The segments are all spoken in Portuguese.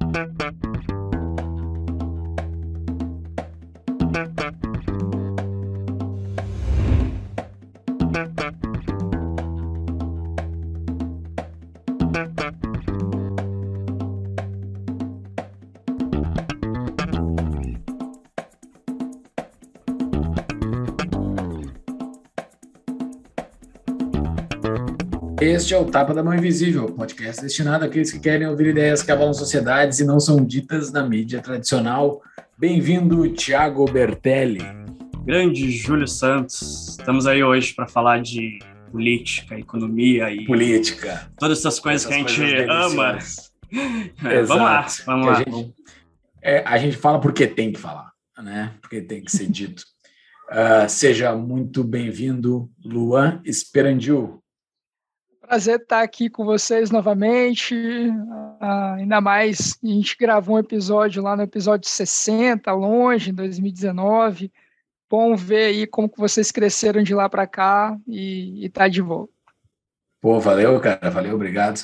Thank you. Este é o Tapa da Mão Invisível, podcast destinado àqueles que querem ouvir ideias que abalam sociedades e não são ditas na mídia tradicional. Bem-vindo, Thiago Bertelli. Grande Júlio Santos. Estamos aí hoje para falar de política, economia e política. Todas essas coisas essas que a gente ama. É, vamos lá, vamos lá. A gente, é, a gente fala porque tem que falar, né? Porque tem que ser dito. Uh, seja muito bem-vindo, Luan Esperandil. Prazer estar aqui com vocês novamente. Uh, ainda mais, a gente gravou um episódio lá no episódio 60, longe, em 2019. Bom ver aí como que vocês cresceram de lá para cá e, estar tá de volta. Pô, valeu, cara, valeu, obrigado.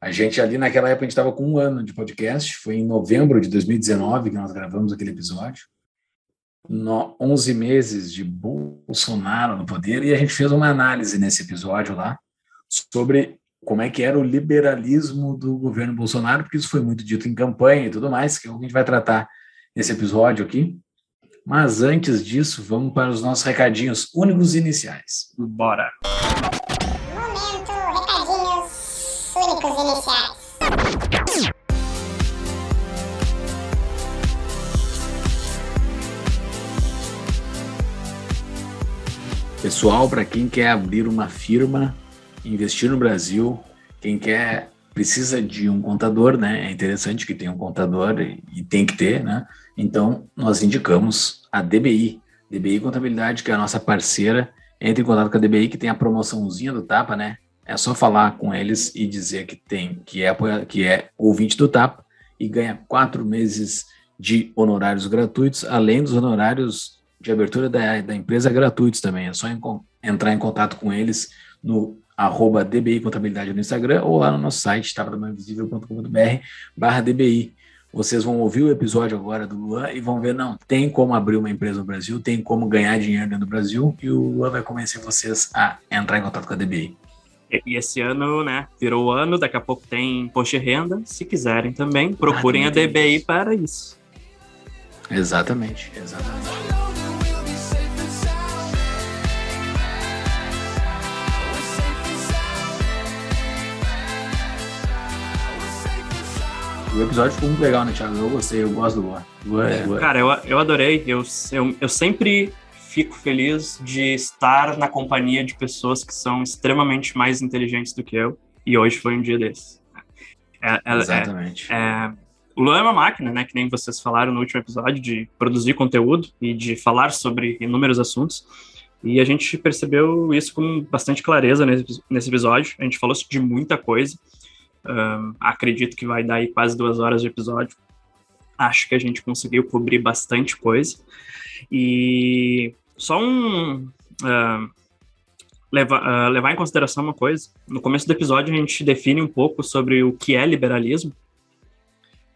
A gente ali naquela época a gente estava com um ano de podcast, foi em novembro de 2019 que nós gravamos aquele episódio. No, 11 meses de Bolsonaro no poder e a gente fez uma análise nesse episódio lá sobre como é que era o liberalismo do governo Bolsonaro, porque isso foi muito dito em campanha e tudo mais, que é o que a gente vai tratar nesse episódio aqui. Mas antes disso, vamos para os nossos recadinhos únicos iniciais. Bora! Momento, recadinhos únicos iniciais. Pessoal, para quem quer abrir uma firma investir no Brasil, quem quer precisa de um contador, né? É interessante que tenha um contador e, e, tem que ter, né? Então, nós indicamos a DBI, DBI Contabilidade, que é a nossa parceira. Entre em contato com a DBI, que tem a promoçãozinha do Tapa, né? É só falar com eles e dizer que tem, que é, que é ouvinte do Tapa e ganha quatro meses de honorários gratuitos, além dos honorários de abertura da, da empresa gratuitos também. É só em, entrar em contato com eles no arroba DBI Contabilidade no Instagram ou lá no nosso site, tapadamainvisível.com.br barra DBI. Vocês vão ouvir o episódio agora do Luan e vão ver, não, tem como abrir uma empresa no Brasil, tem como ganhar dinheiro dentro do Brasil e o Luan vai convencer vocês a entrar em contato com a DBI. E esse ano, né, virou o ano, daqui a pouco tem imposto de renda. Se quiserem também, procurem ah, a DBI para isso. Exatamente, exatamente. O episódio ficou muito legal, né, Thiago? Eu gostei, eu gosto do Luan. é. Cara, eu, eu adorei. Eu, eu, eu sempre fico feliz de estar na companhia de pessoas que são extremamente mais inteligentes do que eu. E hoje foi um dia desses. É, é, Exatamente. É, o Luan é uma máquina, né? Que nem vocês falaram no último episódio, de produzir conteúdo e de falar sobre inúmeros assuntos. E a gente percebeu isso com bastante clareza nesse, nesse episódio. A gente falou de muita coisa. Acredito que vai dar aí quase duas horas de episódio. Acho que a gente conseguiu cobrir bastante coisa. E só um. Uh, levar, uh, levar em consideração uma coisa. No começo do episódio, a gente define um pouco sobre o que é liberalismo.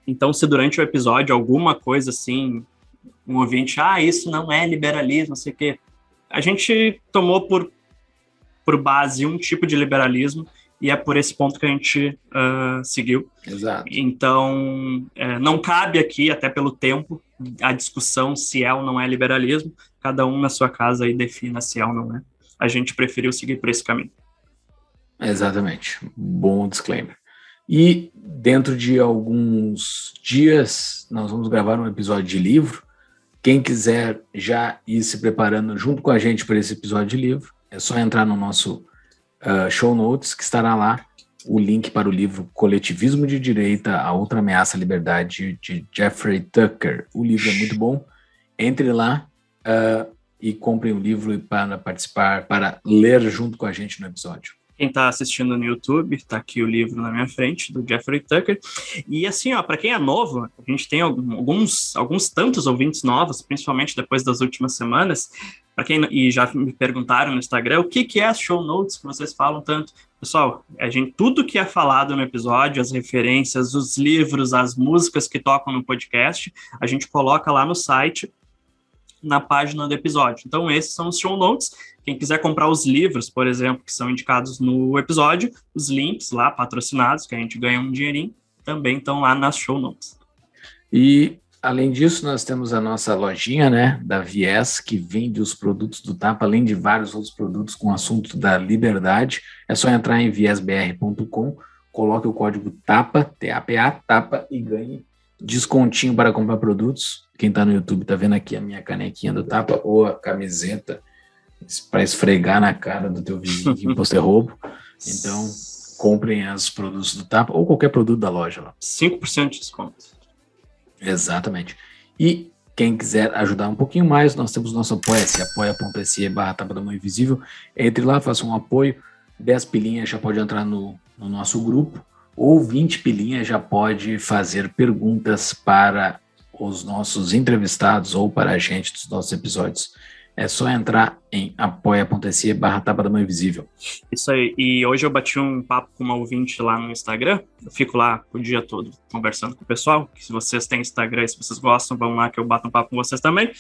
Então, se durante o episódio alguma coisa assim, um ouvinte, ah, isso não é liberalismo, não sei o quê. A gente tomou por, por base um tipo de liberalismo e é por esse ponto que a gente uh, seguiu. Exato. Então, é, não cabe aqui, até pelo tempo, a discussão se é ou não é liberalismo. Cada um na sua casa aí defina se é ou não é. A gente preferiu seguir por esse caminho. Exatamente. Bom disclaimer. E dentro de alguns dias, nós vamos gravar um episódio de livro. Quem quiser já ir se preparando junto com a gente para esse episódio de livro, é só entrar no nosso uh, show notes, que estará lá o link para o livro Coletivismo de Direita, a Outra Ameaça à Liberdade, de Jeffrey Tucker. O livro é muito bom. Entre lá uh, e comprem o livro para participar, para ler junto com a gente no episódio. Quem está assistindo no YouTube, está aqui o livro na minha frente, do Jeffrey Tucker. E assim, ó, para quem é novo, a gente tem alguns, alguns tantos ouvintes novos, principalmente depois das últimas semanas. Para quem e já me perguntaram no Instagram, o que, que é as show notes que vocês falam tanto? Pessoal, a gente tudo que é falado no episódio, as referências, os livros, as músicas que tocam no podcast, a gente coloca lá no site na página do episódio. Então, esses são os show notes. Quem quiser comprar os livros, por exemplo, que são indicados no episódio, os links lá patrocinados, que a gente ganha um dinheirinho, também estão lá nas show notes. E além disso, nós temos a nossa lojinha, né, da Viés, que vende os produtos do Tapa, além de vários outros produtos com assunto da liberdade. É só entrar em viesbr.com, coloque o código TAPA, T-A-P-A, TAPA e ganhe descontinho para comprar produtos. Quem está no YouTube está vendo aqui a minha canequinha do tapa ou a camiseta para esfregar na cara do teu vizinho que você roubo. Então, comprem os produtos do tapa ou qualquer produto da loja lá. 5% de desconto. Exatamente. E quem quiser ajudar um pouquinho mais, nós temos nosso apoia-se, apoia.se barra tapa da mão invisível. Entre lá, faça um apoio. 10 pilinhas já pode entrar no, no nosso grupo ou 20 pilinhas já pode fazer perguntas para os nossos entrevistados ou para a gente dos nossos episódios. É só entrar em apoia.se barra tapa da mão invisível. Isso aí. E hoje eu bati um papo com uma ouvinte lá no Instagram. Eu fico lá o dia todo conversando com o pessoal. Se vocês têm Instagram, se vocês gostam, vão lá que eu bato um papo com vocês também.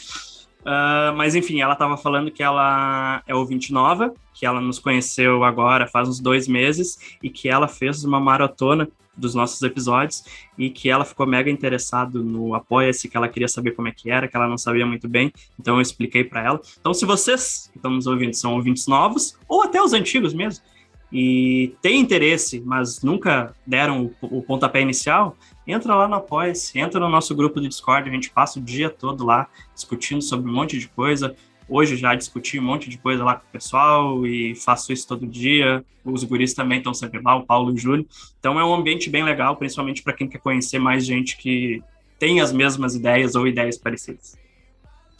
Uh, mas enfim, ela estava falando que ela é ouvinte nova, que ela nos conheceu agora faz uns dois meses e que ela fez uma maratona dos nossos episódios e que ela ficou mega interessado no Apoia-se, que ela queria saber como é que era, que ela não sabia muito bem, então eu expliquei para ela. Então, se vocês que estão nos ouvindo são ouvintes novos, ou até os antigos mesmo, e têm interesse, mas nunca deram o, o pontapé inicial, entra lá no Apoia-se, entra no nosso grupo do Discord, a gente passa o dia todo lá discutindo sobre um monte de coisa. Hoje já discuti um monte de coisa lá com o pessoal e faço isso todo dia. Os guris também estão sempre lá, o Paulo e o Júlio. Então é um ambiente bem legal, principalmente para quem quer conhecer mais gente que tem as mesmas ideias ou ideias parecidas.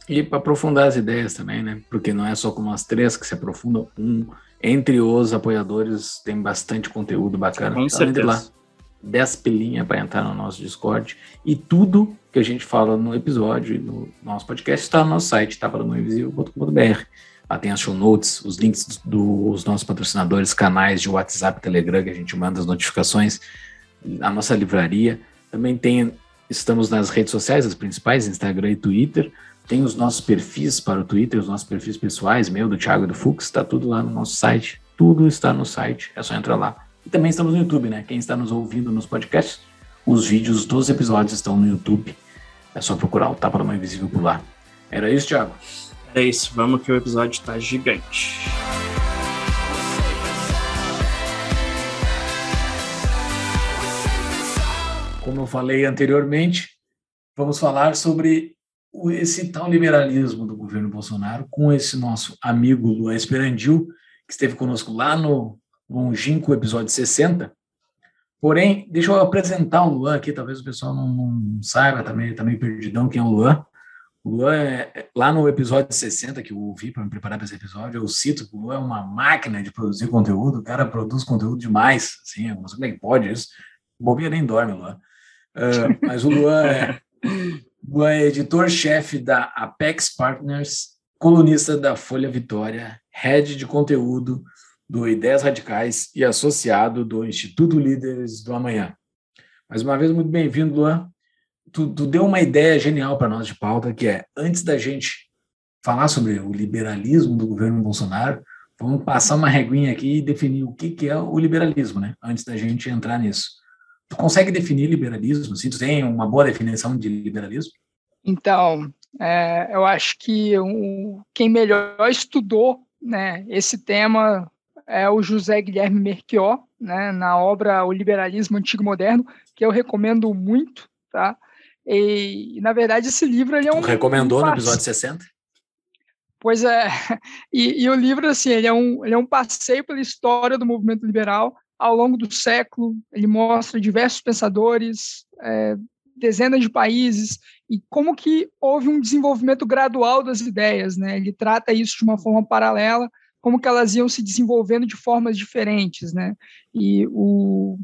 E para aprofundar as ideias também, né? Porque não é só com nós três que se aprofundam. Um, entre os apoiadores tem bastante conteúdo bacana. Com certeza. Lá, 10 pilinhas para entrar no nosso Discord. E tudo que a gente fala no episódio e no nosso podcast está no nosso site, tapadomainvisível.com.br. Lá tem as show notes, os links dos nossos patrocinadores, canais de WhatsApp, Telegram, que a gente manda as notificações, a nossa livraria. Também tem, estamos nas redes sociais, as principais, Instagram e Twitter. Tem os nossos perfis para o Twitter, os nossos perfis pessoais, meu, do Thiago e do Fux, está tudo lá no nosso site. Tudo está no site, é só entrar lá. E também estamos no YouTube, né? Quem está nos ouvindo nos podcasts, os vídeos dos episódios estão no YouTube. É só procurar o Tapa da Mãe Invisível por lá. Era isso, Thiago? É isso, vamos que o episódio está gigante. Como eu falei anteriormente, vamos falar sobre esse tal liberalismo do governo Bolsonaro com esse nosso amigo Luan Esperandil, que esteve conosco lá no longínquo episódio 60. Porém, deixa eu apresentar o Luan aqui, talvez o pessoal não, não saiba, também tá meio perdidão quem é o Luan. O Luan, é, é lá no episódio 60, que eu ouvi para me preparar para esse episódio, eu cito que o Luan é uma máquina de produzir conteúdo, o cara produz conteúdo demais, assim, não sei como é que pode isso. Bobinha nem dorme, Luan. Uh, mas o Luan é, Luan é editor-chefe da Apex Partners, colunista da Folha Vitória, head de conteúdo do Ideias Radicais e associado do Instituto Líderes do Amanhã. Mais uma vez, muito bem-vindo, Luan. Tu, tu, deu uma ideia genial para nós de pauta, que é, antes da gente falar sobre o liberalismo do governo Bolsonaro, vamos passar uma reguinha aqui e definir o que, que é o liberalismo, né? Antes da gente entrar nisso. Tu consegue definir liberalismo? Se tu tem uma boa definição de liberalismo? Então, é, eu acho que um, quem melhor estudou né, esse tema é o José Guilherme Merquior, né, na obra O Liberalismo Antigo Moderno, que eu recomendo muito, tá? E, na verdade, esse livro ele é um. recomendou um no episódio 60? Pois é. E, e, o livro, assim, ele é, um, ele é um passeio pela história do movimento liberal ao longo do século. Ele mostra diversos pensadores, é, dezenas de países e como que houve um desenvolvimento gradual das ideias, né? Ele trata isso de uma forma paralela como que elas iam se desenvolvendo de formas diferentes, né? E, o,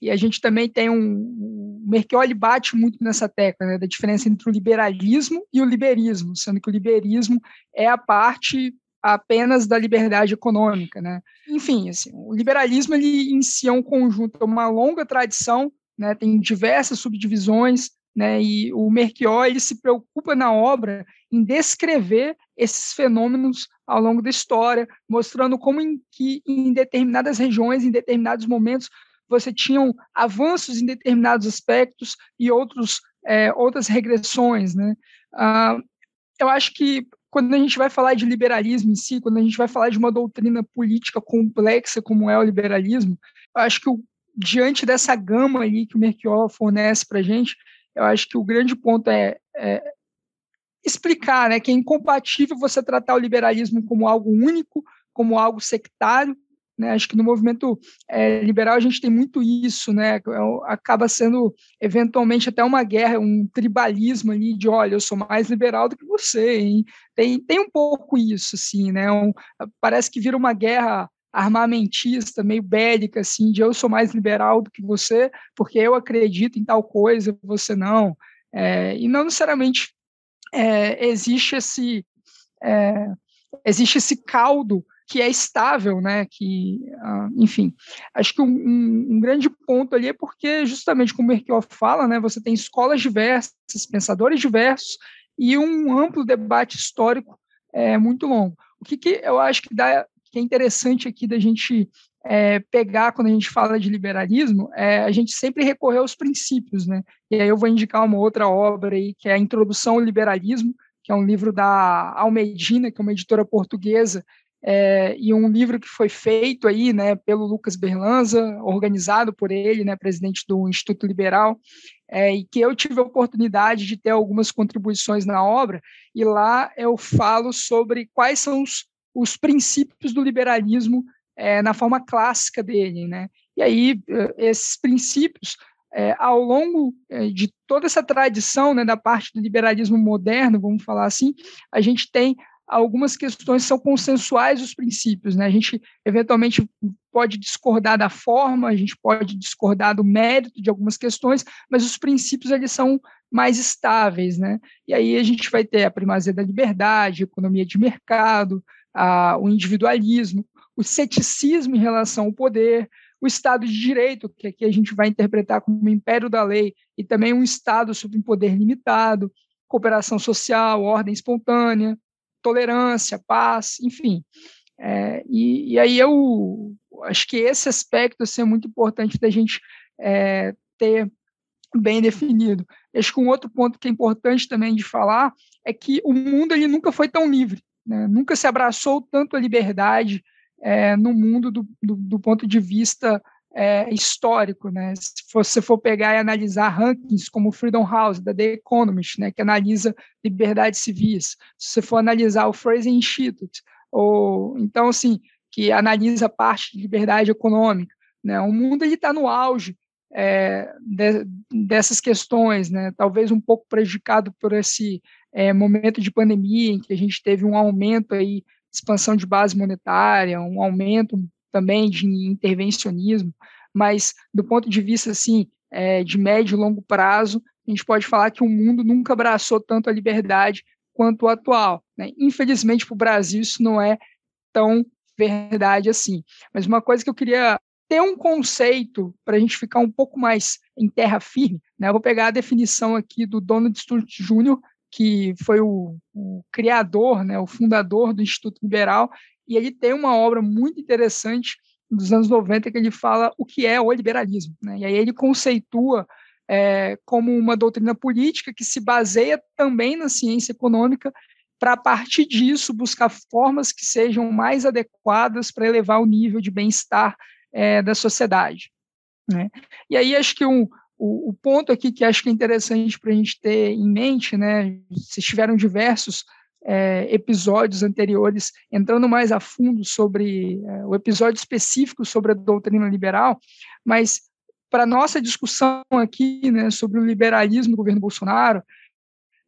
e a gente também tem um... O Merchioli bate muito nessa tecla, né, da diferença entre o liberalismo e o liberismo, sendo que o liberismo é a parte apenas da liberdade econômica, né? Enfim, assim, o liberalismo ele em si é um conjunto, é uma longa tradição, né? Tem diversas subdivisões, né? E o Merchior se preocupa na obra em descrever esses fenômenos ao longo da história, mostrando como em que em determinadas regiões, em determinados momentos, você tinham avanços em determinados aspectos e outros é, outras regressões, né? Ah, eu acho que quando a gente vai falar de liberalismo em si, quando a gente vai falar de uma doutrina política complexa como é o liberalismo, eu acho que o, diante dessa gama aí que o Merchior fornece para a gente, eu acho que o grande ponto é, é explicar né, que é incompatível você tratar o liberalismo como algo único, como algo sectário, né? Acho que no movimento é, liberal a gente tem muito isso, né? É acaba sendo eventualmente até uma guerra, um tribalismo ali de, olha, eu sou mais liberal do que você, hein? Tem, tem um pouco isso, assim, né? Um, parece que vira uma guerra armamentista, meio bélica, assim, de eu sou mais liberal do que você, porque eu acredito em tal coisa, você não. É, e não necessariamente é, existe esse é, existe esse caldo que é estável, né? Que, uh, enfim, acho que um, um, um, grande ponto ali é porque, justamente como o Merkel fala, né? Você tem escolas diversas, pensadores diversos e um amplo debate histórico é, muito longo. O que, que eu acho que dá que é interessante aqui da gente é, pegar quando a gente fala de liberalismo, é a gente sempre recorrer aos princípios, né? E aí eu vou indicar uma outra obra aí, que é a Introdução ao Liberalismo, que é um livro da Almedina, que é uma editora portuguesa, é, e um livro que foi feito aí, né, pelo Lucas Berlanza, organizado por ele, né, presidente do Instituto Liberal, é, e que eu tive a oportunidade de ter algumas contribuições na obra, e lá eu falo sobre quais são os, os princípios do liberalismo é, na forma clássica dele, né, e aí é, esses princípios é, ao longo de toda essa tradição né, da parte do liberalismo moderno, vamos falar assim, a gente tem algumas questões são consensuais os princípios, né? A gente eventualmente pode discordar da forma, a gente pode discordar do mérito de algumas questões, mas os princípios eles são mais estáveis, né? E aí a gente vai ter a primazia da liberdade, a economia de mercado, a, o individualismo, o ceticismo em relação ao poder, o Estado de Direito, que aqui a gente vai interpretar como o império da lei, e também um Estado sob um poder limitado, cooperação social, ordem espontânea, tolerância, paz, enfim. É, e, e, aí eu acho que esse aspecto assim, é muito importante da gente é, ter bem definido. Acho que um outro ponto que é importante também de falar é que o mundo ele nunca foi tão livre, né? nunca se abraçou tanto a liberdade é, no mundo do, do, do, ponto de vista é, histórico, né? Se você for pegar e analisar rankings como o Freedom House, da The Economist, né, que analisa liberdades civis, se você for analisar o Fraser Institute, ou então assim, que analisa parte de liberdade econômica, né? O mundo está no auge é, de, dessas questões, né? Talvez um pouco prejudicado por esse é, momento de pandemia em que a gente teve um aumento aí expansão de base monetária, um aumento também de intervencionismo, mas do ponto de vista assim é, de médio e longo prazo, a gente pode falar que o mundo nunca abraçou tanto a liberdade quanto o atual. Né? Infelizmente, para o Brasil, isso não é tão verdade assim. Mas uma coisa que eu queria ter um conceito para a gente ficar um pouco mais em terra firme, né? Eu vou pegar a definição aqui do Donald Sturt Jr., que foi o, o criador, né, o fundador do Instituto Liberal, e ele tem uma obra muito interessante dos anos 90 que ele fala o que é o liberalismo. Né? E aí ele conceitua é, como uma doutrina política que se baseia também na ciência econômica para, a partir disso, buscar formas que sejam mais adequadas para elevar o nível de bem-estar é, da sociedade. Né? E aí acho que um, o, o, ponto aqui que acho que é interessante para a gente ter em mente, né, vocês tiveram diversos é, episódios anteriores entrando mais a fundo sobre é, o episódio específico sobre a doutrina liberal, mas para nossa discussão aqui, né, sobre o liberalismo do governo Bolsonaro,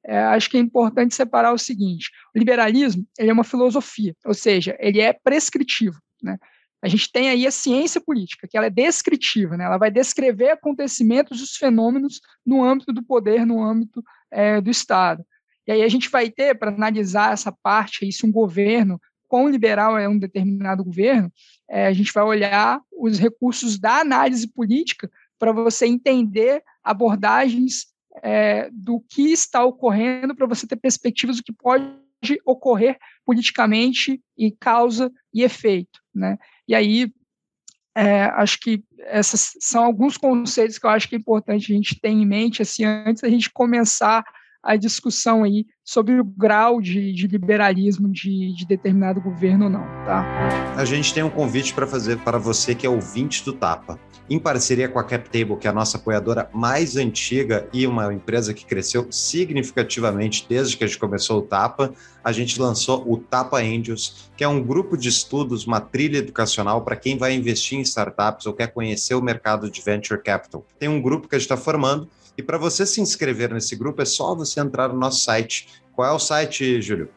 é, acho que é importante separar o seguinte: o liberalismo ele é uma filosofia, ou seja, ele é prescritivo. Né? A gente tem aí a ciência política, que ela é descritiva, né? ela vai descrever acontecimentos os fenômenos no âmbito do poder, no âmbito é, do Estado. E aí a gente vai ter, para analisar essa parte, aí, se um governo, quão liberal é um determinado governo, é, a gente vai olhar os recursos da análise política para você entender abordagens é, do que está ocorrendo, para você ter perspectivas do que pode ocorrer politicamente e causa e efeito, né? E aí é, acho que esses são alguns conceitos que eu acho que é importante a gente ter em mente assim antes da gente começar a discussão aí sobre o grau de, de liberalismo de, de, determinado governo ou não, tá? A gente tem um convite para fazer para você que é ouvinte do Tapa. Em parceria com a CapTable, que é a nossa apoiadora mais antiga e uma empresa que cresceu significativamente desde que a gente começou o Tapa, a gente lançou o Tapa Angels, que é um grupo de estudos, uma trilha educacional para quem vai investir em startups ou quer conhecer o mercado de venture capital. Tem um grupo que a gente está formando e para você se inscrever nesse grupo é só você entrar no nosso site. Qual é o site, Júlio?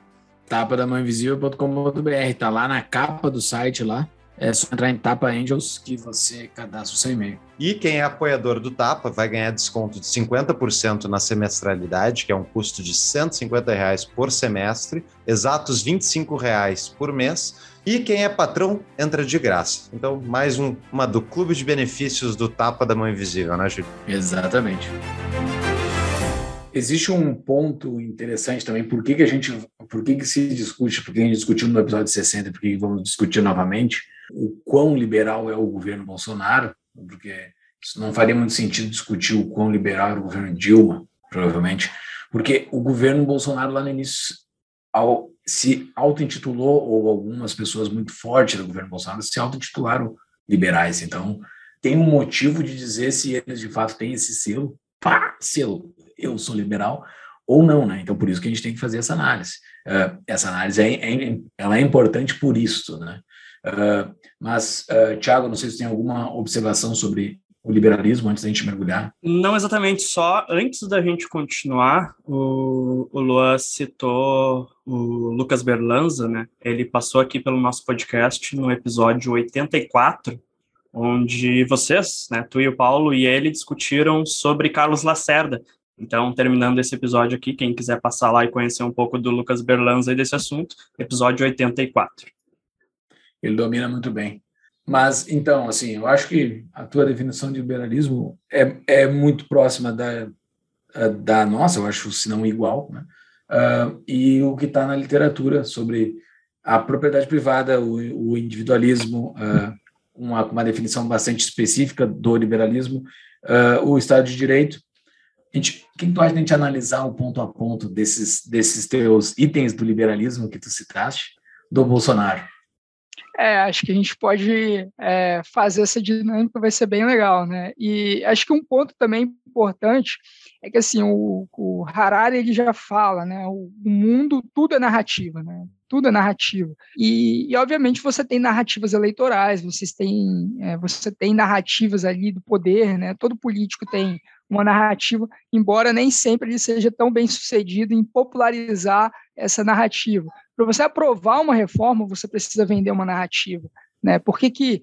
tapadamãoinvisível.com.br, tá lá na capa do site lá. É só entrar em Tapa Angels que você cadastra o seu e-mail. E quem é apoiador do Tapa vai ganhar desconto de 50% na semestralidade, que é um custo de 150 reais por semestre, exatos 25 reais por mês. E quem é patrão entra de graça. Então, mais um, uma do Clube de Benefícios do Tapa da Mão Invisível, né, Júlio? Exatamente. Existe um ponto interessante também, por que, que a gente, por que, que se discute, por que a gente discutiu no episódio 60, por que vamos discutir novamente, o quão liberal é o governo Bolsonaro, porque isso não faria muito sentido discutir o quão liberal era o governo Dilma, provavelmente, porque o governo Bolsonaro lá no início ao, se auto-intitulou, ou algumas pessoas muito fortes do governo Bolsonaro se auto-intitularam liberais. Então, tem um motivo de dizer se eles de fato têm esse selo, pá, selo, eu sou liberal, ou não, né? Então, por isso que a gente tem que fazer essa análise. Uh, essa análise é, é, ela é importante por isso, né? Uh, mas, uh, Tiago, não sei se tem alguma observação sobre o liberalismo antes da gente mergulhar? Não exatamente, só antes da gente continuar, o, o Luan citou o Lucas Berlanza, né? Ele passou aqui pelo nosso podcast no episódio 84, onde vocês, né, tu e o Paulo e ele discutiram sobre Carlos Lacerda. Então, terminando esse episódio aqui, quem quiser passar lá e conhecer um pouco do Lucas Berlanza e desse assunto, episódio 84. Ele domina muito bem. Mas, então, assim, eu acho que a tua definição de liberalismo é, é muito próxima da, da nossa, eu acho, se não igual, né? Uh, e o que está na literatura sobre a propriedade privada, o, o individualismo, uh, uma, uma definição bastante específica do liberalismo, uh, o Estado de Direito. A gente, quem tu acha de a gente analisar o ponto a ponto desses, desses teus itens do liberalismo que tu citaste, do Bolsonaro? É, acho que a gente pode é, fazer essa dinâmica, vai ser bem legal, né? E acho que um ponto também importante é que assim o, o Harari ele já fala, né? O, o, mundo tudo é narrativa, né? Tudo é narrativa. E, e obviamente você tem narrativas eleitorais, vocês têm, é, você tem narrativas ali do poder, né? Todo político tem uma narrativa, embora nem sempre ele seja tão bem sucedido em popularizar essa narrativa. Para você aprovar uma reforma, você precisa vender uma narrativa. Né? Por que, que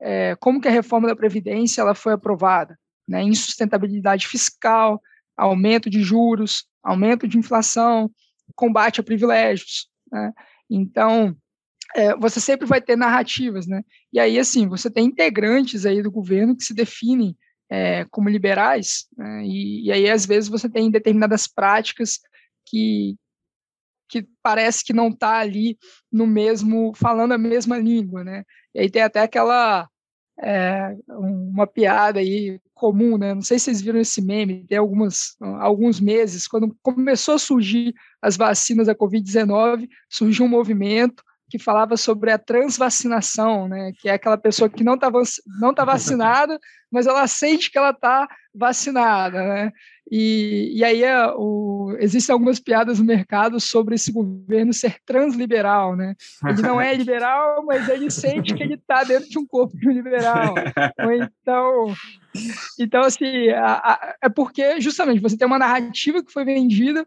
é, como que a reforma da Previdência ela foi aprovada? Né? Insustentabilidade fiscal, aumento de juros, aumento de inflação, combate a privilégios. Né? Então, é, você sempre vai ter narrativas, né? E aí, assim, você tem integrantes aí do governo que se definem é, como liberais, né? e, e, aí às vezes você tem determinadas práticas que, que parece que não está ali no mesmo, falando a mesma língua, né? E aí tem até aquela é, uma piada aí comum, né? Não sei se vocês viram esse meme, tem algumas, alguns meses, quando começou a surgir as vacinas da Covid-19, surgiu um movimento que falava sobre a transvacinação, né? Que é aquela pessoa que não está não tá vacinada, mas ela sente que ela está vacinada, né? E, e aí é, o, existem algumas piadas no mercado sobre esse governo ser transliberal, né? Ele não é liberal, mas ele sente que ele está dentro de um corpo de um liberal. Ou então, então assim, a, a, é porque justamente você tem uma narrativa que foi vendida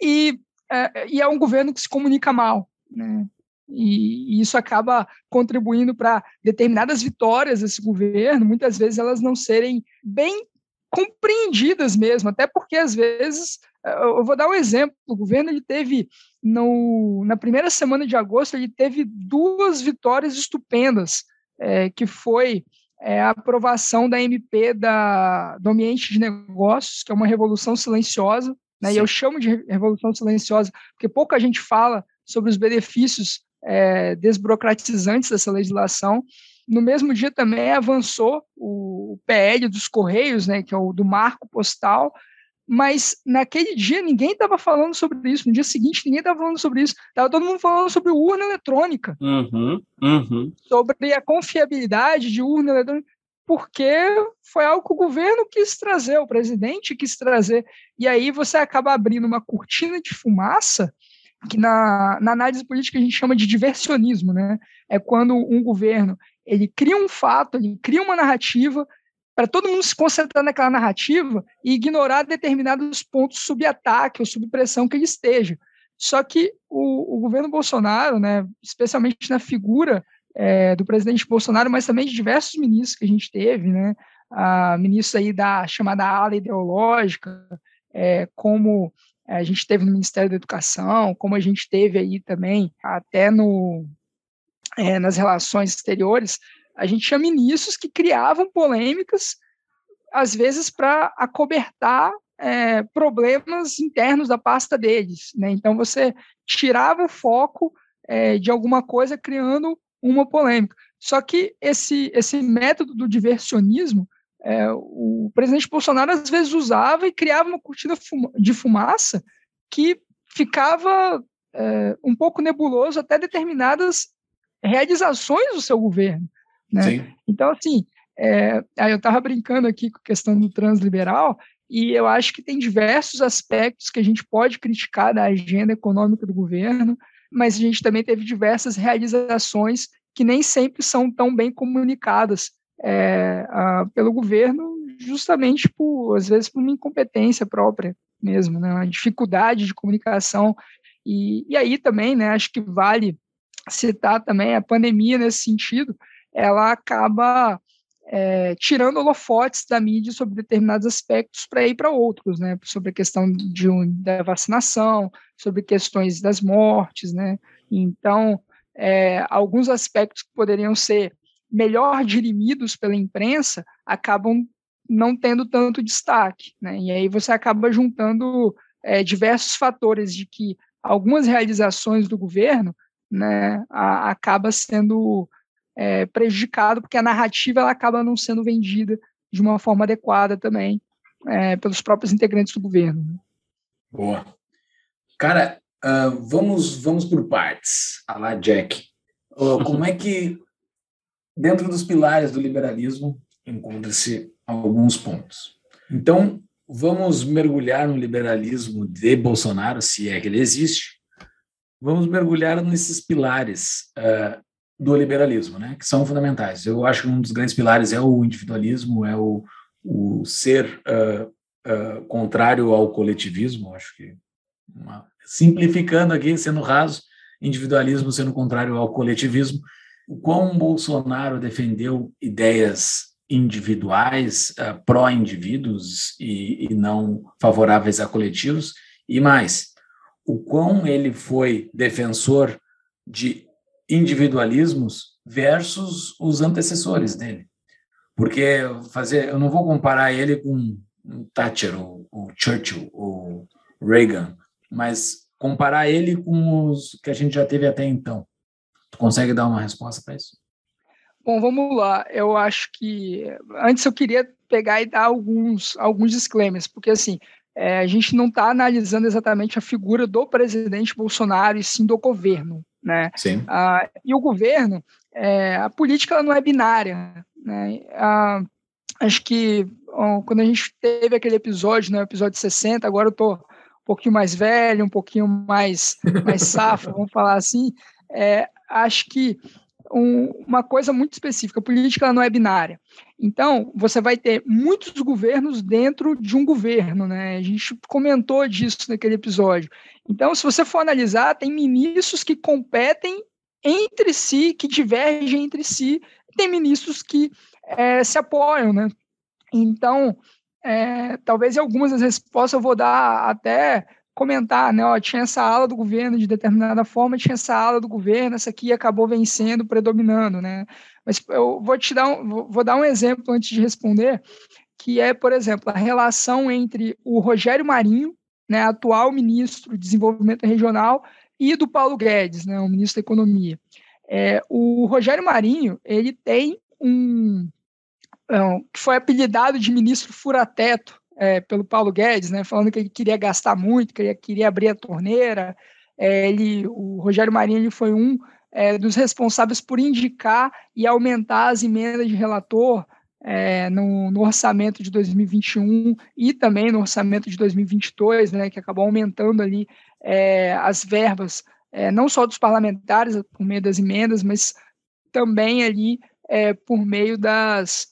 e é, e é um governo que se comunica mal, né? E, e isso acaba contribuindo para determinadas vitórias desse governo, muitas vezes elas não serem bem compreendidas mesmo, até porque às vezes eu vou dar um exemplo. O governo ele teve no, na primeira semana de agosto ele teve duas vitórias estupendas, é, que foi é, a aprovação da MP da, do ambiente de negócios, que é uma revolução silenciosa, né? E eu chamo de revolução silenciosa porque pouca gente fala sobre os benefícios é, desburocratizantes dessa legislação. No mesmo dia também avançou o PL dos Correios, né, que é o do marco postal, mas naquele dia ninguém estava falando sobre isso, no dia seguinte ninguém estava falando sobre isso, estava todo mundo falando sobre urna eletrônica, uhum, uhum. sobre a confiabilidade de urna eletrônica, porque foi algo que o governo quis trazer, o presidente quis trazer, e aí você acaba abrindo uma cortina de fumaça que na, na análise política a gente chama de diversionismo, né? É quando um governo ele cria um fato, ele cria uma narrativa para todo mundo se concentrar naquela narrativa e ignorar determinados pontos sob ataque ou sob pressão que ele esteja. Só que o, o governo Bolsonaro, né, especialmente na figura é, do presidente Bolsonaro, mas também de diversos ministros que a gente teve, né, a ministros aí da chamada ala ideológica, é, como a gente teve no Ministério da Educação, como a gente teve aí também até no, é, nas relações exteriores, a gente tinha ministros que criavam polêmicas, às vezes para acobertar é, problemas internos da pasta deles. Né? Então, você tirava o foco é, de alguma coisa criando uma polêmica. Só que esse, esse método do diversionismo, é, o presidente Bolsonaro às vezes usava e criava uma cortina de fumaça que ficava é, um pouco nebuloso até determinadas realizações do seu governo. Né? Então, assim, é, aí eu estava brincando aqui com a questão do transliberal, e eu acho que tem diversos aspectos que a gente pode criticar da agenda econômica do governo, mas a gente também teve diversas realizações que nem sempre são tão bem comunicadas é, a, pelo governo, justamente por, às vezes, por uma incompetência própria mesmo, né, uma dificuldade de comunicação. E, e aí também, né, acho que vale citar também a pandemia nesse sentido, ela acaba é, tirando holofotes da mídia sobre determinados aspectos para ir para outros, né? Sobre a questão de, da vacinação, sobre questões das mortes, né? Então, é, alguns aspectos que poderiam ser melhor dirimidos pela imprensa acabam não tendo tanto destaque, né? E aí você acaba juntando é, diversos fatores de que algumas realizações do governo, né, a, acaba sendo é, prejudicado, porque a narrativa ela acaba não sendo vendida de uma forma adequada também é, pelos próprios integrantes do governo. Né? Boa. Cara, uh, vamos, vamos por partes. A lá, Jack. Uh, como é que, dentro dos pilares do liberalismo, encontra-se alguns pontos? Então, vamos mergulhar no liberalismo de Bolsonaro, se é que ele existe. Vamos mergulhar nesses pilares uh, do liberalismo, né, que são fundamentais. Eu acho que um dos grandes pilares é o individualismo, é o, o ser uh, uh, contrário ao coletivismo. Acho que, uma, simplificando aqui, sendo raso, individualismo sendo contrário ao coletivismo. O quão Bolsonaro defendeu ideias individuais, uh, pró-indivíduos e, e não favoráveis a coletivos, e mais, o quão ele foi defensor de individualismos versus os antecessores dele. Porque fazer, eu não vou comparar ele com Thatcher, ou, ou Churchill, ou Reagan, mas comparar ele com os que a gente já teve até então. Tu consegue dar uma resposta para isso? Bom, vamos lá. Eu acho que antes eu queria pegar e dar alguns alguns disclaimers, porque assim é, a gente não está analisando exatamente a figura do presidente Bolsonaro e sim do governo. Né? Sim. Ah, e o governo, é, a política não é binária. Né? Ah, acho que ó, quando a gente teve aquele episódio, no né, episódio 60, agora eu estou um pouquinho mais velho, um pouquinho mais, mais safo, vamos falar assim, é, acho que um, uma coisa muito específica. A política não é binária. Então, você vai ter muitos governos dentro de um governo, né? A gente comentou disso naquele episódio. Então, se você for analisar, tem ministros que competem entre si, que divergem entre si, tem ministros que é, se apoiam, né? Então, é, talvez em algumas das respostas eu vou dar até comentar, né? Ó, tinha essa ala do governo de determinada forma, tinha essa ala do governo, essa aqui acabou vencendo, predominando, né? Mas eu vou te dar um, vou dar um exemplo antes de responder, que é, por exemplo, a relação entre o Rogério Marinho, né, atual ministro de Desenvolvimento Regional, e do Paulo Guedes, né, o ministro da Economia. É, o Rogério Marinho, ele tem um, um que foi apelidado de ministro furateto é, pelo Paulo Guedes, né, falando que ele queria gastar muito, que ele queria abrir a torneira. É, ele, o Rogério Marinho ele foi um é, dos responsáveis por indicar e aumentar as emendas de relator é, no, no, orçamento de 2021 e também no orçamento de 2022, né, que acabou aumentando ali é, as verbas, é, não só dos parlamentares por meio das emendas, mas também ali é, por meio das,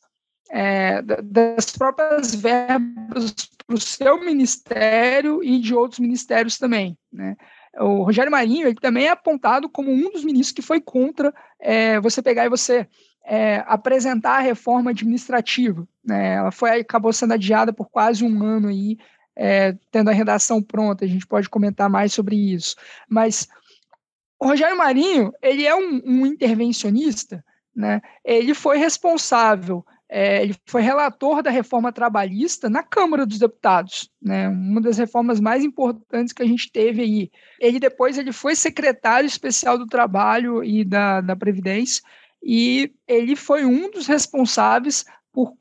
é, das próprias verbas para o seu ministério e de outros ministérios também, né? O Rogério Marinho ele também é apontado como um dos ministros que foi contra é, você pegar e você é, apresentar a reforma administrativa. Né? Ela foi acabou sendo adiada por quase um ano aí, é, tendo a redação pronta. A gente pode comentar mais sobre isso. Mas o Rogério Marinho ele é um, um intervencionista. Né? Ele foi responsável é, ele foi relator da reforma trabalhista na Câmara dos Deputados, né, uma das reformas mais importantes que a gente teve aí. Ele depois ele foi secretário especial do Trabalho e da, da Previdência, e ele foi um dos responsáveis por,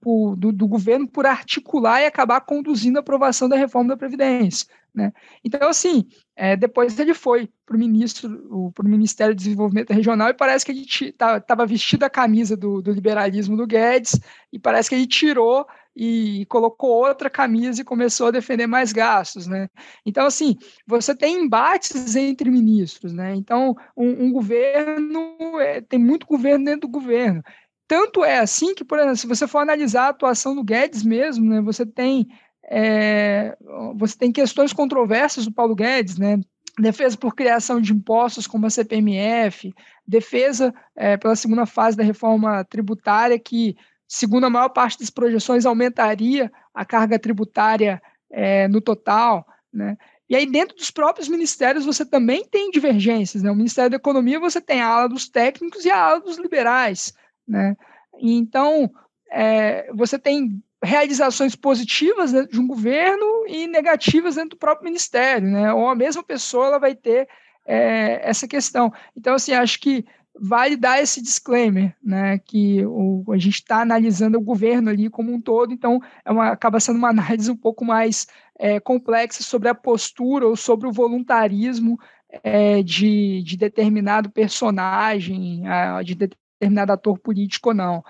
por do, do, governo por articular e acabar conduzindo a aprovação da reforma da Previdência. Né? Então, assim, é, depois ele foi para o ministro, para o Ministério do Desenvolvimento Regional e parece que ele estava vestido a camisa do, do, liberalismo do Guedes e parece que ele tirou e colocou outra camisa e começou a defender mais gastos, né? Então, assim, você tem embates entre ministros, né? Então, um, um governo, é, tem muito governo dentro do governo. Tanto é assim que, por exemplo, se você for analisar a atuação do Guedes mesmo, né, você tem é, você tem questões controversas do Paulo Guedes, né? Defesa por criação de impostos como a CPMF, defesa é, pela segunda fase da reforma tributária, que, segundo a maior parte das projeções, aumentaria a carga tributária é, no total, né? E aí, dentro dos próprios ministérios, você também tem divergências. Né? O Ministério da Economia, você tem a ala dos técnicos e a ala dos liberais. Né? Então, é, você tem realizações positivas dentro de um governo e negativas dentro do próprio ministério, né? Ou a mesma pessoa ela vai ter é, essa questão. Então, assim, acho que vale dar esse disclaimer, né? Que o, a gente está analisando o governo ali como um todo, então é uma, acaba sendo uma análise um pouco mais é, complexa sobre a postura ou sobre o voluntarismo é, de, de determinado personagem, de determinado ator político ou não.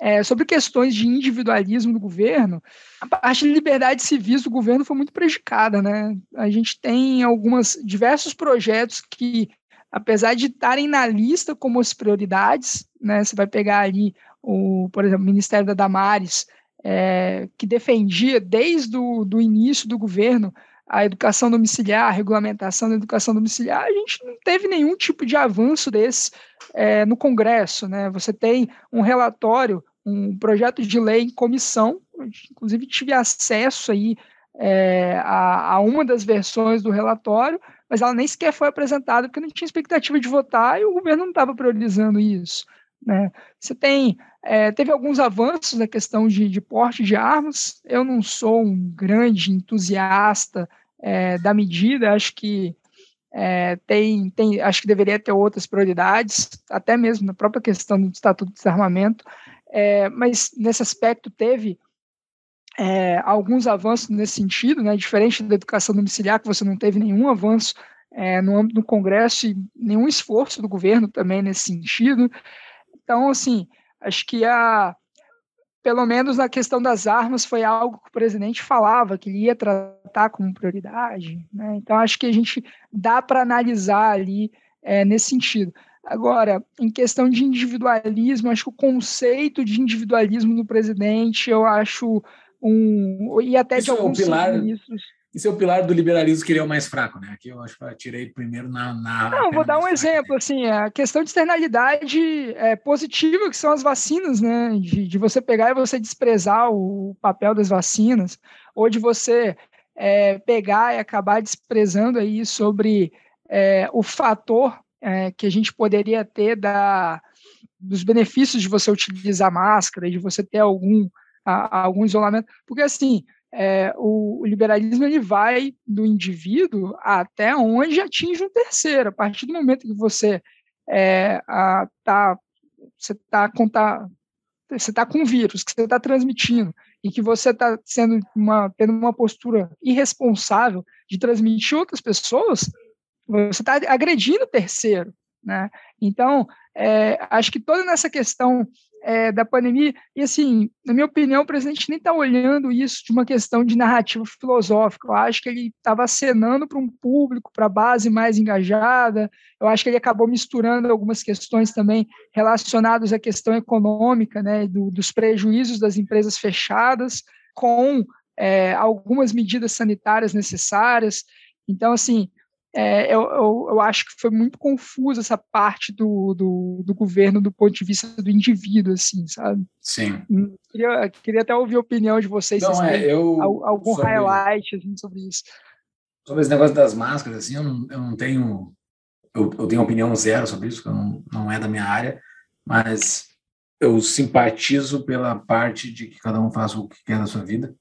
É, sobre questões de individualismo do governo, a parte de liberdade civis do governo foi muito prejudicada, né? A gente tem algumas diversos projetos que, apesar de estarem na lista como as prioridades, né? Você vai pegar ali o, por exemplo, o Ministério da Damares, é, que defendia desde o do início do governo a educação domiciliar, a regulamentação da educação domiciliar, a gente não teve nenhum tipo de avanço desse é, no Congresso. Né? Você tem um relatório um projeto de lei em comissão, inclusive tive acesso aí é, a, a, uma das versões do relatório, mas ela nem sequer foi apresentada porque não tinha expectativa de votar e o governo não estava priorizando isso. Né? Você tem, é, teve alguns avanços na questão de, de, porte de armas. Eu não sou um grande entusiasta é, da medida, acho que é, tem, tem, acho que deveria ter outras prioridades, até mesmo na própria questão do Estatuto de Desarmamento. É, mas nesse aspecto teve é, alguns avanços nesse sentido, né, diferente da educação domiciliar, que você não teve nenhum avanço é, no âmbito do Congresso e nenhum esforço do governo também nesse sentido. Então, assim, acho que a, pelo menos na questão das armas foi algo que o presidente falava que ele ia tratar como prioridade. Né? Então, acho que a gente dá para analisar ali é, nesse sentido. Agora, em questão de individualismo, acho que o conceito de individualismo no presidente, eu acho um. E até Isso de alguns é o pilar, ministros. Isso é o pilar do liberalismo que ele é o mais fraco, né? Aqui eu acho que eu tirei primeiro na. na Não, vou dar um exemplo, assim, a questão de externalidade é, positiva, que são as vacinas, né? De, de você pegar e você desprezar o papel das vacinas, ou de você é, pegar e acabar desprezando aí sobre é, o fator é, que a gente poderia ter da, dos benefícios de você utilizar máscara, de você ter algum, a, algum isolamento, porque assim, é, o, o, liberalismo ele vai do indivíduo até onde atinge um terceiro. A partir do momento que você é, a, tá, você está você tá com vírus que você está transmitindo e que você está sendo uma, tendo uma postura irresponsável de transmitir outras pessoas, você está agredindo o terceiro. Né? Então, é, acho que toda nessa questão é, da pandemia, e assim, na minha opinião, o presidente nem está olhando isso de uma questão de narrativa filosófica. Eu acho que ele estava acenando para um público, para a base mais engajada. Eu acho que ele acabou misturando algumas questões também relacionadas à questão econômica, né, do, dos prejuízos das empresas fechadas, com é, algumas medidas sanitárias necessárias. Então, assim, é, eu, eu, eu, acho que foi muito confusa essa parte do, do, do, governo do ponto de vista do indivíduo, assim, sabe? Sim. Hum, queria, queria até ouvir a opinião de vocês. Não, é, eu, algum sobre, highlight assim, sobre isso. Sobre esse negócio das máscaras, assim, eu não, eu não tenho. Eu, eu tenho opinião zero sobre isso, que não, não é da minha área, mas eu simpatizo pela parte de que cada um faça o que quer da sua vida,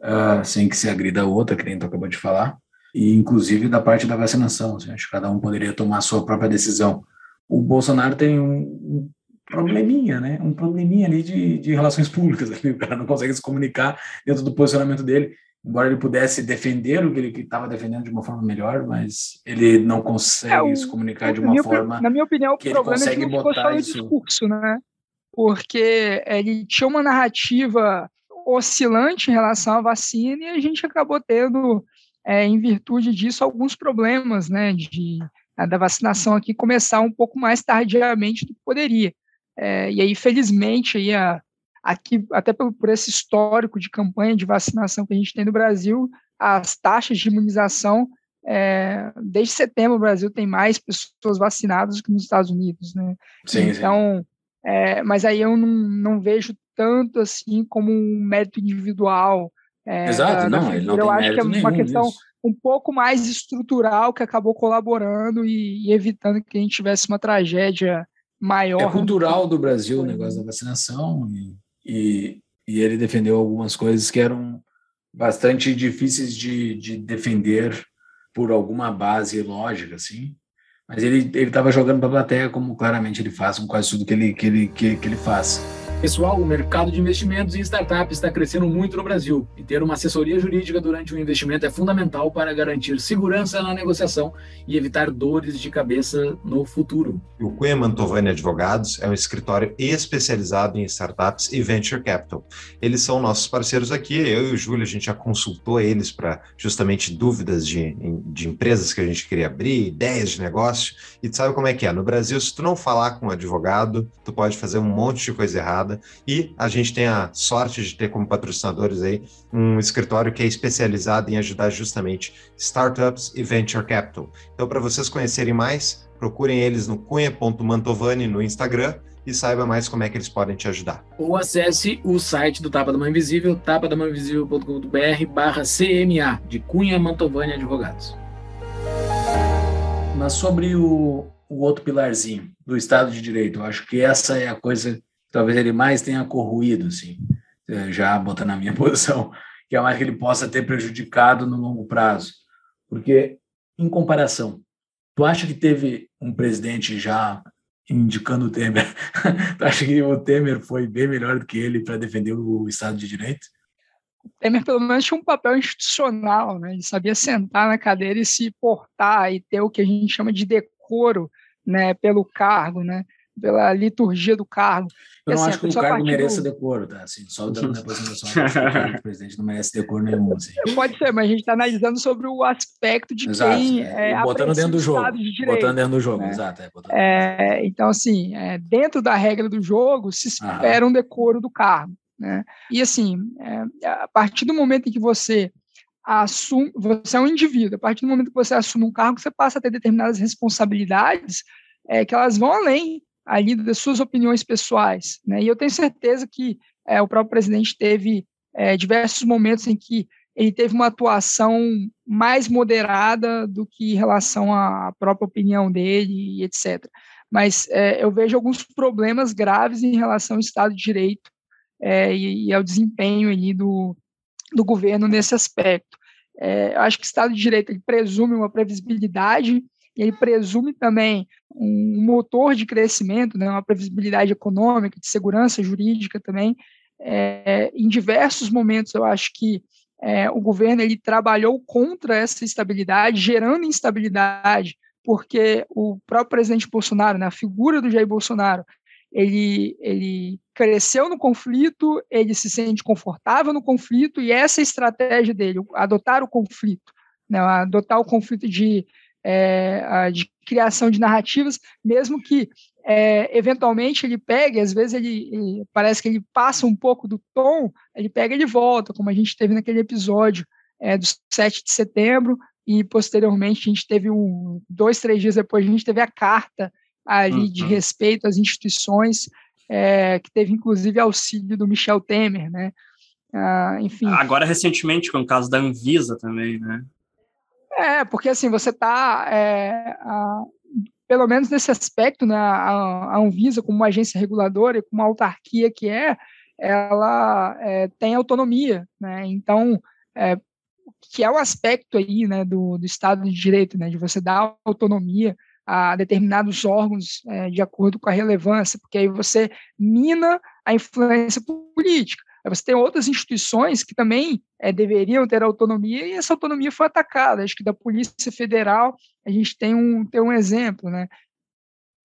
uh, sem que se agrida a outra, que nem tu acabou de falar e inclusive da parte da vacinação. Assim, acho que cada um poderia tomar a sua própria decisão. O Bolsonaro tem um, probleminha, né? Um probleminha ali de, de relações públicas. Ali. O cara não consegue se comunicar dentro do posicionamento dele. Embora ele pudesse defender o que ele estava defendendo de uma forma melhor, mas ele não consegue é, se comunicar de uma minha, forma. Na minha opinião, o que problema ele consegue é que não botar isso... discurso, né? Porque ele tinha uma narrativa oscilante em relação à vacina e a gente acabou tendo é, em virtude disso, alguns problemas né, de, da vacinação aqui começar um pouco mais tardiamente do que poderia. É, e aí, felizmente, aí a, aqui, até por, por, esse histórico de campanha de vacinação que a gente tem no Brasil, as taxas de imunização, é, desde setembro, o Brasil tem mais pessoas vacinadas do que nos Estados Unidos. Né? Sim, então, sim. É, mas aí eu não, não vejo tanto assim como um mérito individual é, Exato, não, ele não Eu acho que é uma questão disso. um pouco mais estrutural que acabou colaborando e, e, evitando que a gente tivesse uma tragédia maior. É cultural do Brasil o negócio da vacinação e, e, e, ele defendeu algumas coisas que eram bastante difíceis de, de defender por alguma base lógica, assim. Mas ele estava jogando para a plateia como claramente ele faz com quase tudo que ele, que ele, que, que ele faz. Pessoal, o mercado de investimentos em startups está crescendo muito no Brasil e ter uma assessoria jurídica durante o investimento é fundamental para garantir segurança na negociação e evitar dores de cabeça no futuro. O Cunha Mantovani Advogados é um escritório especializado em startups e venture capital. Eles são nossos parceiros aqui, eu e o Júlio, a gente já consultou eles para justamente dúvidas de, de empresas que a gente queria abrir, ideias de negócio, e tu sabe como é que é? No Brasil, se tu não falar com um advogado, tu pode fazer um monte de coisa errada e a gente tem a sorte de ter como patrocinadores aí um escritório que é especializado em ajudar justamente startups e venture capital. Então, para vocês conhecerem mais, procurem eles no cunha.mantovani no Instagram e saiba mais como é que eles podem te ajudar. Ou acesse o site do Tapa da Mãe Invisível, tapadamãeinvisível.com.br barra CMA, de Cunha Mantovani Advogados. Mas sobre o, o outro pilarzinho do Estado de Direito, eu acho que essa é a coisa talvez ele mais tenha corruído, assim, é, já botando na minha posição, que é mais que ele possa ter prejudicado no longo prazo. Porque, em comparação, tu acha que teve um presidente já indicando o Temer? tu acha que o Temer foi bem melhor do que ele para defender o Estado de Direito? O Temer, pelo menos, tinha um papel institucional, né? Ele sabia sentar na cadeira e se portar e ter o que a gente chama de decoro, né, pelo cargo, né? pela liturgia do cargo. Eu não assim, acho que o cargo mereça do... decoro, tá? Assim, só dando a acho que o presidente não merece decoro nenhum. Assim. Pode ser, mas a gente está analisando sobre o aspecto de exato, quem é, é botando dentro do jogo, de direito, botando dentro do jogo, né? exato. É, é, então, assim, é, dentro da regra do jogo, se espera um decoro do cargo. Né? E assim, é, a partir do momento em que você assume, você é um indivíduo, a partir do momento que você assume um cargo, você passa a ter determinadas responsabilidades é, que elas vão além ali das suas opiniões pessoais. Né? E eu tenho certeza que é, o próprio presidente teve é, diversos momentos em que ele teve uma atuação mais moderada do que em relação à própria opinião dele, etc. Mas é, eu vejo alguns problemas graves em relação ao Estado de Direito é, e, e, ao desempenho ali do, do governo nesse aspecto. É, eu acho que o Estado de Direito ele presume uma previsibilidade, ele presume também um motor de crescimento, né, uma previsibilidade econômica, de segurança jurídica também. É, em diversos momentos, eu acho que é, o governo ele trabalhou contra essa estabilidade, gerando instabilidade, porque o próprio presidente Bolsonaro, né, a figura do Jair Bolsonaro, ele, ele cresceu no conflito, ele se sente confortável no conflito, e essa é a estratégia dele, adotar o conflito, né, adotar o conflito de, é, de criação de narrativas, mesmo que é, eventualmente ele pegue, às vezes ele, ele, parece que ele passa um pouco do tom, ele pega e volta, como a gente teve naquele episódio é, do 7 de setembro, e posteriormente a gente teve um, dois, três dias depois, a gente teve a carta ali uhum. de respeito às instituições, é, que teve inclusive auxílio do Michel Temer, né? Ah, enfim. Agora recentemente com o caso da Anvisa também, né? É, porque assim você está, é, pelo menos nesse aspecto, né, a, Anvisa como uma agência reguladora e como uma autarquia que é, ela é, tem autonomia, né? Então, que é o aspecto aí, né, do, do Estado de Direito, né, de você dar autonomia a determinados órgãos é, de acordo com a relevância, porque aí você mina a influência política. Aí você tem outras instituições que também é, deveriam ter autonomia e essa autonomia foi atacada. Acho que da Polícia Federal a gente tem um, tem um exemplo, né?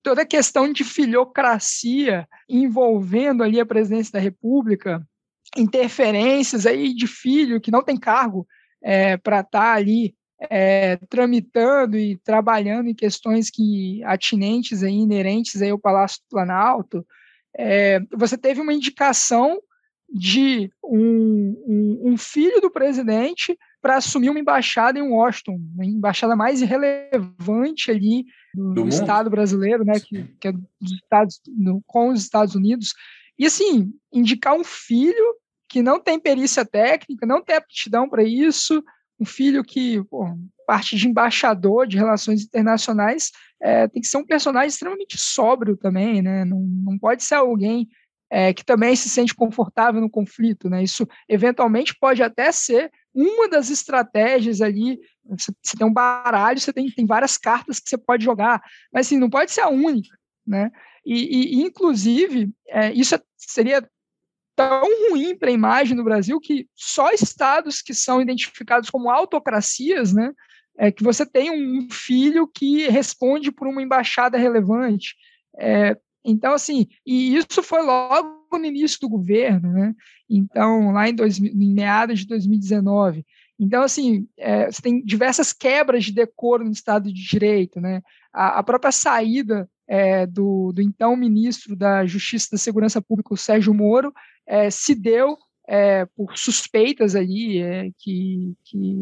Toda a questão de filocracia envolvendo ali a presidência da República, interferências aí de filho que não tem cargo é, para estar tá ali é, tramitando e trabalhando em questões que atinentes aí, inerentes aí ao Palácio do Planalto, é, você teve uma indicação de um, um, um filho do presidente para assumir uma embaixada em Washington, a embaixada mais relevante ali do, do, do Estado brasileiro, né, que, que é dos Estados, com os Estados Unidos. E assim, indicar um filho que não tem perícia técnica, não tem aptidão para isso, um filho que, pô, parte de embaixador de relações internacionais, é, tem que ser um personagem extremamente sóbrio também, né? Não, não pode ser alguém é, que também se sente confortável no conflito, né? Isso eventualmente pode até ser uma das estratégias ali. Você, você tem um baralho, você tem, tem várias cartas que você pode jogar, mas assim, não pode ser a única, né? E, e inclusive, é, isso seria tão ruim para a imagem do Brasil que só estados que são identificados como autocracias, né, é que você tem um filho que responde por uma embaixada relevante. É, então, assim, e isso foi logo no início do governo, né? Então, lá em, dois, em meados de 2019. Então, assim, é, você tem diversas quebras de decoro no Estado de Direito, né? A, a própria saída é, do, do, então ministro da Justiça e da Segurança Pública, o Sérgio Moro, é, se deu é, por suspeitas ali é, que, que,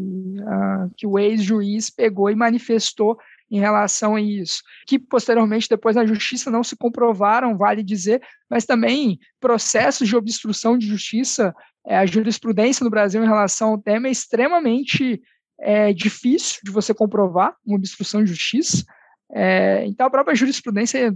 a, que o ex-juiz pegou e manifestou em relação a isso, que posteriormente depois na justiça não se comprovaram, vale dizer, mas também processos de obstrução de justiça, é, a jurisprudência no Brasil em relação ao tema é extremamente é, difícil de você comprovar uma obstrução de justiça, é, então a própria jurisprudência,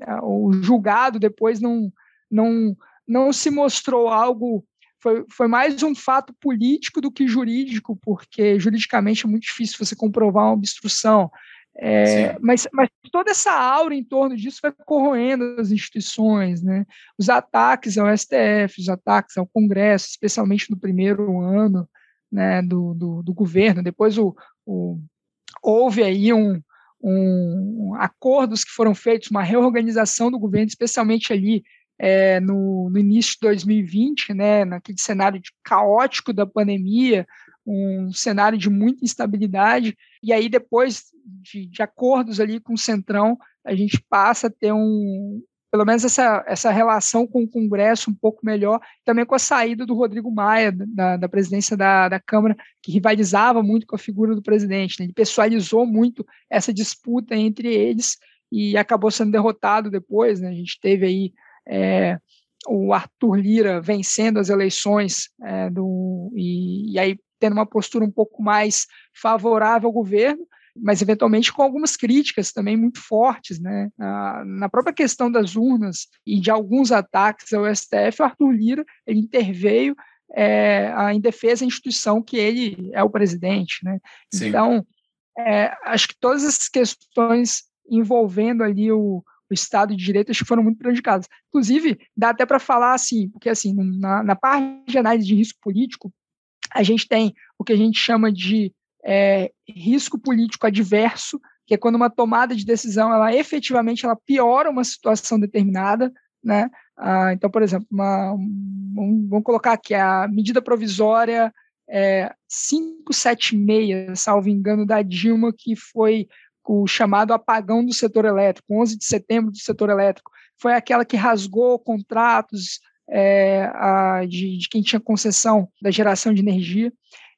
é, o julgado depois não, não, não se mostrou algo foi, foi mais um fato político do que jurídico, porque juridicamente é muito difícil você comprovar uma obstrução. É, mas, mas toda essa aura em torno disso vai corroendo as instituições, né? Os ataques ao STF, os ataques ao Congresso, especialmente no primeiro ano né, do, do, do governo. Depois o, o, houve aí um, um, acordos que foram feitos, uma reorganização do governo, especialmente ali é, no, no, início de 2020, né, naquele cenário caótico da pandemia, um cenário de muita instabilidade, e aí depois de, de acordos ali com o Centrão, a gente passa a ter um, pelo menos essa, essa relação com o Congresso um pouco melhor, também com a saída do Rodrigo Maia da, da presidência da, da Câmara, que rivalizava muito com a figura do presidente. Né? Ele pessoalizou muito essa disputa entre eles e acabou sendo derrotado depois. Né? A gente teve aí é, o Arthur Lira vencendo as eleições é, do, e, e aí tendo uma postura um pouco mais favorável ao governo, mas eventualmente com algumas críticas também muito fortes, né? Na própria questão das urnas e de alguns ataques ao STF, o Arthur Lira ele interveio é, em defesa da instituição que ele é o presidente, né? Sim. Então, é, acho que todas essas questões envolvendo ali o, o Estado de Direito acho que foram muito prejudicadas. Inclusive, dá até para falar assim, porque assim, na, na parte de análise de risco político, a gente tem o que a gente chama de é, risco político adverso, que é quando uma tomada de decisão ela efetivamente ela piora uma situação determinada, né? Ah, então, por exemplo, uma, um, vamos colocar aqui a medida provisória é, 576, salvo engano, da Dilma, que foi o chamado apagão do setor elétrico, 11 de setembro do setor elétrico, foi aquela que rasgou contratos é, a, de, de quem tinha concessão da geração de energia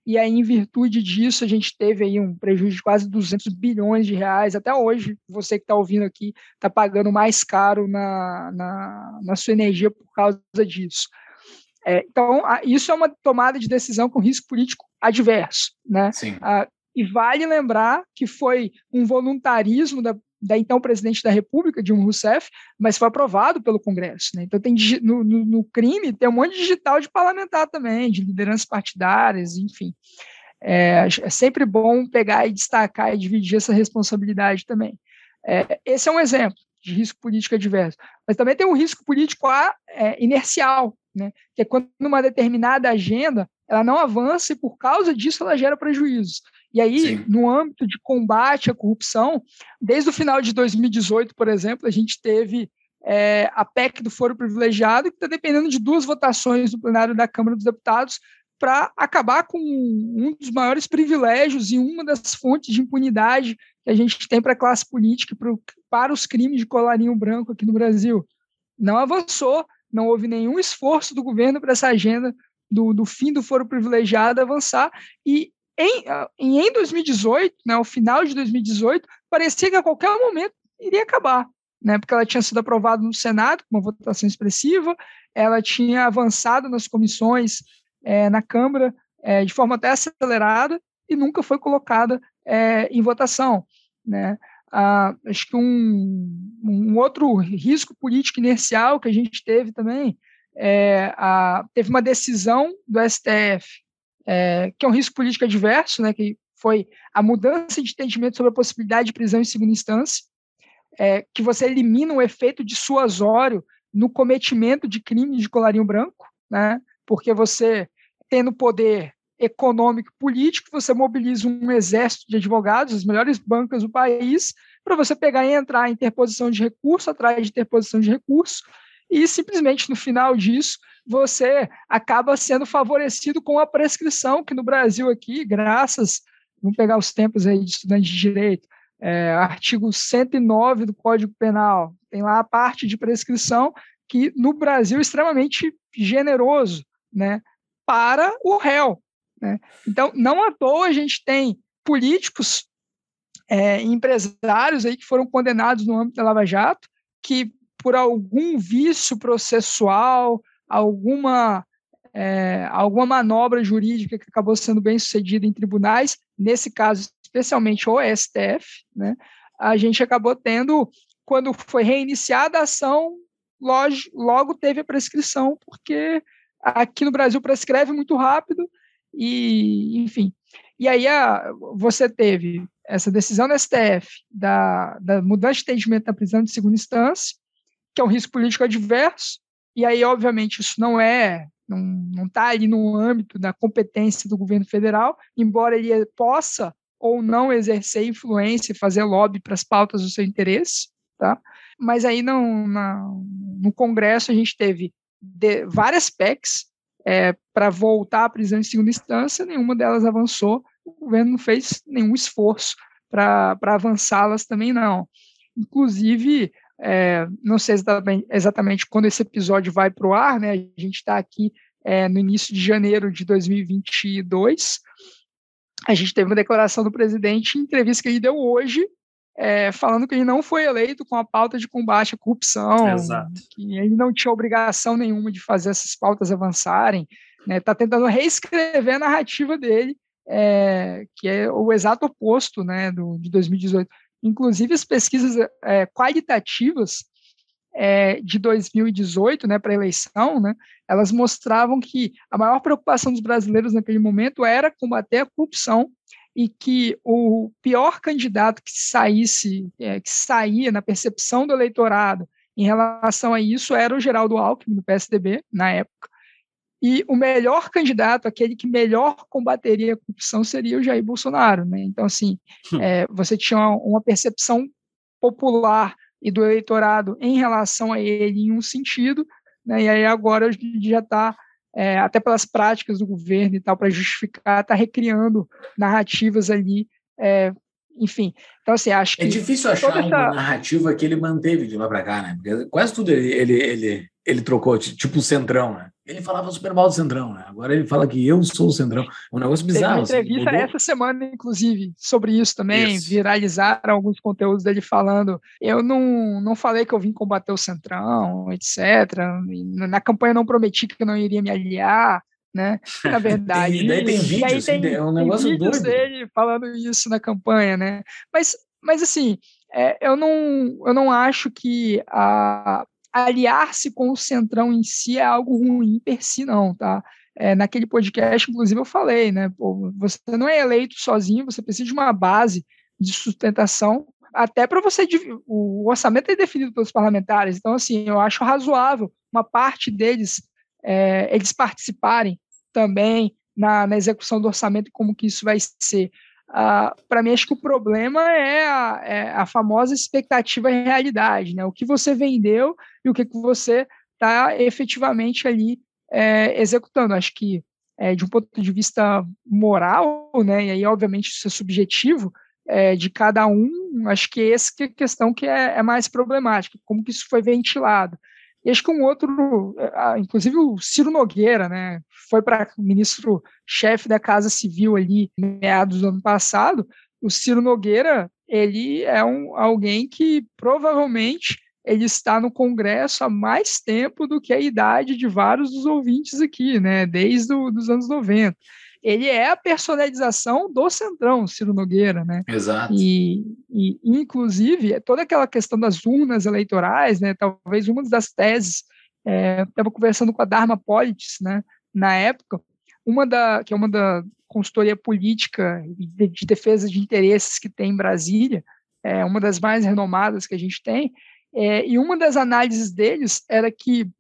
e aí, em virtude disso, a gente teve aí um prejuízo de quase 200 bilhões de reais. Até hoje, você que está ouvindo aqui está pagando mais caro na, na, na, sua energia por causa disso. É, então, isso é uma tomada de decisão com risco político adverso. Né? Sim. Ah, e vale lembrar que foi um voluntarismo da, da então presidente da República, Dilma Rousseff, mas foi aprovado pelo Congresso. Né? Então, tem no, no, no, crime tem um monte de digital de parlamentar também, de lideranças partidárias, enfim. É, é, sempre bom pegar e destacar e dividir essa responsabilidade também. É, esse é um exemplo de risco político adverso. Mas também tem um risco político é, inercial, né? que é quando uma determinada agenda ela não avança e por causa disso ela gera prejuízos. E aí, Sim. no âmbito de combate à corrupção, desde o final de 2018, por exemplo, a gente teve é, a PEC do foro privilegiado, que está dependendo de duas votações do plenário da Câmara dos Deputados para acabar com um dos maiores privilégios e uma das fontes de impunidade que a gente tem para a classe política e para os crimes de colarinho branco aqui no Brasil. Não avançou, não houve nenhum esforço do governo para essa agenda do, do fim do foro privilegiado avançar, e em, em 2018, né, ao final de 2018, parecia que a qualquer momento iria acabar, né, porque ela tinha sido aprovada no Senado com uma votação expressiva, ela tinha avançado nas comissões é, na Câmara é, de forma até acelerada e nunca foi colocada é, em votação. Né. Ah, acho que um, um outro risco político inercial que a gente teve também é, a, teve uma decisão do STF é, que é um risco político adverso, né, que foi a mudança de entendimento sobre a possibilidade de prisão em segunda instância, é, que você elimina o efeito dissuasório no cometimento de crimes de colarinho branco, né, porque você, tendo poder econômico e político, você mobiliza um exército de advogados, as melhores bancas do país, para você pegar e entrar em interposição de recurso, atrás de interposição de recurso, e simplesmente no final disso você acaba sendo favorecido com a prescrição, que no Brasil aqui, graças, vamos pegar os tempos aí de estudante de direito, é, artigo 109 do Código Penal, tem lá a parte de prescrição que no Brasil é extremamente generoso, né, para o réu. Né? Então, não à toa a gente tem políticos, é, empresários aí que foram condenados no âmbito da Lava Jato, que por algum vício processual, alguma, é, alguma manobra jurídica que acabou sendo bem sucedida em tribunais, nesse caso, especialmente o STF, né, a gente acabou tendo, quando foi reiniciada a ação, logo, logo teve a prescrição, porque aqui no Brasil prescreve muito rápido, e, enfim. E aí a, você teve essa decisão do STF da, da mudança de entendimento da prisão de segunda instância, que é um risco político adverso, e aí, obviamente, isso não é, não está ali no âmbito da competência do governo federal, embora ele possa ou não exercer influência e fazer lobby para as pautas do seu interesse, tá? Mas aí no, na, no Congresso a gente teve de, várias PECs é, para voltar à prisão em segunda instância, nenhuma delas avançou, o governo não fez nenhum esforço para avançá-las também não. Inclusive, é, não sei exatamente, quando esse episódio vai para o ar, né? A gente está aqui é, no início de janeiro de 2022. A gente teve uma declaração do presidente em entrevista que ele deu hoje, é, falando que ele não foi eleito com a pauta de combate à corrupção, Exato. que ele não tinha obrigação nenhuma de fazer essas pautas avançarem, está né, tá tentando reescrever a narrativa dele, é, que é o exato oposto né, do, de 2018. Inclusive, as pesquisas é, qualitativas é, de 2018, né, para a eleição, né, elas mostravam que a maior preocupação dos brasileiros naquele momento era combater a corrupção e que o pior candidato que saísse, é, que saía na percepção do eleitorado em relação a isso era o Geraldo Alckmin, do PSDB, na época, e o melhor candidato, aquele que melhor combateria a corrupção, seria o Jair Bolsonaro. Né? Então, assim, hum. é, você tinha uma, percepção popular e do eleitorado em relação a ele em um sentido, né? e aí agora a gente já está é, até pelas práticas do governo e tal, para justificar, está recriando narrativas ali, é, enfim. Então, assim, acho é que. É difícil achar essa... uma narrativa que ele manteve de lá para cá, né? Porque quase tudo ele, ele, ele, ele trocou, tipo o Centrão, né? Ele falava super mal do Centrão, né? Agora ele fala que eu sou o Centrão. É um negócio bizarro. Teve uma assim, entrevista assim, essa semana, inclusive, sobre isso também. Isso. Viralizaram alguns conteúdos dele falando. Eu não, não falei que eu vim combater o Centrão, etc. Na campanha não prometi que eu não iria me aliar. Né? Na verdade. e daí tem vídeos, tem, é um negócio tem vídeos doido. dele falando isso na campanha, né? Mas, mas assim, é, eu, não, eu não acho que a, aliar-se com o Centrão em si é algo ruim per si, não, tá? É, naquele podcast, inclusive, eu falei, né? Pô, você não é eleito sozinho, você precisa de uma base de sustentação, até para você. O orçamento é definido pelos parlamentares, então, assim, eu acho razoável uma parte deles é, eles participarem também na, na execução do orçamento como que isso vai ser. Uh, para mim, acho que o problema é a, é a, famosa expectativa e realidade, né? O que você vendeu e o que, que você está efetivamente ali é, executando. Acho que, é, de um ponto de vista moral, né? E aí, obviamente, isso é subjetivo é, de cada um. Acho que essa que é a questão que é, é mais problemática. Como que isso foi ventilado? E acho que um outro, é, inclusive o Ciro Nogueira, né, foi para ministro-chefe da Casa Civil ali, meados do ano passado. O Ciro Nogueira, ele é um, alguém que provavelmente ele está no Congresso há mais tempo do que a idade de vários dos ouvintes aqui, né, desde os anos 90 ele é a personalização do Centrão, Ciro Nogueira, né? Exato. E, e, inclusive, toda aquela questão das urnas eleitorais, né? Talvez uma das teses, é, estava conversando com a Dharma Politis, né? Na época, uma da, que é uma da consultoria política de, de defesa de interesses que tem em Brasília, é uma das mais renomadas que a gente tem, é, e uma das análises deles era que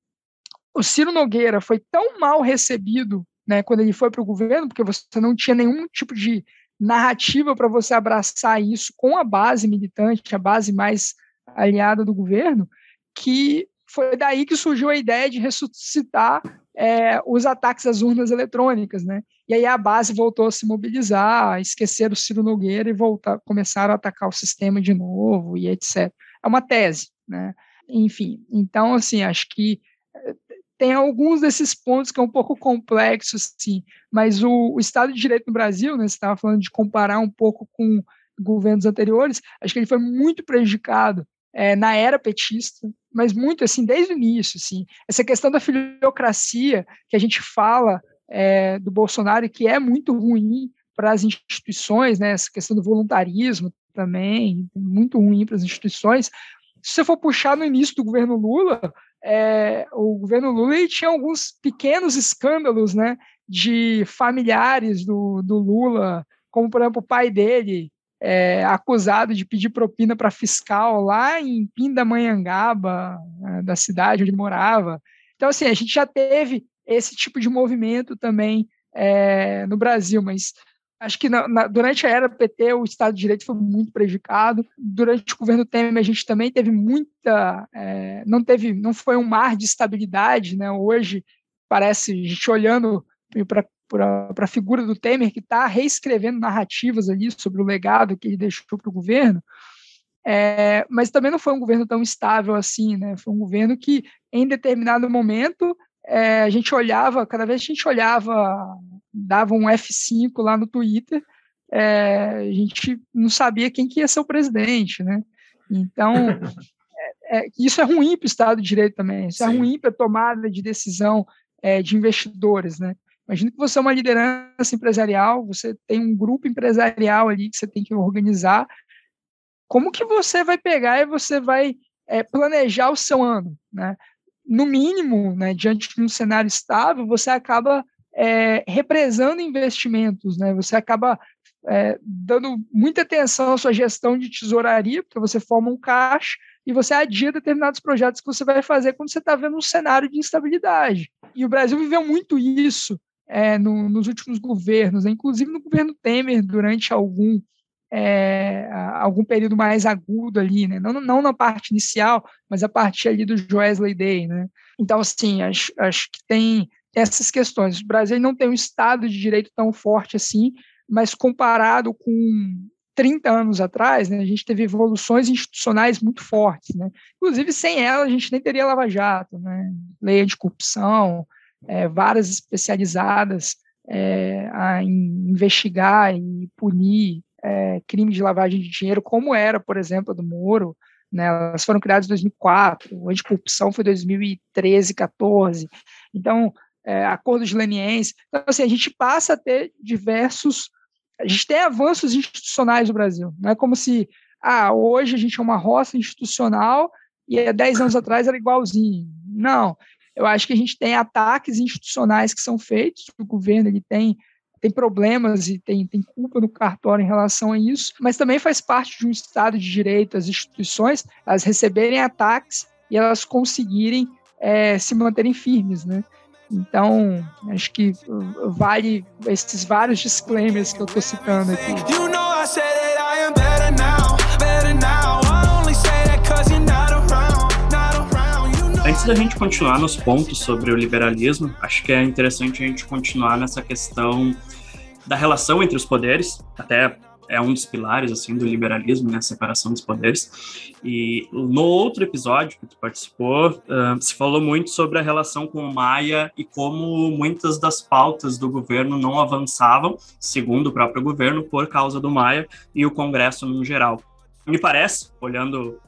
o Ciro Nogueira foi tão mal recebido né, quando ele foi para o governo, porque você não tinha nenhum tipo de narrativa para você abraçar isso com a base militante, a base mais aliada do governo, que foi daí que surgiu a ideia de ressuscitar é, os ataques às urnas eletrônicas, né? E aí a base voltou a se mobilizar, esquecer o Ciro Nogueira e voltar, começaram a atacar o sistema de novo e etc. É uma tese, né? Enfim, então assim, acho que tem alguns desses pontos que é um pouco complexo, sim, mas o, o, Estado de Direito no Brasil, né, você estava falando de comparar um pouco com governos anteriores, acho que ele foi muito prejudicado é, na era petista, mas muito, assim, desde o início, assim, essa questão da filiocracia que a gente fala é, do Bolsonaro, que é muito ruim para as instituições, né, essa questão do voluntarismo também, muito ruim para as instituições, se você for puxar no início do governo Lula, é, o governo Lula tinha alguns pequenos escândalos né, de familiares do, do Lula, como, por exemplo, o pai dele, é, acusado de pedir propina para fiscal lá em Pindamonhangaba, né, da cidade onde ele morava. Então, assim, a gente já teve esse tipo de movimento também é, no Brasil, mas Acho que na, na, durante a era PT o Estado de Direito foi muito prejudicado. Durante o governo Temer a gente também teve muita, é, não teve, não foi um mar de estabilidade, né? Hoje parece a gente olhando para a figura do Temer que está reescrevendo narrativas ali sobre o legado que ele deixou para o governo. É, mas também não foi um governo tão estável assim, né? Foi um governo que, em determinado momento, é, a gente olhava, cada vez a gente olhava, dava um F5 lá no Twitter, é, a gente não sabia quem que ia ser o presidente, né? Então, é, é, isso é ruim para o Estado de Direito também, isso é Sim. é ruim para a tomada de decisão é, de investidores, né? Imagina que você é uma liderança empresarial, você tem um grupo empresarial ali que você tem que organizar. Como que você vai pegar e você vai é, planejar o seu ano, né? no mínimo, né, diante de um cenário estável, você acaba é, represando investimentos, né? Você acaba é, dando muita atenção à sua gestão de tesouraria, porque você forma um caixa e você adia determinados projetos que você vai fazer quando você está vendo um cenário de instabilidade. E o Brasil viveu muito isso é, no, nos últimos governos, né? inclusive no governo Temer, durante algum é, algum período mais agudo ali, né? Não, não na parte inicial, mas a partir ali do Joesley Day, né? Então, assim, acho, acho que tem essas questões. O Brasil não tem um Estado de Direito tão forte assim, mas comparado com 30 anos atrás, né, a gente teve evoluções institucionais muito fortes, né? Inclusive, sem ela, a gente nem teria Lava Jato, né? Lei de corrupção, é, várias especializadas é, a investigar e punir é, crime de lavagem de dinheiro, como era, por exemplo, a do Moro, né, elas foram criadas em 2004, o anticorrupção foi 2013, 14, então, é, acordo de leniência, então, assim, a gente passa a ter diversos, a gente tem avanços institucionais no Brasil, não é como se, ah, hoje a gente é uma roça institucional e há 10 anos atrás era igualzinho, não, eu acho que a gente tem ataques institucionais que são feitos, o governo ele tem tem problemas e tem, tem culpa no cartório em relação a isso, mas também faz parte de um Estado de Direito, as instituições, elas receberem ataques e elas conseguirem é, se manterem firmes, né? Então, acho que vale esses vários disclaimers que eu estou citando aqui. You know Antes da gente continuar nos pontos sobre o liberalismo, acho que é interessante a gente continuar nessa questão da relação entre os poderes, até é um dos pilares assim do liberalismo, né, a separação dos poderes. E no outro episódio que tu participou, uh, se falou muito sobre a relação com o Maia e como muitas das pautas do governo não avançavam, segundo o próprio governo, por causa do Maia e o Congresso no geral. Me parece, olhando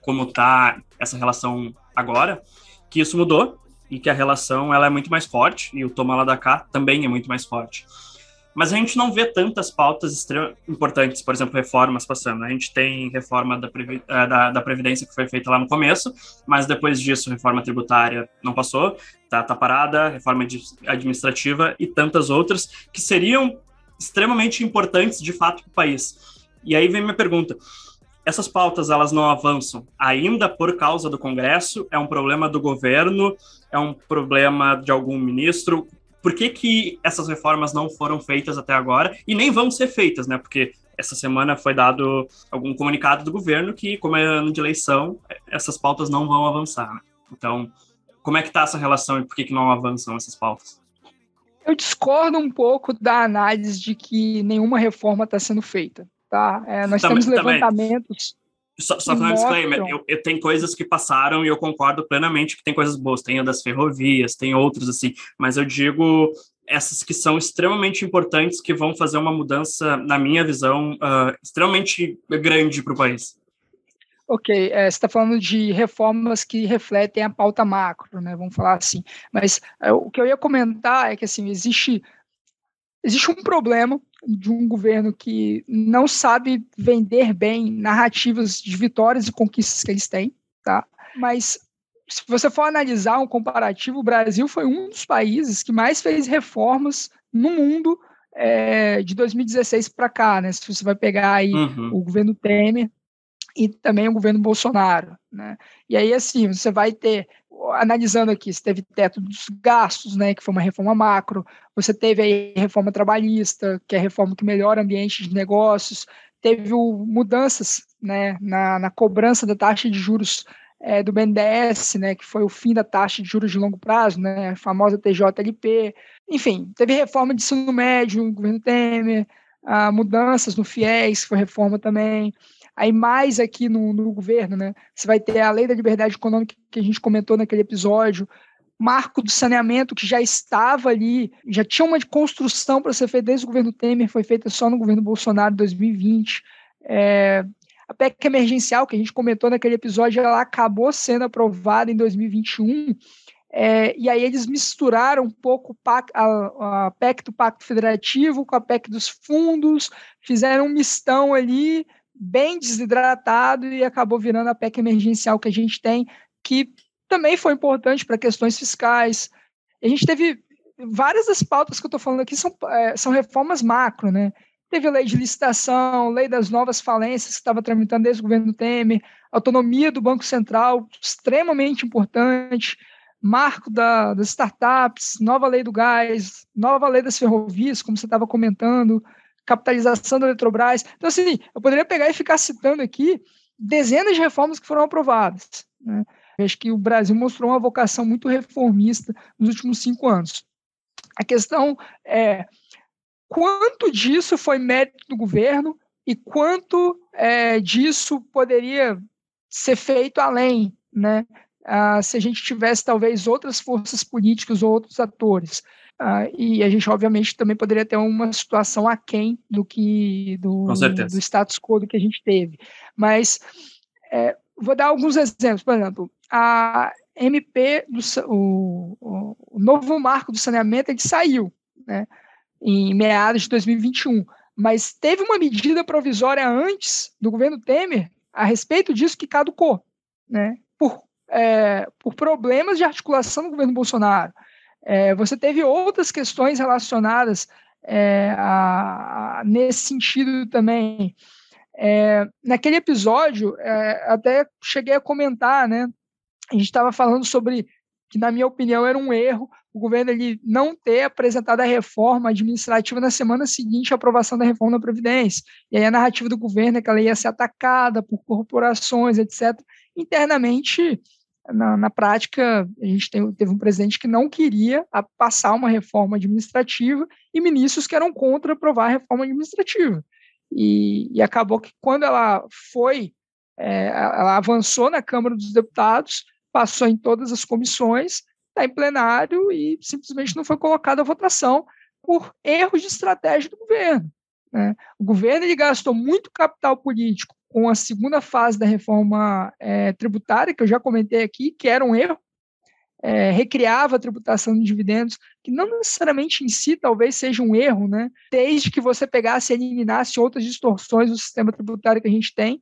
como está essa relação agora, que isso mudou e que a relação ela é muito mais forte e o toma lá da cá também é muito mais forte. Mas a gente não vê tantas pautas importantes, por exemplo, reformas passando. A gente tem reforma da, eh, da, da, Previdência que foi feita lá no começo, mas depois disso, reforma tributária não passou, tá, tá parada, reforma administrativa e tantas outras que seriam extremamente importantes de fato para o país. E aí vem minha pergunta: essas pautas elas não avançam ainda por causa do Congresso, é um problema do governo, é um problema de algum ministro. Por que, que essas reformas não foram feitas até agora e nem vão ser feitas, né? Porque essa semana foi dado algum comunicado do governo que, como é ano de eleição, essas pautas não vão avançar. Né? Então, como é que está essa relação e por que, que não avançam essas pautas? Eu discordo um pouco da análise de que nenhuma reforma está sendo feita. Tá? É, nós também, temos levantamentos. Só, só um disclaimer, eu, eu tenho coisas que passaram e eu concordo plenamente que tem coisas boas, tem a das ferrovias, tem outros assim, mas eu digo essas que são extremamente importantes, que vão fazer uma mudança, na minha visão, uh, extremamente grande para o país. Ok, é, você está falando de reformas que refletem a pauta macro, né? Vamos falar assim. Mas é, o que eu ia comentar é que assim existe existe um problema de um governo que não sabe vender bem narrativas de vitórias e conquistas que eles têm, tá? Mas se você for analisar um comparativo, o Brasil foi um dos países que mais fez reformas no mundo é, de 2016 para cá, né? Se você vai pegar aí uhum. o governo Temer e também o governo Bolsonaro. Né? E aí, assim, você vai ter, analisando aqui, você teve teto dos gastos, né, que foi uma reforma macro, você teve aí reforma trabalhista, que é a reforma que melhora o ambiente de negócios, teve o, mudanças né, na, na cobrança da taxa de juros é, do BNDES, né, que foi o fim da taxa de juros de longo prazo, né, a famosa TJLP. Enfim, teve reforma de ensino médio no governo Temer, ah, mudanças no FIES, que foi reforma também. Aí mais aqui no, no governo, né, você vai ter a lei da liberdade econômica que a gente comentou naquele episódio, marco do saneamento que já estava ali, já tinha uma construção para ser feita desde o governo Temer, foi feita só no governo Bolsonaro em 2020. É, a PEC emergencial, que a gente comentou naquele episódio, ela acabou sendo aprovada em 2021. É, e aí eles misturaram um pouco a, a PEC do Pacto Federativo com a PEC dos fundos, fizeram um mistão ali, bem desidratado, e acabou virando a PEC emergencial que a gente tem, que também foi importante para questões fiscais. A gente teve várias das pautas que eu estou falando aqui são, é, são reformas macro, né? Teve lei de licitação, lei das novas falências que estava tramitando desde o governo Temer, autonomia do Banco Central, extremamente importante, marco da, das startups, nova lei do gás, nova lei das ferrovias, como você estava comentando, capitalização da Eletrobras. Então, assim, eu poderia pegar e ficar citando aqui dezenas de reformas que foram aprovadas. Né? Acho que o Brasil mostrou uma vocação muito reformista nos últimos cinco anos. A questão é quanto disso foi mérito do governo e quanto é, disso poderia ser feito além, né? Ah, se a gente tivesse talvez outras forças políticas ou outros atores. Ah, e a gente, obviamente, também poderia ter uma situação aquém do que do, do status quo do que a gente teve. Mas é, vou dar alguns exemplos. Por exemplo, a MP, do, o, o novo marco do saneamento, ele saiu. Né? em meados de 2021. Mas teve uma medida provisória antes do governo Temer a respeito disso que caducou, né? Por, é, por problemas de articulação do governo Bolsonaro. É, você teve outras questões relacionadas é, a, a, nesse sentido também. É, naquele episódio, é, até cheguei a comentar, né? A gente estava falando sobre que, na minha opinião, era um erro o governo ele não ter apresentado a reforma administrativa na semana seguinte à aprovação da reforma da Previdência. E aí a narrativa do governo é que ela ia ser atacada por corporações, etc. Internamente, na, na prática, a gente tem, teve um presidente que não queria passar uma reforma administrativa e ministros que eram contra aprovar a reforma administrativa. E, e acabou que quando ela foi, é, ela avançou na Câmara dos Deputados, passou em todas as comissões, está em plenário e simplesmente não foi colocado à votação por erros de estratégia do governo. Né? O governo ele gastou muito capital político com a segunda fase da reforma é, tributária, que eu já comentei aqui, que era um erro, é, recriava a tributação de dividendos, que não necessariamente em si talvez seja um erro, né? desde que você pegasse e eliminasse outras distorções do sistema tributário que a gente tem.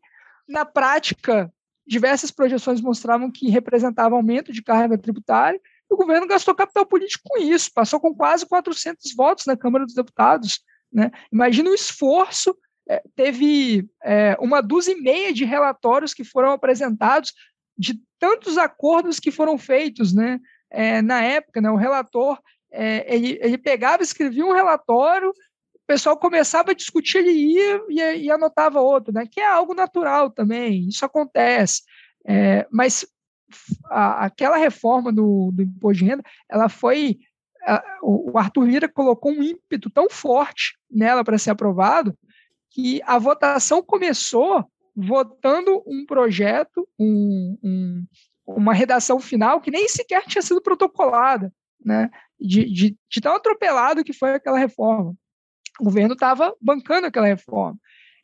Na prática, diversas projeções mostravam que representava aumento de carga tributária, o governo gastou capital político com isso, passou com quase 400 votos na Câmara dos Deputados. Né? Imagina o esforço, é, teve é, uma dúzia e meia de relatórios que foram apresentados de tantos acordos que foram feitos né? É, na época. Né? O relator, é, ele, ele pegava, escrevia um relatório, o pessoal começava a discutir, ele ia e, e anotava outro, né? que é algo natural também, isso acontece. É, mas a, aquela reforma do, do imposto de renda, ela foi o Arthur Lira colocou um ímpeto tão forte nela para ser aprovado que a votação começou votando um projeto, um, um, uma redação final que nem sequer tinha sido protocolada, né? De, de, de tão atropelado que foi aquela reforma. O governo estava bancando aquela reforma.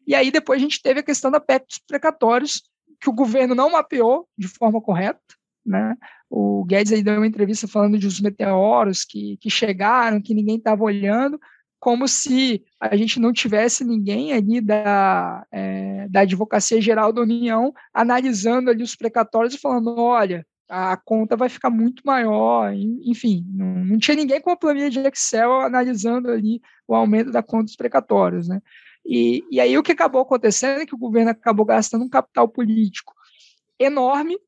E aí depois a gente teve a questão da PEC dos precatórios, que o governo não mapeou de forma correta. Né? O Guedes aí deu uma entrevista falando de os meteoros que, que chegaram, que ninguém estava olhando, como se a gente não tivesse ninguém ali da, é, da Advocacia Geral da União analisando ali os precatórios e falando, olha, a conta vai ficar muito maior, enfim, não, não tinha ninguém com a planilha de Excel analisando ali o aumento da conta dos precatórios, né? E, e aí o que acabou acontecendo é que o governo acabou gastando um capital político enorme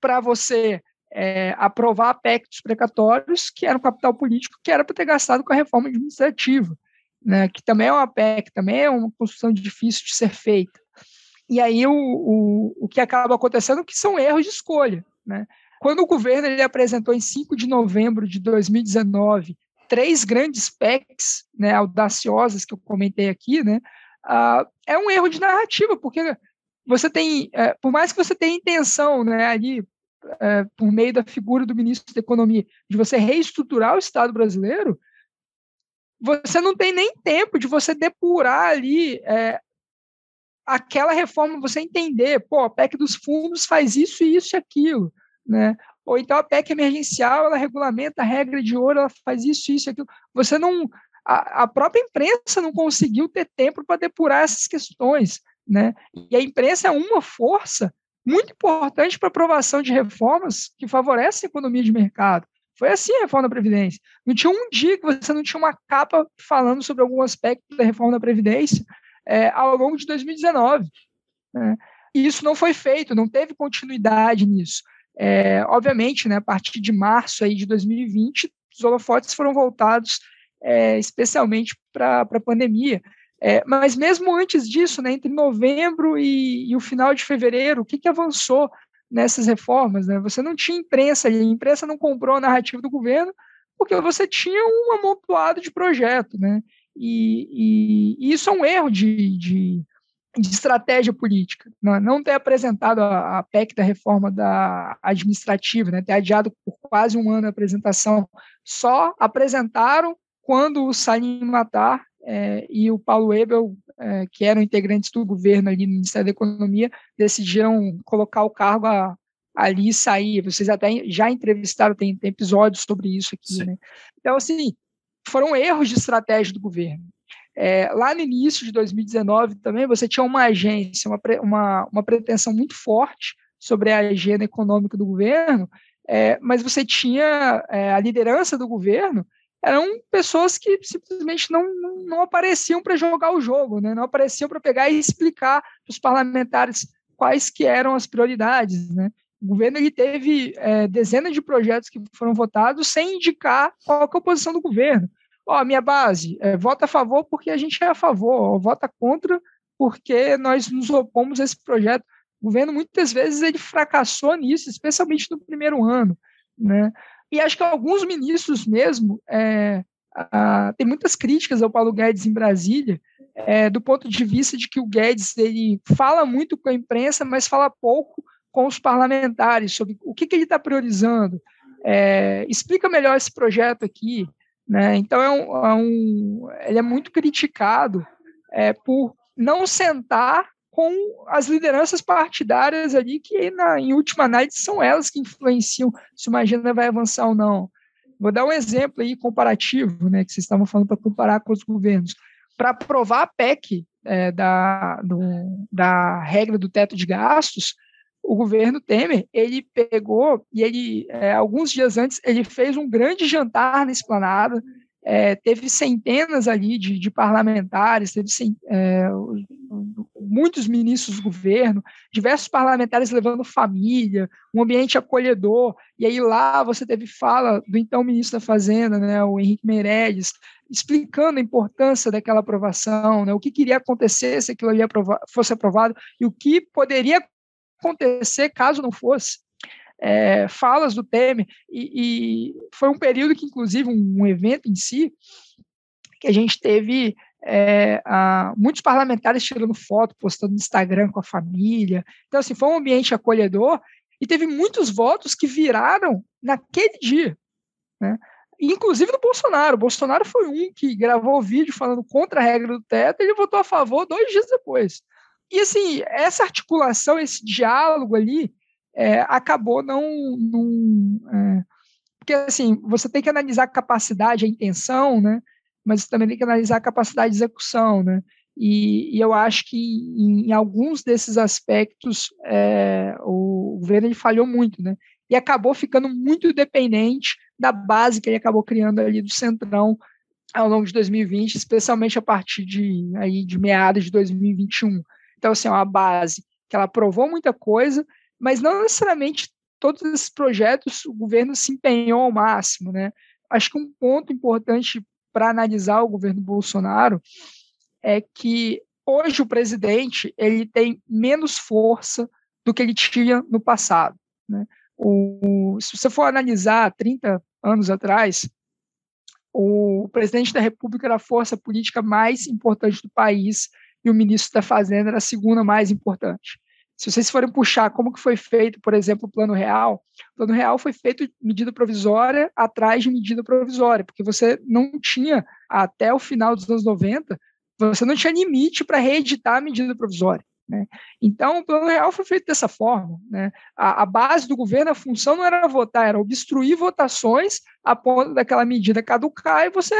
para você é, aprovar a PEC dos precatórios, que era um capital político que era para ter gastado com a reforma administrativa, né, que também é uma PEC, também é uma construção difícil de ser feita. E aí o, o, o que acaba acontecendo é que são erros de escolha. Né? Quando o governo ele apresentou em 5 de novembro de 2019 três grandes PECs né, audaciosas que eu comentei aqui, né, uh, é um erro de narrativa, porque você tem, uh, por mais que você tenha intenção né, ali, uh, por meio da figura do ministro da Economia, de você reestruturar o Estado brasileiro, você não tem nem tempo de você depurar ali é, aquela reforma, você entender, pô, a PEC dos fundos faz isso, isso e aquilo, né? Ou então a PEC emergencial, ela regulamenta a regra de ouro, ela faz isso, isso, aquilo. Você não. A, a própria imprensa não conseguiu ter tempo para depurar essas questões. Né? E a imprensa é uma força muito importante para aprovação de reformas que favorecem a economia de mercado. Foi assim a reforma da Previdência. Não tinha um dia que você não tinha uma capa falando sobre algum aspecto da reforma da Previdência é, ao longo de 2019. Né? E isso não foi feito, não teve continuidade nisso. É, obviamente, né, a partir de março aí de 2020, os holofotes foram voltados é, especialmente para a pandemia. É, mas mesmo antes disso, né, entre novembro e, e, o final de fevereiro, o que, que avançou nessas reformas? Né? Você não tinha imprensa, e a imprensa não comprou a narrativa do governo, porque você tinha um amontoado de projeto. Né? E, e, e isso é um erro de, de de estratégia política, não, é? não ter apresentado a, a, PEC da reforma da administrativa, né, ter adiado por quase um ano a apresentação, só apresentaram quando o Salim Matar é, e o Paulo Ebel, é, que eram integrantes do governo ali no Ministério da Economia, decidiram colocar o cargo a, ali e sair. Vocês até já entrevistaram, tem, tem episódios sobre isso aqui. Né? Então, assim, foram erros de estratégia do governo. É, lá no início de 2019 também você tinha uma agência, uma, uma, uma pretensão muito forte sobre a agenda econômica do governo, é, mas você tinha é, a liderança do governo, eram pessoas que simplesmente não, não, apareciam para jogar o jogo, né? não apareciam para pegar e explicar para os parlamentares quais que eram as prioridades. Né? O governo ele teve é, dezenas de projetos que foram votados sem indicar qual é a posição do governo ó, minha base, é, vota a favor porque a gente é a favor, ou vota contra porque nós nos opomos a esse projeto. O governo, muitas vezes, ele fracassou nisso, especialmente no primeiro ano, né? E acho que alguns ministros mesmo, é, a, tem muitas críticas ao Paulo Guedes em Brasília, é, do ponto de vista de que o Guedes ele fala muito com a imprensa, mas fala pouco com os parlamentares sobre o que, que ele está priorizando. É, explica melhor esse projeto aqui. Né? Então, é um, é um, ele é muito criticado é, por não sentar com as lideranças partidárias ali, que na, em última análise são elas que influenciam se uma agenda vai avançar ou não. Vou dar um exemplo aí comparativo, né, que vocês estavam falando para comparar com os governos. Para aprovar a PEC é, da, do, da regra do teto de gastos, o governo Temer, ele pegou e ele, é, alguns dias antes, ele fez um grande jantar na esplanada, é, teve centenas ali de, de parlamentares, teve é, muitos ministros do governo, diversos parlamentares levando família, um ambiente acolhedor, e aí lá você teve fala do então ministro da Fazenda, né, o Henrique Meirelles, explicando a importância daquela aprovação, né, o que queria acontecer se aquilo ali aprova fosse aprovado, e o que poderia acontecer caso não fosse. É, falas do Temer, e, e, foi um período que, inclusive, um, um evento em si, que a gente teve é, a, muitos parlamentares tirando foto, postando no Instagram com a família. Então, assim, foi um ambiente acolhedor e teve muitos votos que viraram naquele dia. Né? Inclusive do Bolsonaro. O Bolsonaro foi um que gravou o vídeo falando contra a regra do teto e ele votou a favor dois dias depois. E assim, essa articulação, esse diálogo ali, é, acabou não. não é, porque assim, você tem que analisar a capacidade, a intenção, né? Mas você também tem que analisar a capacidade de execução, né? E, e eu acho que em, em alguns desses aspectos é, o governo falhou muito, né? E acabou ficando muito dependente da base que ele acabou criando ali do centrão ao longo de 2020, especialmente a partir de, aí, de meados de 2021. Então, assim, é uma base que ela aprovou muita coisa, mas não necessariamente todos esses projetos o governo se empenhou ao máximo, né? Acho que um ponto importante para analisar o governo Bolsonaro é que hoje o presidente ele tem menos força do que ele tinha no passado. Né? O, se você for analisar 30 anos atrás, o presidente da República era a força política mais importante do país e o ministro da Fazenda era a segunda mais importante. Se vocês forem puxar como que foi feito, por exemplo, o Plano Real, o Plano Real foi feito medida provisória atrás de medida provisória, porque você não tinha, até o final dos anos 90, você não tinha limite para reeditar a medida provisória. Né? Então, o Plano Real foi feito dessa forma. Né? A, a, base do governo, a função não era votar, era obstruir votações a ponto daquela medida caducar e você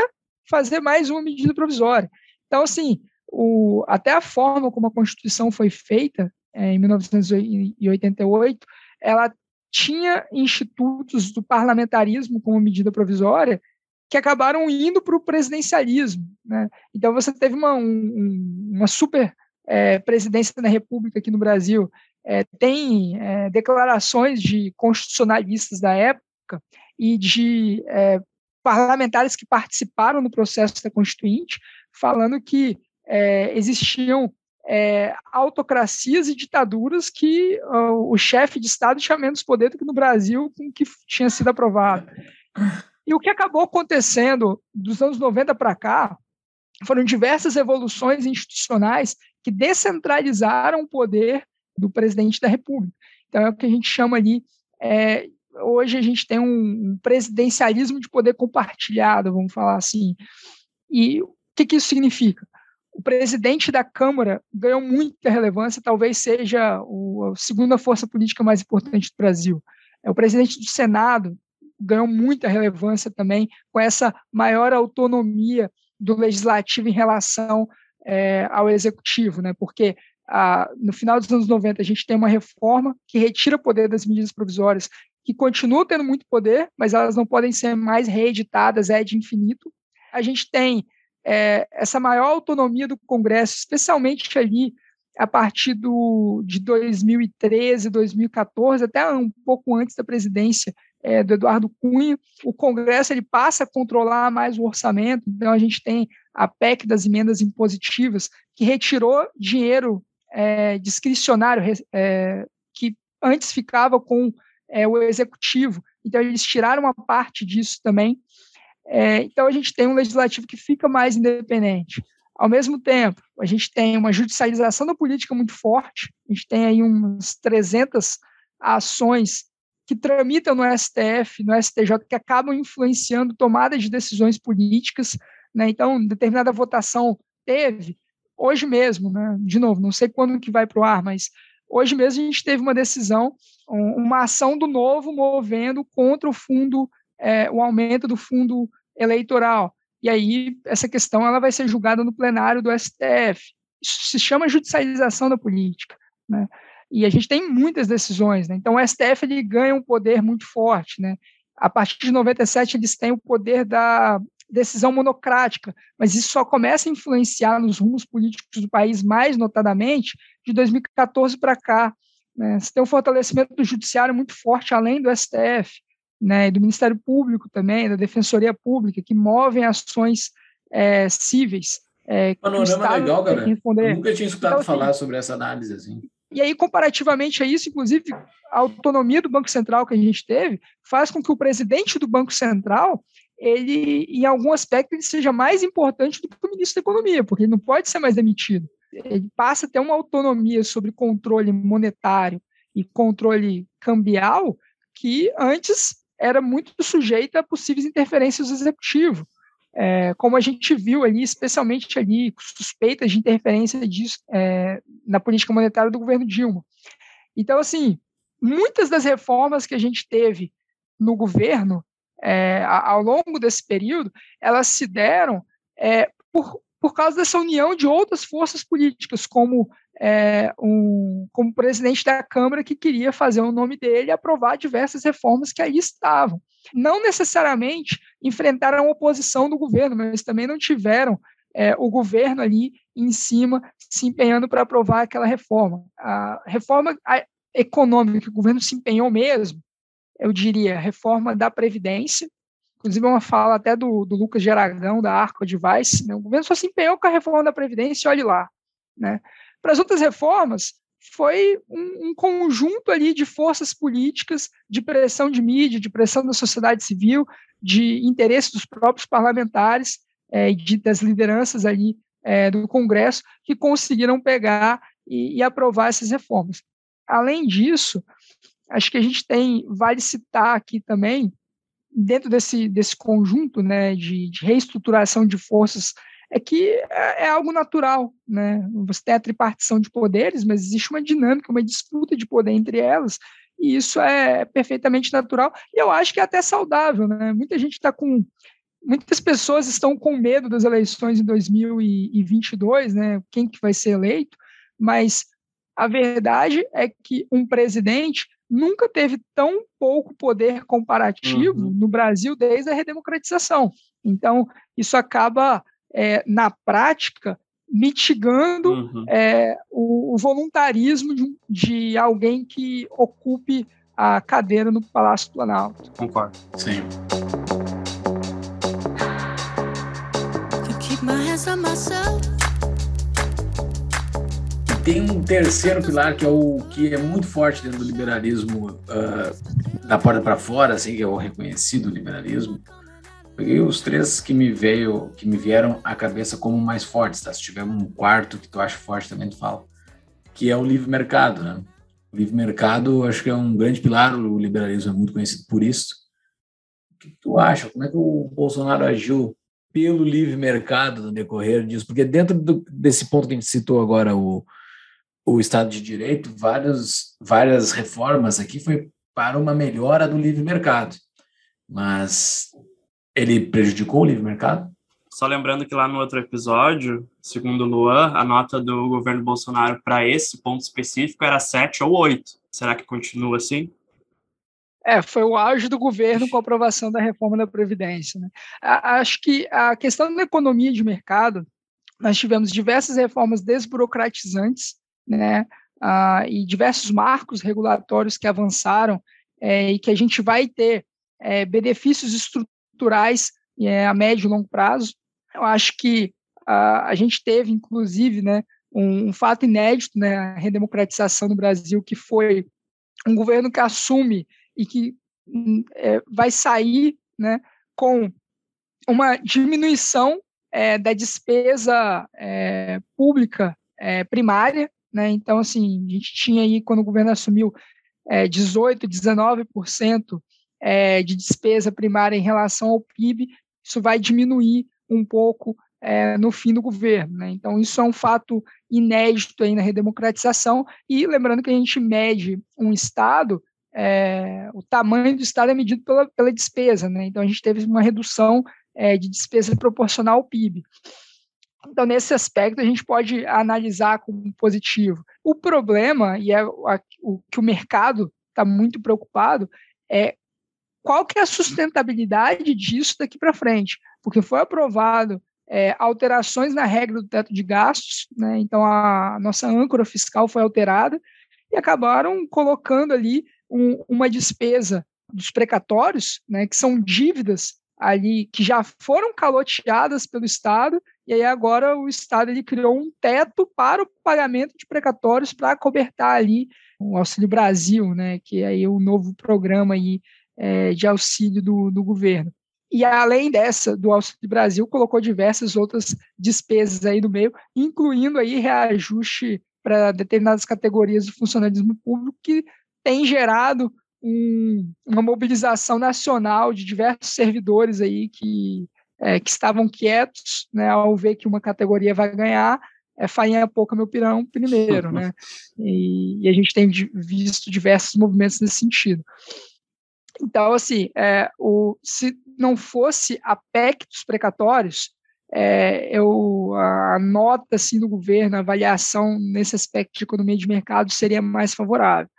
fazer mais uma medida provisória. Então, assim, o, até a forma como a Constituição foi feita, em 1988, ela tinha institutos do parlamentarismo como medida provisória que acabaram indo para o presidencialismo. Né? Então, você teve uma, um, uma super é, presidência da República aqui no Brasil, é, tem é, declarações de constitucionalistas da época e de é, parlamentares que participaram no processo da Constituinte, falando que é, existiam é, autocracias e ditaduras que uh, o chefe de Estado tinha menos poder do que no Brasil com que tinha sido aprovado. E o que acabou acontecendo dos anos 90 para cá foram diversas evoluções institucionais que descentralizaram o poder do presidente da República. Então, é o que a gente chama ali. É, hoje a gente tem um, presidencialismo de poder compartilhado, vamos falar assim. E o que, que isso significa? O presidente da Câmara ganhou muita relevância, talvez seja o, a segunda força política mais importante do Brasil. É o presidente do Senado ganhou muita relevância também com essa maior autonomia do legislativo em relação é, ao executivo, né? Porque ah, no final dos anos 90 a gente tem uma reforma que retira o poder das medidas provisórias, que continuam tendo muito poder, mas elas não podem ser mais reeditadas, é de infinito. A gente tem é, essa maior autonomia do Congresso, especialmente ali a partir do, de 2013, 2014, até um pouco antes da presidência é, do Eduardo Cunha, o Congresso ele passa a controlar mais o orçamento, então a gente tem a PEC das emendas impositivas, que retirou dinheiro é, discricionário é, que antes ficava com é, o executivo, então eles tiraram uma parte disso também, é, então a gente tem um legislativo que fica mais independente. Ao mesmo tempo, a gente tem uma judicialização da política muito forte, a gente tem aí umas 300 ações que tramitam no STF, no STJ, que acabam influenciando tomada de decisões políticas. Né? Então, determinada votação teve, hoje mesmo, né? de novo, não sei quando que vai para o ar, mas hoje mesmo a gente teve uma decisão, uma ação do novo movendo contra o fundo, é, o aumento do fundo eleitoral. E aí, essa questão ela vai ser julgada no plenário do STF. Isso se chama judicialização da política. Né? E a gente tem muitas decisões, né? Então o STF ele ganha um poder muito forte, né? A partir de 97 eles têm o poder da decisão monocrática, mas isso só começa a influenciar nos rumos políticos do país mais notadamente de 2014 para cá. Né? Você tem um fortalecimento do judiciário muito forte além do STF, né? Do Ministério Público também, da Defensoria Pública, que movem ações é, cíveis. É, Panorama legal. Eu nunca tinha escutado então, assim, falar sobre essa análise assim. E aí, comparativamente a isso, inclusive, a autonomia do Banco Central que a gente teve faz com que o presidente do Banco Central, ele, em algum aspecto, ele seja mais importante do que o ministro da Economia, porque ele não pode ser mais demitido. Ele passa a ter uma autonomia sobre controle monetário e controle cambial que antes era muito sujeita a possíveis interferências do executivo é, como a gente viu ali, especialmente ali, suspeitas de interferência disso é, na política monetária do governo Dilma. Então, assim, muitas das reformas que a gente teve no governo é, ao longo desse período, elas se deram é, por, por causa dessa união de outras forças políticas, como é, um, como presidente da Câmara que queria fazer o nome dele e aprovar diversas reformas que aí estavam. Não necessariamente enfrentaram a oposição do governo, mas também não tiveram é, o governo ali em cima se empenhando para aprovar aquela reforma. A reforma econômica que o governo se empenhou mesmo, eu diria, reforma da Previdência, inclusive uma fala até do, do Lucas Geragão, da Arco Advice, né? o governo só se empenhou com a reforma da Previdência, olhe lá. Né? Para as outras reformas, foi um, um, conjunto ali de forças políticas, de pressão de mídia, de pressão da sociedade civil, de interesse dos próprios parlamentares, é, de, das lideranças ali é, do Congresso, que conseguiram pegar e, e aprovar essas reformas. Além disso, acho que a gente tem, vale citar aqui também, dentro desse, desse conjunto né, de, de reestruturação de forças é que é, é, algo natural, né? Você tem a tripartição de poderes, mas existe uma dinâmica, uma disputa de poder entre elas, e isso é perfeitamente natural, e eu acho que é até saudável, né? Muita gente está com muitas pessoas estão com medo das eleições em 2022, né? Quem que vai ser eleito? Mas a verdade é que um presidente nunca teve tão pouco poder comparativo uhum. no Brasil desde a redemocratização. Então, isso acaba é, na prática, mitigando uhum. é, o, o, voluntarismo de, de, alguém que ocupe a cadeira no Palácio Planalto. Concordo. Sim. Tem um terceiro pilar que é o que é muito forte dentro do liberalismo uh, da porta para fora, assim, que é o reconhecido liberalismo, Peguei os três que me veio, que me vieram à cabeça como mais fortes, tá? Se tiver um quarto que tu acha forte também tu fala, que é o livre mercado, né? O livre mercado, acho que é um grande pilar, o liberalismo é muito conhecido por isso. O que tu acha? Como é que o Bolsonaro agiu pelo livre mercado no decorrer disso? Porque dentro do, desse ponto que a gente citou agora, o, o Estado de Direito, várias, várias reformas aqui foi para uma melhora do livre mercado. Mas ele prejudicou o livre mercado? Só lembrando que lá no outro episódio, segundo o Luan, a nota do governo Bolsonaro para esse ponto específico era 7 ou 8. Será que continua assim? É, foi o auge do governo com a aprovação da reforma da Previdência. Né? Acho que a questão da economia de mercado, nós tivemos diversas reformas desburocratizantes, né? Ah, e diversos marcos regulatórios que avançaram é, e que a gente vai ter é, benefícios estruturais é, a médio e longo prazo. Eu acho que a, a gente teve, inclusive, né, um, um, fato inédito, né, redemocratização no Brasil, que foi um governo que assume e que hum, é, vai sair né, com uma diminuição é, da despesa é, pública é, primária. Né, então, assim, a gente tinha aí, quando o governo assumiu, 18%, 19% é, de despesa primária em relação ao PIB, isso vai diminuir um pouco é, no fim do governo. Né? Então, isso é um fato inédito aí na redemocratização, e lembrando que a gente mede um Estado, é, o tamanho do Estado é medido pela, pela despesa, né? então a gente teve uma redução é, de despesa proporcional ao PIB. Então, nesse aspecto, a gente pode analisar como positivo. O problema, e é o que o mercado está muito preocupado, é qual que é a sustentabilidade disso daqui para frente? Porque foi aprovado é, alterações na regra do teto de gastos, né? então a nossa âncora fiscal foi alterada e acabaram colocando ali um, uma despesa dos precatórios, né, que são dívidas ali que já foram caloteadas pelo Estado e aí agora o Estado ele criou um teto para o pagamento de precatórios para cobertar ali o Auxílio Brasil, né, que é aí o novo programa aí é, de auxílio do, do governo. E além dessa, do Auxílio Brasil, colocou diversas outras despesas aí no meio, incluindo aí reajuste para determinadas categorias do funcionalismo público, que tem gerado um, uma mobilização nacional de diversos servidores aí que, é, que estavam quietos, né, ao ver que uma categoria vai ganhar, é farinha pouca meu pirão primeiro, né? E, e, a gente tem visto diversos movimentos nesse sentido. Então, assim, é, o, se não fosse a PEC dos precatórios, é, eu, a nota assim, do governo, a avaliação nesse aspecto de economia de mercado seria mais favorável.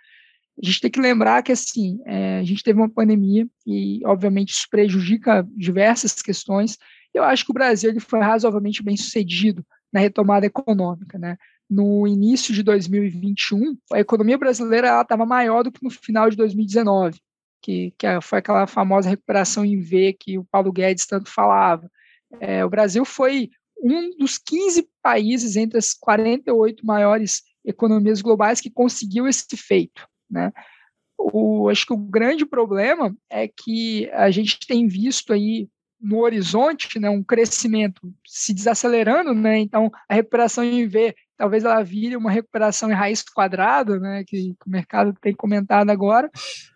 A gente tem que lembrar que assim, é, a gente teve uma pandemia e, obviamente, isso prejudica diversas questões. Eu acho que o Brasil ele foi razoavelmente bem sucedido na retomada econômica, né? No início de 2021, a economia brasileira estava maior do que no final de 2019, que, que foi aquela famosa recuperação em V que o Paulo Guedes tanto falava. É, o Brasil foi um dos 15 países entre as 48 maiores economias globais que conseguiu esse feito. Né? O, acho que o grande problema é que a gente tem visto aí no horizonte né, um crescimento se desacelerando, né? então a recuperação em V talvez ela vire uma recuperação em raiz quadrada, né, que, o mercado tem comentado agora.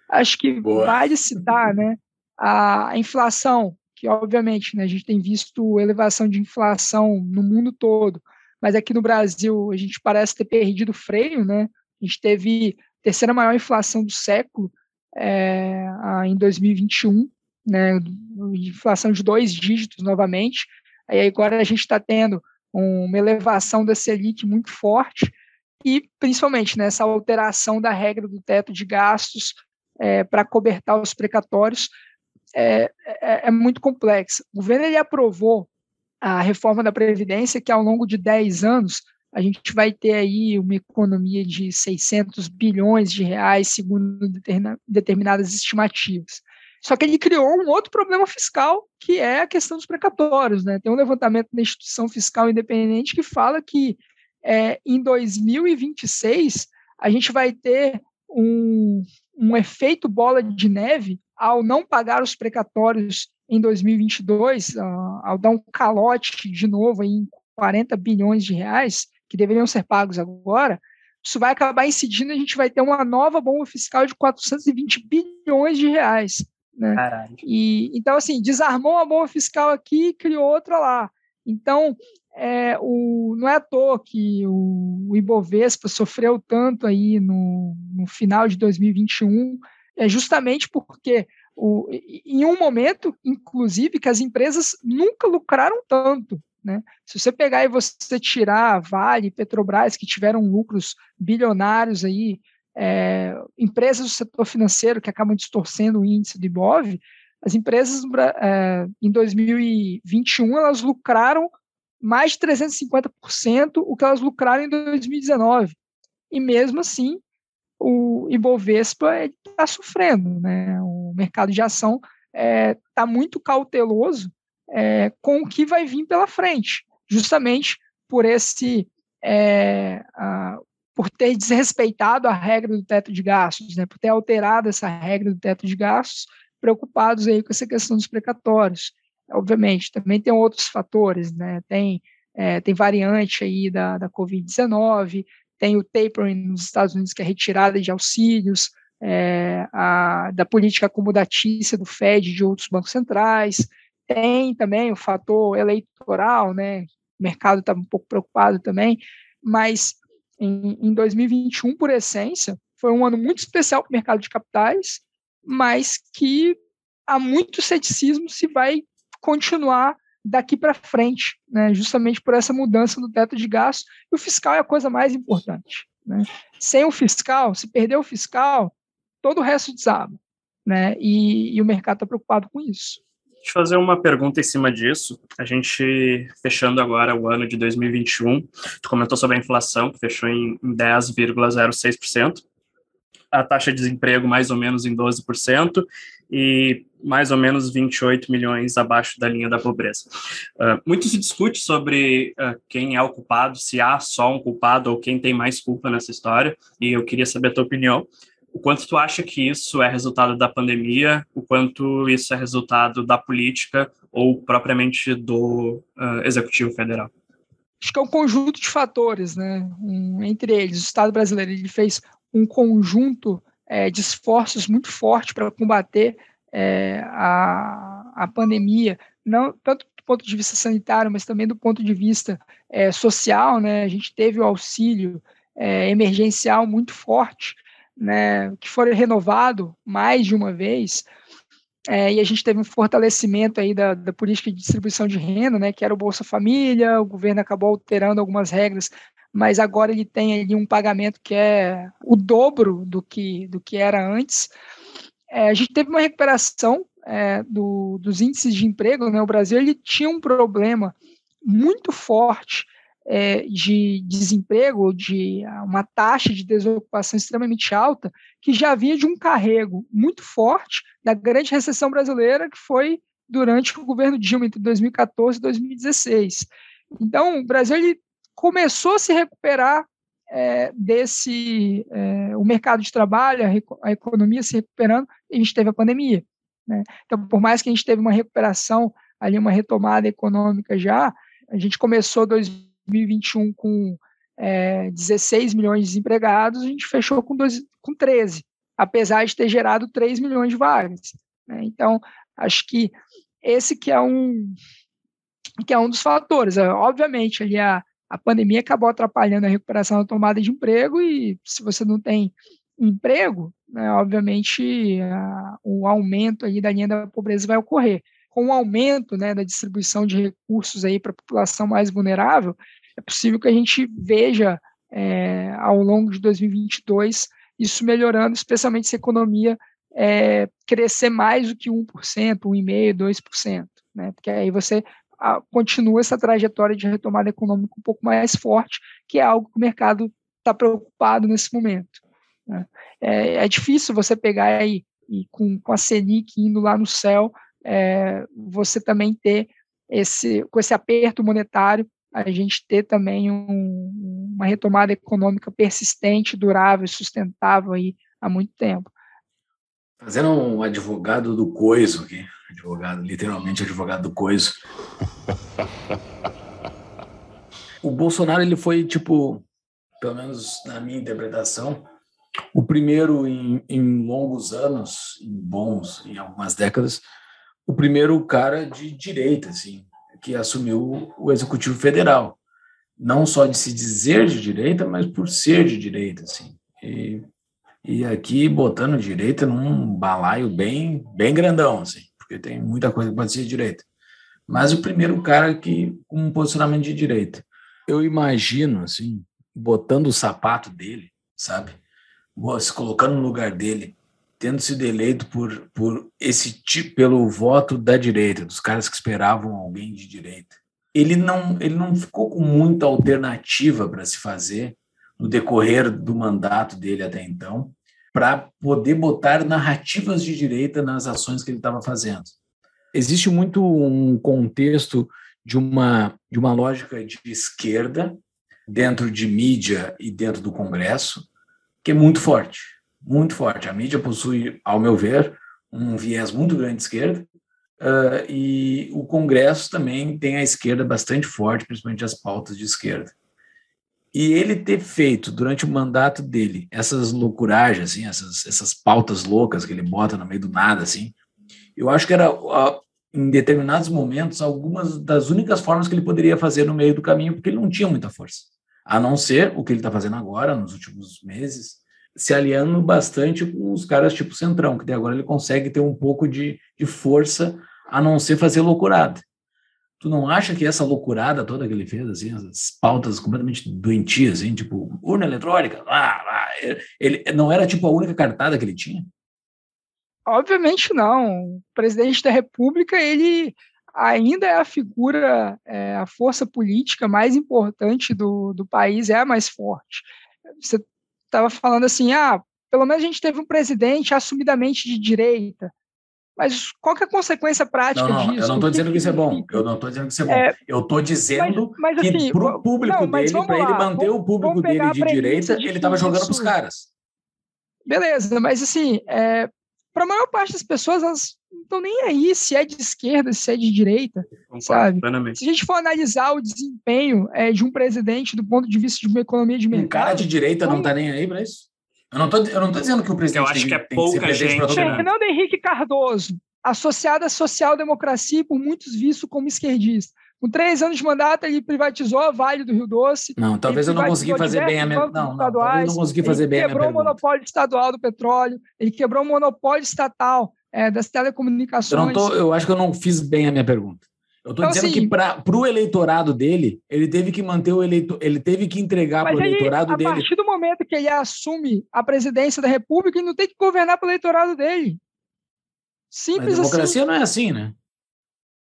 Acho que Boa. vale citar né, a inflação que obviamente né, a gente tem visto elevação de inflação no mundo todo, mas aqui no Brasil a gente parece ter perdido o freio, né? A gente teve terceira maior inflação do século é, em 2021, né? Inflação de dois dígitos novamente. Aí agora a gente está tendo uma elevação da Selic muito forte e principalmente nessa né, alteração da regra do teto de gastos é, para cobertar os precatórios é, é, é, muito complexa. O governo ele aprovou a reforma da Previdência, que ao longo de 10 anos a gente vai ter aí uma economia de 600 bilhões de reais, segundo determinadas estimativas. Só que ele criou um outro problema fiscal, que é a questão dos precatórios. Né? Tem um levantamento da instituição fiscal independente que fala que é, em 2026 a gente vai ter um, um efeito bola de neve ao não pagar os precatórios em 2022, ao dar um calote de novo em 40 bilhões de reais, que deveriam ser pagos agora, isso vai acabar incidindo, a gente vai ter uma nova bomba fiscal de 420 bilhões de reais. Né? E, então, assim, desarmou a bomba fiscal aqui e criou outra lá. Então, é, o, não é à toa que o, o Ibovespa sofreu tanto aí no, no final de 2021, é justamente porque o, em um momento, inclusive, que as empresas nunca lucraram tanto. Né? Se você pegar e você tirar Vale, Petrobras, que tiveram lucros bilionários aí, é, empresas do setor financeiro que acabam distorcendo o índice do Ibov, as empresas é, em 2021 elas lucraram mais de 350% o que elas lucraram em 2019. E mesmo assim, o Ibovespa está sofrendo, né? O mercado de ação está é, tá muito cauteloso é, com o que vai vir pela frente, justamente por esse é, a, por ter desrespeitado a regra do teto de gastos, né? Por ter alterado essa regra do teto de gastos, preocupados aí com essa questão dos precatórios. Obviamente, também tem outros fatores, né? Tem é, tem variante aí da, da Covid-19, tem o tapering nos Estados Unidos, que é retirada de auxílios, é, a, da política acomodatícia do Fed e de outros bancos centrais, tem também o fator eleitoral, né? O mercado está um pouco preocupado também, mas em, em 2021, por essência, foi um ano muito especial para o mercado de capitais, mas que há muito ceticismo se vai continuar daqui para frente, né, justamente por essa mudança do teto de gastos. E o fiscal é a coisa mais importante. Né? Sem o fiscal, se perder o fiscal, todo o resto desaba. Né? E, e o mercado está preocupado com isso. Eu fazer uma pergunta em cima disso. A gente, fechando agora o ano de 2021, tu comentou sobre a inflação, que fechou em 10,06%, a taxa de desemprego mais ou menos em 12%, e mais ou menos 28 milhões abaixo da linha da pobreza. Uh, muito se discute sobre uh, quem é o culpado, se há só um culpado ou quem tem mais culpa nessa história, e eu queria saber a tua opinião. O quanto tu acha que isso é resultado da pandemia, o quanto isso é resultado da política ou propriamente do uh, Executivo Federal? Acho que é um conjunto de fatores, né? Um, entre eles, o Estado brasileiro ele fez um conjunto é, de esforços muito forte para combater é, a, a pandemia, não tanto do ponto de vista sanitário, mas também do ponto de vista é, social, né? A gente teve o auxílio é, emergencial muito forte, né? Que foi renovado mais de uma vez. é, e a gente teve um fortalecimento aí da, da, política de distribuição de renda, né, que era o Bolsa Família, o governo acabou alterando algumas regras, mas agora ele tem ali um pagamento que é o dobro do que, do que era antes. É, a gente teve uma recuperação é, do, dos índices de emprego, né, o Brasil ele tinha um problema muito forte é, de desemprego, de uma taxa de desocupação extremamente alta, que já vinha de um carrego muito forte da grande recessão brasileira, que foi durante o governo Dilma, entre 2014 e 2016. Então, o Brasil ele começou a se recuperar é, desse é, o mercado de trabalho, a, a, economia se recuperando, e a gente teve a pandemia. Né? Então, por mais que a gente teve uma recuperação ali, uma retomada econômica já, a gente começou 2021 com é, 16 milhões de desempregados, a gente fechou com, dois, com 13, apesar de ter gerado 3 milhões de vagas. Né? Então, acho que esse que é um que é um dos fatores. É, obviamente, ali a, a pandemia acabou atrapalhando a recuperação da tomada de emprego e se você não tem emprego, né, obviamente a, o aumento aí da linha da pobreza vai ocorrer. Com o aumento né, da distribuição de recursos aí para a população mais vulnerável, é possível que a gente veja é, ao longo de 2022 isso melhorando, especialmente se a economia é, crescer mais do que 1%, 1,5%, 2%, né? porque aí você continua essa trajetória de retomada econômica um pouco mais forte, que é algo que o mercado está preocupado nesse momento. Né? É, é, difícil você pegar aí, e com, com a Selic indo lá no céu, é, você também ter esse, com esse aperto monetário, a gente ter também um, uma retomada econômica persistente, durável e sustentável aí há muito tempo. Fazendo um advogado do coiso aqui, advogado, literalmente advogado do coiso. o Bolsonaro, ele foi, tipo, pelo menos na minha interpretação, o primeiro em, em longos anos, em bons, em algumas décadas, o primeiro cara de direita, assim, que assumiu o executivo federal, não só de se dizer de direita, mas por ser de direita, assim. E, e aqui botando direita num balaio bem, bem grandão, assim, porque tem muita coisa que pode ser direita. Mas o primeiro cara que com um posicionamento de direita. Eu imagino, assim, botando o sapato dele, sabe? Se colocando no lugar dele, tendo sido eleito por, por esse tipo, pelo voto da direita, dos caras que esperavam alguém de direita. Ele não, ele não ficou com muita alternativa para se fazer no decorrer do mandato dele até então, para poder botar narrativas de direita nas ações que ele estava fazendo. Existe muito um contexto de uma, de uma lógica de esquerda dentro de mídia e dentro do Congresso, que é muito forte muito forte. A mídia possui, ao meu ver, um viés muito grande de esquerda, uh, e o Congresso também tem a esquerda bastante forte, principalmente as pautas de esquerda. E ele ter feito, durante o mandato dele, essas loucuragens, assim, essas, essas pautas loucas que ele bota no meio do nada, assim, eu acho que era, uh, em determinados momentos, algumas das únicas formas que ele poderia fazer no meio do caminho, porque ele não tinha muita força. A não ser o que ele está fazendo agora, nos últimos meses, se aliando bastante com os caras tipo Centrão, que agora ele consegue ter um pouco de, de força a não ser fazer loucurada. Tu não acha que essa loucurada toda que ele fez, assim, as pautas completamente doentias, assim, tipo, urna eletrônica, lá, lá, ele não era tipo a única cartada que ele tinha? Obviamente não. O presidente da República, ele ainda é a figura, é, a força política mais importante do, do país, é a mais forte. Você estava falando assim, ah, pelo menos a gente teve um presidente assumidamente de direita. Mas qual que é a consequência prática não, não, disso? Eu não estou dizendo que isso é bom. Eu não estou dizendo que isso é bom. É, eu estou dizendo mas, mas, assim, que para o público não, dele, para ele manter vamos, o público dele de direita, de ele estava jogando para os caras. Beleza, mas assim, é, para a maior parte das pessoas, elas estão nem aí se é de esquerda, se é de direita, Concordo, sabe? Plenamente. Se a gente for analisar o desempenho é, de um presidente do ponto de vista de uma economia de mercado... Um cara de direita não está nem aí para isso? Eu não estou dizendo que o presidente Eu acho que é pouca gente. Né? Fernando Henrique Cardoso, associado à social-democracia e por muitos visto como esquerdista. Com três anos de mandato, ele privatizou a Vale do Rio Doce. Não, talvez eu não consegui fazer bem a minha. Não, não, não consegui fazer bem a minha Ele quebrou o monopólio estadual do petróleo, ele quebrou o monopólio estatal é, das telecomunicações. Eu, tô, eu acho que eu não fiz bem a minha pergunta. Eu estou então, dizendo assim, que para o eleitorado dele, ele teve que manter o eleitor, ele teve que entregar para o eleitorado a dele. A partir do momento que ele assume a presidência da República, ele não tem que governar para o eleitorado dele. Simples Mas democracia assim. não é assim, né?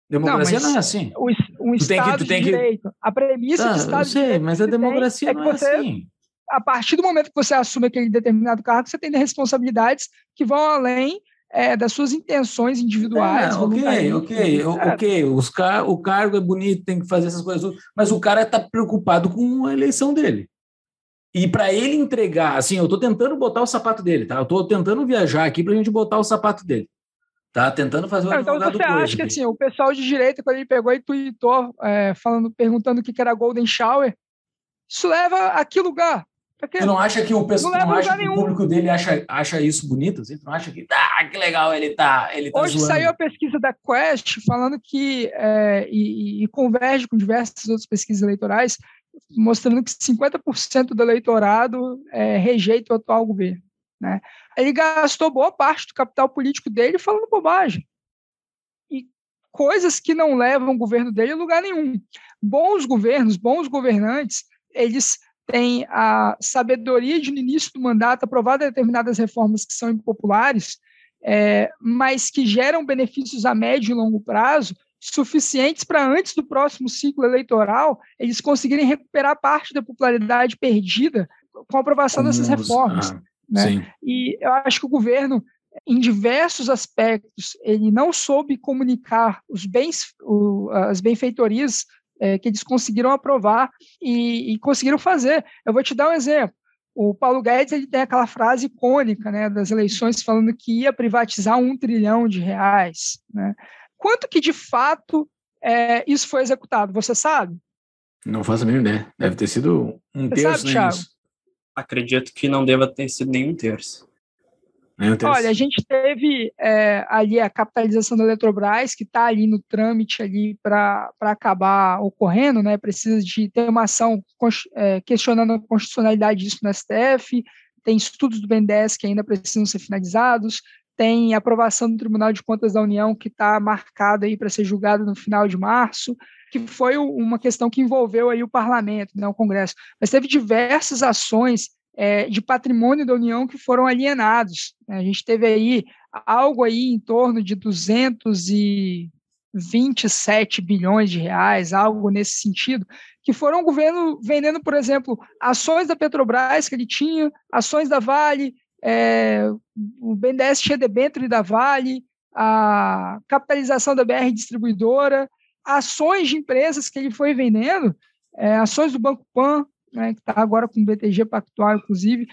Democracia não, não é assim. O, um tu Estado que, de direito. Que... A premissa ah, do Estado sei, de direito. Mas a democracia é não é você, assim. A partir do momento que você assume aquele determinado cargo, você tem responsabilidades que vão além é, das suas intenções individuais. É, ok, ok, ok. Os car o cargo é bonito, tem que fazer essas coisas, mas o cara está preocupado com a eleição dele. E para ele entregar, assim, eu estou tentando botar o sapato dele, tá? Eu estou tentando viajar aqui para a gente botar o sapato dele. Tá tentando fazer o Não, Então você acha que assim, o pessoal de direita, quando ele pegou e tweetou, é, falando, perguntando o que era Golden Shower, isso leva a que lugar? Porque você não acha que o pessoal não, não acha que o público dele acha, acha isso bonito? Você não acha que ah, que legal ele tá, ele tá Hoje zoando. saiu a pesquisa da Quest falando que é, e, e, converge com diversas outras pesquisas eleitorais, mostrando que 50% do eleitorado é, rejeita o atual governo. Né? Ele gastou boa parte do capital político dele falando bobagem. E coisas que não levam o governo dele a lugar nenhum. Bons governos, bons governantes, eles tem a sabedoria de, no início do mandato, aprovar determinadas reformas que são impopulares, é, mas que geram benefícios a médio e longo prazo, suficientes para antes do próximo ciclo eleitoral eles conseguirem recuperar parte da popularidade perdida com a aprovação dessas reformas. Ah, né? E eu acho que o governo, em diversos aspectos, ele não soube comunicar os bens, o, as benfeitorias é, que eles conseguiram aprovar e, e, conseguiram fazer. Eu vou te dar um exemplo. O Paulo Guedes ele tem aquela frase icônica né, das eleições falando que ia privatizar um trilhão de reais. Né? Quanto que de fato é, isso foi executado? Você sabe? Não faço a mínima ideia. Deve ter sido um Você terço. Sabe, né, Acredito que não deva ter sido nem um terço. Olha, a gente teve é, ali a capitalização da Eletrobras, que está ali no trâmite ali para acabar ocorrendo, né? Precisa de ter uma ação é, questionando a constitucionalidade disso no STF, tem estudos do BNDES que ainda precisam ser finalizados, tem aprovação do Tribunal de Contas da União que está marcado aí para ser julgado no final de março, que foi uma questão que envolveu aí o parlamento, né, o Congresso. Mas teve diversas ações é, de patrimônio da União que foram alienados. A gente teve aí algo aí em torno de 227 bilhões de reais, algo nesse sentido, que foram o governo vendendo, por exemplo, ações da Petrobras que ele tinha, ações da Vale, é, o BNDES tinha debênture da Vale, a capitalização da BR Distribuidora, ações de empresas que ele foi vendendo, é, ações do Banco Pan, né, que está agora com o BTG Pactual, inclusive.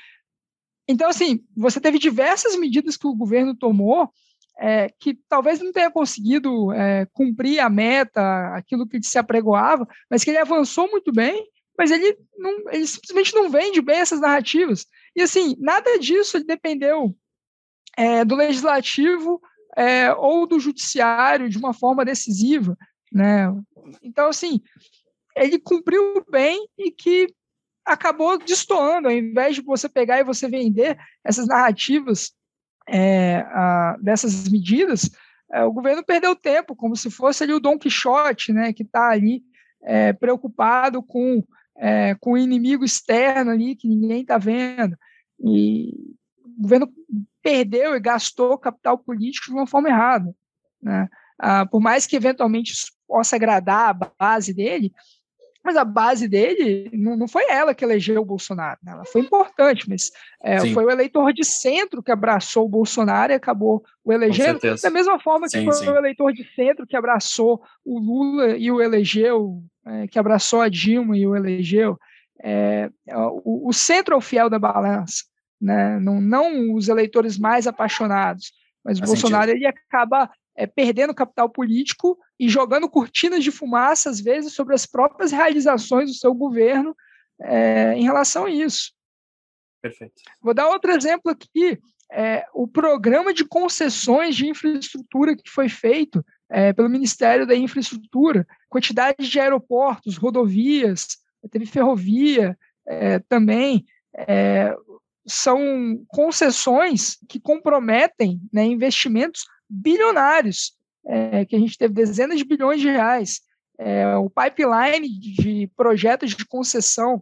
Então, assim, você teve diversas medidas que o governo tomou é, que talvez não tenha conseguido é, cumprir a meta, aquilo que se apregoava, mas que ele avançou muito bem, mas ele, não, ele simplesmente não vende bem essas narrativas. E, assim, nada disso dependeu é, do legislativo é, ou do judiciário de uma forma decisiva. Né? Então, assim, ele cumpriu bem e que acabou destoando, ao invés de você pegar e você vender essas narrativas é, a, dessas medidas, é, o governo perdeu tempo, como se fosse ali o Dom Quixote, né, que está ali é, preocupado com, é, com o inimigo externo ali, que ninguém está vendo. E o governo perdeu e gastou capital político de uma forma errada. Né? Ah, por mais que eventualmente isso possa agradar a base dele, mas a base dele não, não foi ela que elegeu o Bolsonaro, né? ela foi importante, mas é, foi o eleitor de centro que abraçou o Bolsonaro e acabou o elegendo, da mesma forma que sim, foi sim. o eleitor de centro que abraçou o Lula e o elegeu, é, que abraçou a Dilma e o elegeu. É, é o, o, centro é o fiel da balança, né? não, não os eleitores mais apaixonados, mas o Bolsonaro sentido. ele acaba é, perdendo capital político e jogando cortinas de fumaça, às vezes, sobre as próprias realizações do seu governo é, em relação a isso. Perfeito. Vou dar outro exemplo aqui. É, o programa de concessões de infraestrutura que foi feito é, pelo Ministério da Infraestrutura, quantidade de aeroportos, rodovias, teve ferrovia é, também, é, são concessões que comprometem né, investimentos bilionários, é, que a gente teve dezenas de bilhões de reais. É, o pipeline de projetos de concessão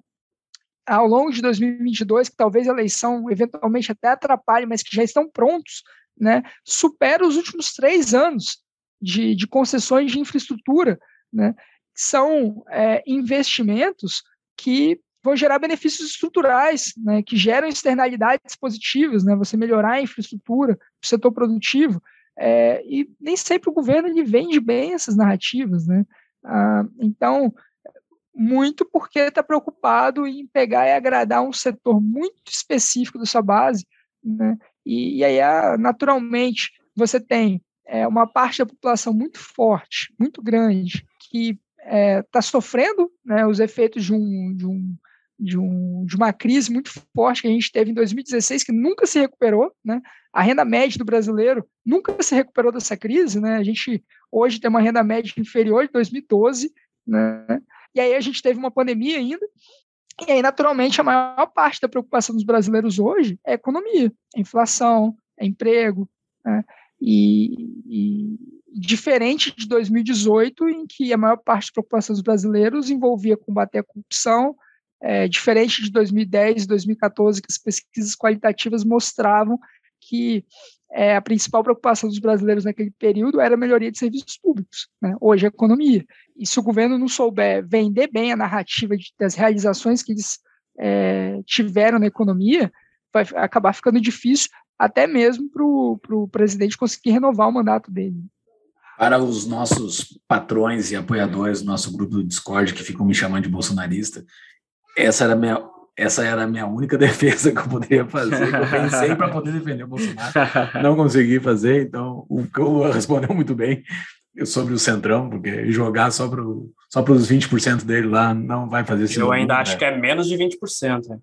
ao longo de 2022, que talvez a eleição eventualmente até atrapalhe, mas que já estão prontos, né, supera os últimos três anos de, de concessões de infraestrutura, né, são é, investimentos que vão gerar benefícios estruturais, né, que geram externalidades positivas, né, você melhorar a infraestrutura, o setor produtivo, é, e nem sempre o governo ele vende bem essas narrativas, né, ah, então, muito porque está preocupado em pegar e agradar um setor muito específico da sua base, né, e, e aí, ah, naturalmente, você tem é, uma parte da população muito forte, muito grande, que está é, tá sofrendo né, os efeitos de um, de um de, um, de uma crise muito forte que a gente teve em 2016, que nunca se recuperou, né? A renda média do brasileiro nunca se recuperou dessa crise, né? A gente hoje tem uma renda média inferior de 2012, né? E aí a gente teve uma pandemia ainda, e aí, naturalmente, a maior parte da preocupação dos brasileiros hoje é economia, é inflação, é emprego, né? e, e, diferente de 2018, em que a maior parte da preocupação dos brasileiros envolvia combater a corrupção, é, diferente de 2010 e 2014, que as pesquisas qualitativas mostravam que é, a principal preocupação dos brasileiros naquele período era a melhoria de serviços públicos, né? hoje a economia. E se o governo não souber vender bem a narrativa de, das realizações que eles é, tiveram na economia, vai acabar ficando difícil até mesmo para o presidente conseguir renovar o mandato dele. Para os nossos patrões e apoiadores do nosso grupo do Discord que ficam me chamando de bolsonarista, essa era a minha, essa era a minha única defesa que eu poderia fazer, que eu pensei para poder defender o Bolsonaro. Não consegui fazer, então o Lula respondeu muito bem sobre o Centrão, porque jogar só para só os 20% dele lá não vai fazer sentido. Eu ainda acho né? que é menos de 20%. Né?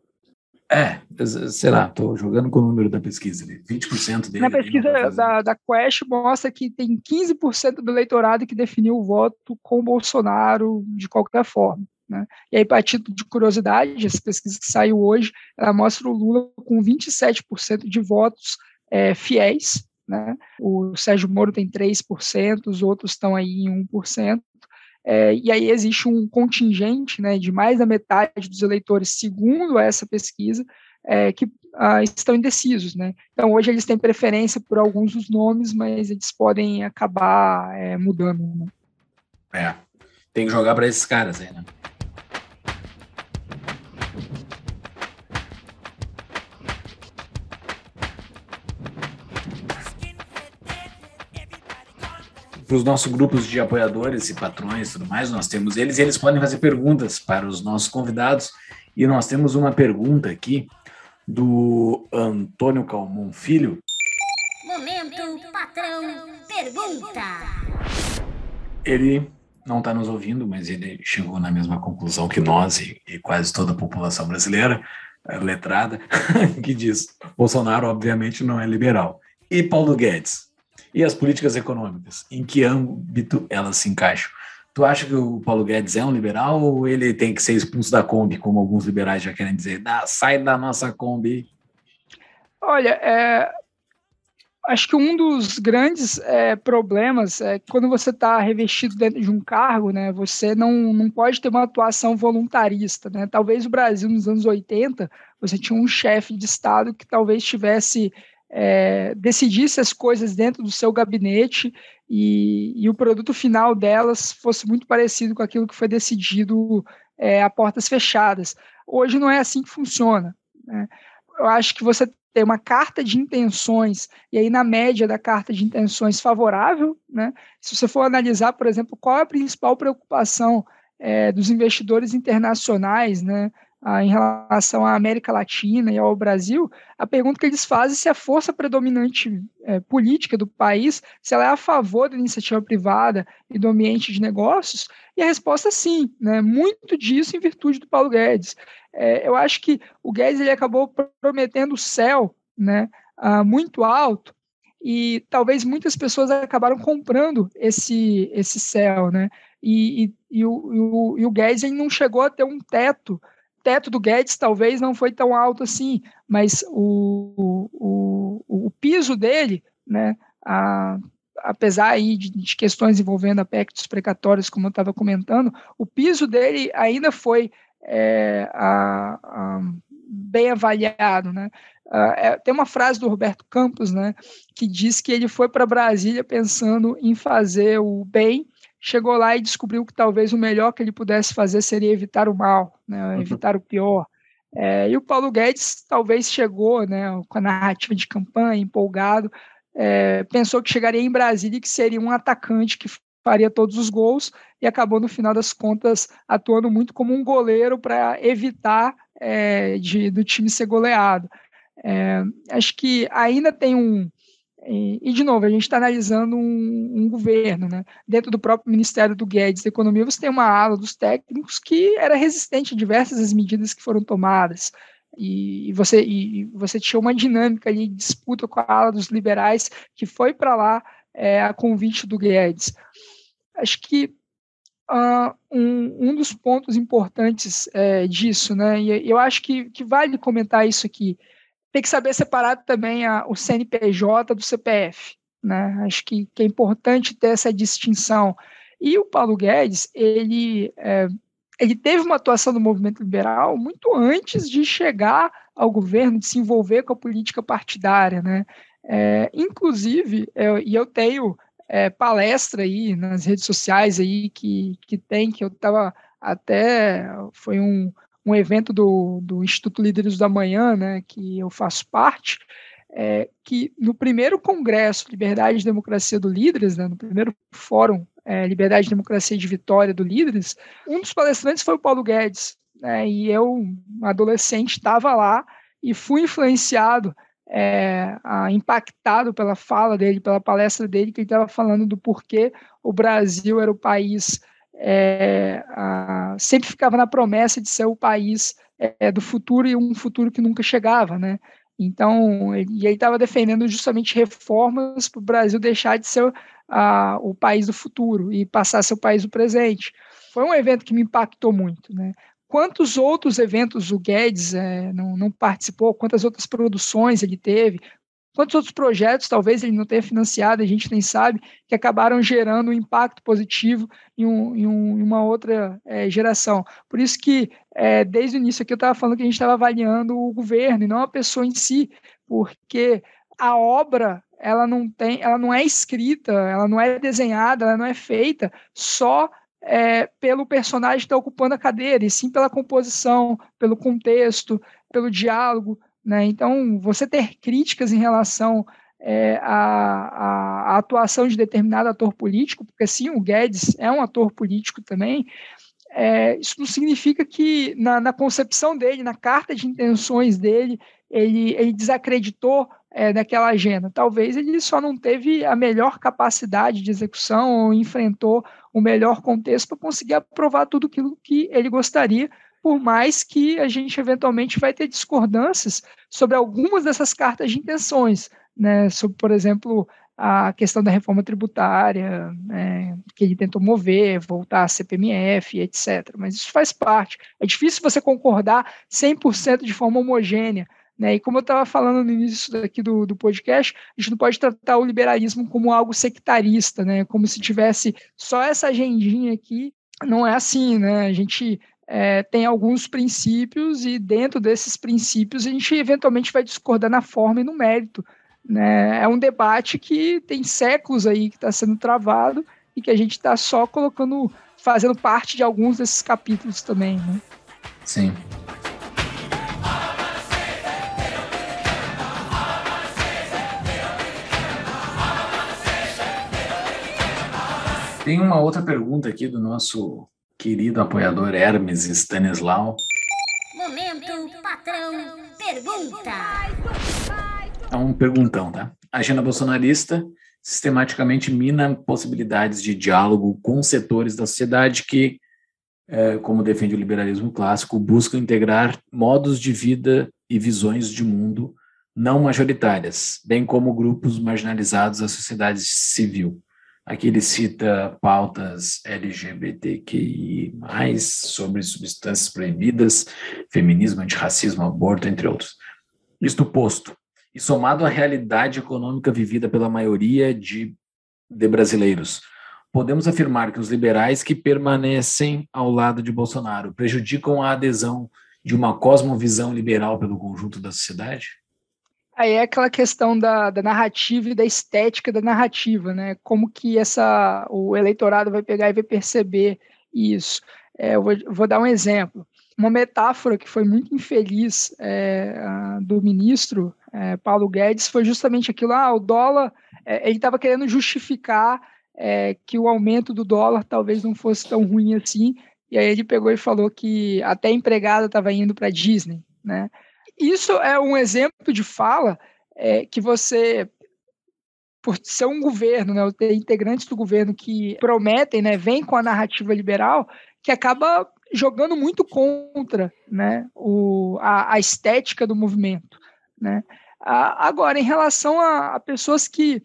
É, sei lá, estou jogando com o número da pesquisa. 20% dele. Na pesquisa da, da Quest mostra que tem 15% do eleitorado que definiu o voto com o Bolsonaro de qualquer forma. Né? E aí, para título de curiosidade, essa pesquisa que saiu hoje, ela mostra o Lula com 27% de votos é, fiéis, né? o Sérgio Moro tem 3%, os outros estão aí em 1%, é, e aí existe um contingente né, de mais da metade dos eleitores, segundo essa pesquisa, é, que ah, estão indecisos. Né? Então, hoje eles têm preferência por alguns dos nomes, mas eles podem acabar é, mudando. Né? É, tem que jogar para esses caras aí, né? Para os nossos grupos de apoiadores e patrões e tudo mais, nós temos eles e eles podem fazer perguntas para os nossos convidados. E nós temos uma pergunta aqui do Antônio Calmon Filho. Momento Patrão Pergunta. Ele não está nos ouvindo, mas ele chegou na mesma conclusão que nós e, e quase toda a população brasileira, letrada, que diz: Bolsonaro, obviamente, não é liberal. E Paulo Guedes, e as políticas econômicas? Em que âmbito elas se encaixam? Tu acha que o Paulo Guedes é um liberal ou ele tem que ser expulso da Kombi, como alguns liberais já querem dizer? Dá, sai da nossa Kombi. Olha, é, acho que um dos grandes é, problemas é que quando você está revestido dentro de um cargo, né, você não, não pode ter uma atuação voluntarista. Né? Talvez o Brasil, nos anos 80, você tinha um chefe de Estado que talvez tivesse é, decidisse as coisas dentro do seu gabinete e, e, o produto final delas fosse muito parecido com aquilo que foi decidido é, a portas fechadas. Hoje não é assim que funciona. Né? Eu acho que você tem uma carta de intenções, e aí na média da carta de intenções favorável, né? se você for analisar, por exemplo, qual é a principal preocupação é, dos investidores internacionais, né? Ah, em relação à América Latina e ao Brasil, a pergunta que eles fazem é se a força predominante é, política do país, se ela é a favor da iniciativa privada e do ambiente de negócios, e a resposta é sim, né? muito disso em virtude do Paulo Guedes. É, eu acho que o Guedes ele acabou prometendo o céu né, ah, muito alto, e talvez muitas pessoas acabaram comprando esse, esse céu, né? E, e, e, o, e, o, e o Guedes ele não chegou a ter um teto teto do Guedes talvez não foi tão alto assim, mas o, o, o piso dele, né, a, apesar aí de, de, questões envolvendo aspectos precatórios, como eu estava comentando, o piso dele ainda foi é, a, a, bem avaliado, né? Uh, é, tem uma frase do Roberto Campos, né, que diz que ele foi para Brasília pensando em fazer o bem, chegou lá e descobriu que talvez o melhor que ele pudesse fazer seria evitar o mal, né, uhum. evitar o pior. É, e o Paulo Guedes talvez chegou, né, com a narrativa de campanha, empolgado, é, pensou que chegaria em Brasília e que seria um atacante que faria todos os gols e acabou no final das contas atuando muito como um goleiro para evitar é, de, do time ser goleado. É, acho que ainda tem um. E, de novo, a gente está analisando um, um, governo, né? Dentro do próprio Ministério do Guedes da Economia, você tem uma ala dos técnicos que era resistente a diversas das medidas que foram tomadas. E, você, e você tinha uma dinâmica ali de disputa com a ala dos liberais que foi para lá é, a convite do Guedes. Acho que uh, um, um dos pontos importantes é, disso, né? E eu acho que, que vale comentar isso aqui tem que saber separar também a, o CNPJ do CPF. Né? Acho que, que, é importante ter essa distinção. E o Paulo Guedes, ele, é, ele teve uma atuação no movimento liberal muito antes de chegar ao governo, de se envolver com a política partidária. Né? É, inclusive, eu, e eu tenho é, palestra aí nas redes sociais aí que, que tem, que eu estava até, foi um, um evento do, do Instituto Líderes da Manhã, né, que eu faço parte, é, que no primeiro congresso Liberdade e Democracia do Líderes, né, no primeiro fórum é, Liberdade e Democracia de Vitória do Líderes, um dos palestrantes foi o Paulo Guedes, né, e eu, adolescente, estava lá e fui influenciado, é, a, impactado pela fala dele, pela palestra dele, que ele estava falando do porquê o Brasil era o país é, a, sempre ficava na promessa de ser o país é, do futuro e um futuro que nunca chegava, né? Então, e ele estava defendendo justamente reformas para o Brasil deixar de ser a, o país do futuro e passar a ser o país do presente. Foi um evento que me impactou muito, né? Quantos outros eventos o Guedes é, não, não, participou? Quantas outras produções ele teve? Quantos outros projetos talvez ele não tenha financiado, a gente nem sabe, que acabaram gerando um impacto positivo em, um, em, um, em uma outra é, geração. Por isso que, é, desde o início aqui, eu estava falando que a gente estava avaliando o governo e não a pessoa em si, porque a obra ela não tem, ela não é escrita, ela não é desenhada, ela não é feita só é, pelo personagem que está ocupando a cadeira, e sim pela composição, pelo contexto, pelo diálogo, né? Então, você ter críticas em relação é, à, à, atuação de determinado ator político, porque sim, o Guedes é um ator político também, é, isso não significa que na, na, concepção dele, na carta de intenções dele, ele, ele desacreditou é, daquela agenda. Talvez ele só não teve a melhor capacidade de execução ou enfrentou o melhor contexto para conseguir aprovar tudo aquilo que ele gostaria, por mais que a gente eventualmente vai ter discordâncias sobre algumas dessas cartas de intenções, né, sobre, por exemplo, a questão da reforma tributária, né, que ele tentou mover, voltar a CPMF, etc. Mas isso faz parte. É difícil você concordar 100% de forma homogênea. Né? E como eu estava falando no início aqui do, do podcast, a gente não pode tratar o liberalismo como algo sectarista, né? como se tivesse só essa agendinha aqui. Não é assim, né? A gente é, tem alguns princípios e dentro desses princípios a gente eventualmente vai discordar na forma e no mérito. Né? É um debate que tem séculos aí que está sendo travado e que a gente está só colocando, fazendo parte de alguns desses capítulos também. Né? Sim. Tem uma outra pergunta aqui do nosso querido apoiador Hermes Stanislau. Momento Patrão Pergunta. É um perguntão, tá? A agenda bolsonarista sistematicamente mina possibilidades de diálogo com setores da sociedade que, é, como defende o liberalismo clássico, buscam integrar modos de vida e visões de mundo não majoritárias, bem como grupos marginalizados da sociedade civil. Aqui ele cita pautas LGBTQI, sobre substâncias proibidas, feminismo, antirracismo, aborto, entre outros. Isto posto, e somado à realidade econômica vivida pela maioria de, de brasileiros, podemos afirmar que os liberais que permanecem ao lado de Bolsonaro prejudicam a adesão de uma cosmovisão liberal pelo conjunto da sociedade? Aí é aquela questão da, da, narrativa e da estética da narrativa, né? Como que essa, o eleitorado vai pegar e vai perceber isso. É, eu vou, vou, dar um exemplo. Uma metáfora que foi muito infeliz é, do ministro é, Paulo Guedes foi justamente aquilo: ah, o dólar, é, ele estava querendo justificar é, que o aumento do dólar talvez não fosse tão ruim assim, e aí ele pegou e falou que até empregada estava indo para Disney, né? Isso é um exemplo de fala é, que você, por ser um governo, né, ter integrantes do governo que prometem, né, vem com a narrativa liberal, que acaba jogando muito contra né, o, a, a estética do movimento. Né? Agora, em relação a, a pessoas que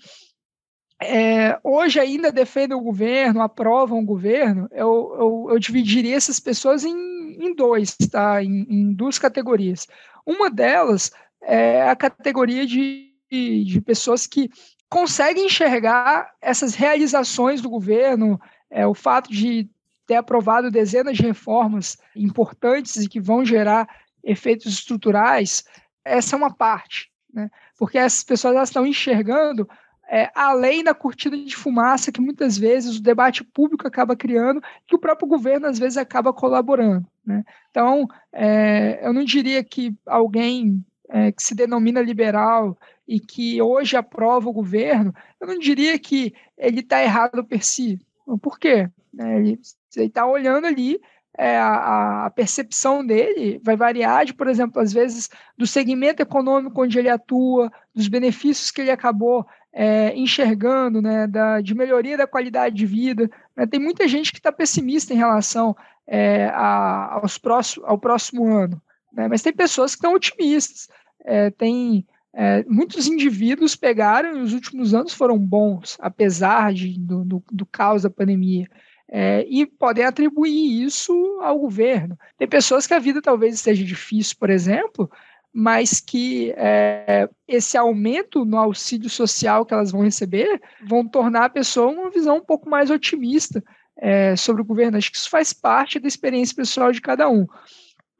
é, hoje ainda defendem o governo, aprovam o governo, eu, eu, eu dividiria essas pessoas em, em dois, tá? Em, em, duas categorias. Uma delas é a categoria de, de pessoas que conseguem enxergar essas realizações do governo, é, o fato de ter aprovado dezenas de reformas importantes e que vão gerar efeitos estruturais, essa é uma parte, né? porque essas pessoas elas estão enxergando é, além da cortina de fumaça que muitas vezes o debate público acaba criando, que o próprio governo às vezes acaba colaborando. Né? Então, é, eu não diria que alguém é, que se denomina liberal e que hoje aprova o governo, eu não diria que ele está errado per si. Por quê? É, ele está olhando ali é, a, a, percepção dele vai variar de, por exemplo, às vezes, do segmento econômico onde ele atua, dos benefícios que ele acabou é, enxergando, né, da, de melhoria da qualidade de vida. Né? Tem muita gente que está pessimista em relação é, a, aos próximo, ao próximo ano, né? mas tem pessoas que estão otimistas. É, tem é, muitos indivíduos pegaram e os últimos anos foram bons, apesar de, do, do, do caos da pandemia. É, e podem atribuir isso ao governo. Tem pessoas que a vida talvez esteja difícil, por exemplo, mas que é, esse aumento no auxílio social que elas vão receber vão tornar a pessoa uma visão um pouco mais otimista é, sobre o governo. Acho que isso faz parte da experiência pessoal de cada um.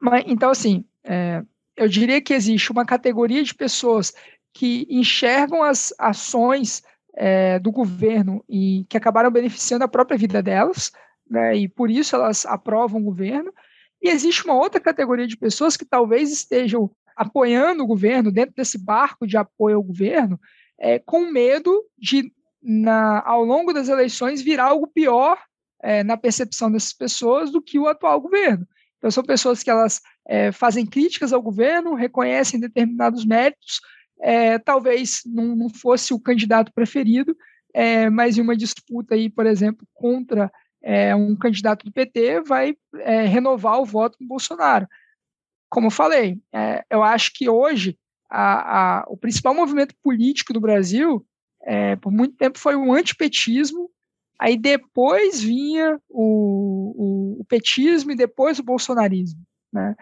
Mas, então, assim, é, eu diria que existe uma categoria de pessoas que enxergam as ações é, do governo e que acabaram beneficiando a própria vida delas, né, e por isso elas aprovam o governo. E existe uma outra categoria de pessoas que talvez estejam apoiando o governo, dentro desse barco de apoio ao governo, é, com medo de, na, ao longo das eleições, virar algo pior é, na percepção dessas pessoas do que o atual governo. Então, são pessoas que elas é, fazem críticas ao governo, reconhecem determinados méritos, é, talvez não, não, fosse o candidato preferido, é, mas em uma disputa aí, por exemplo, contra é, um candidato do PT, vai é, renovar o voto do Bolsonaro como eu falei, eu acho que hoje a, a, o principal movimento político do Brasil, por muito tempo, foi o antipetismo, aí depois vinha o, o, o petismo e depois o bolsonarismo. Né?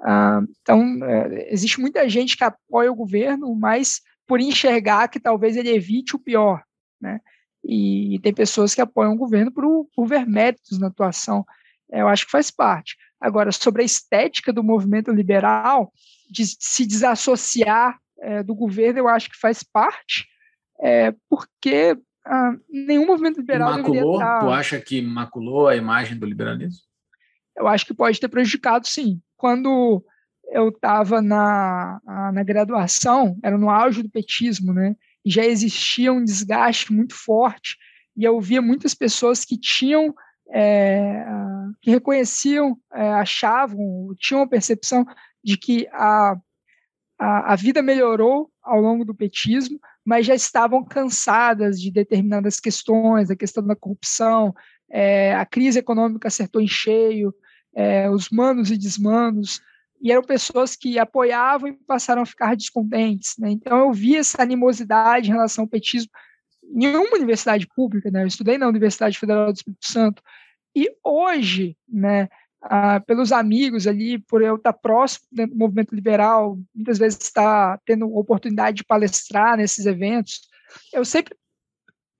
Ah, então, é, existe muita gente que apoia o governo, mas por enxergar que talvez ele evite o pior. Né? E, e tem pessoas que apoiam o governo por, por ver méritos na atuação. É, eu acho que faz parte. Agora, sobre a estética do movimento liberal, de se desassociar é, do governo, eu acho que faz parte, é, porque ah, nenhum movimento liberal maculou, estar... Tu acha que maculou a imagem do liberalismo? Eu acho que pode ter prejudicado, sim. Quando eu estava na, na graduação, era no auge do petismo, né? E já existia um desgaste muito forte, e eu via muitas pessoas que tinham é, que reconheciam, é, achavam, tinham a percepção de que a, a, a, vida melhorou ao longo do petismo, mas já estavam cansadas de determinadas questões, a questão da corrupção, é, a crise econômica acertou em cheio, é, os manos e desmanos, e eram pessoas que apoiavam e passaram a ficar descontentes. Né? Então eu vi essa animosidade em relação ao petismo em uma universidade pública, né? eu estudei na Universidade Federal do Espírito Santo, e hoje, né, ah, pelos amigos ali, por eu estar próximo do movimento liberal, muitas vezes estar tendo oportunidade de palestrar nesses eventos, eu sempre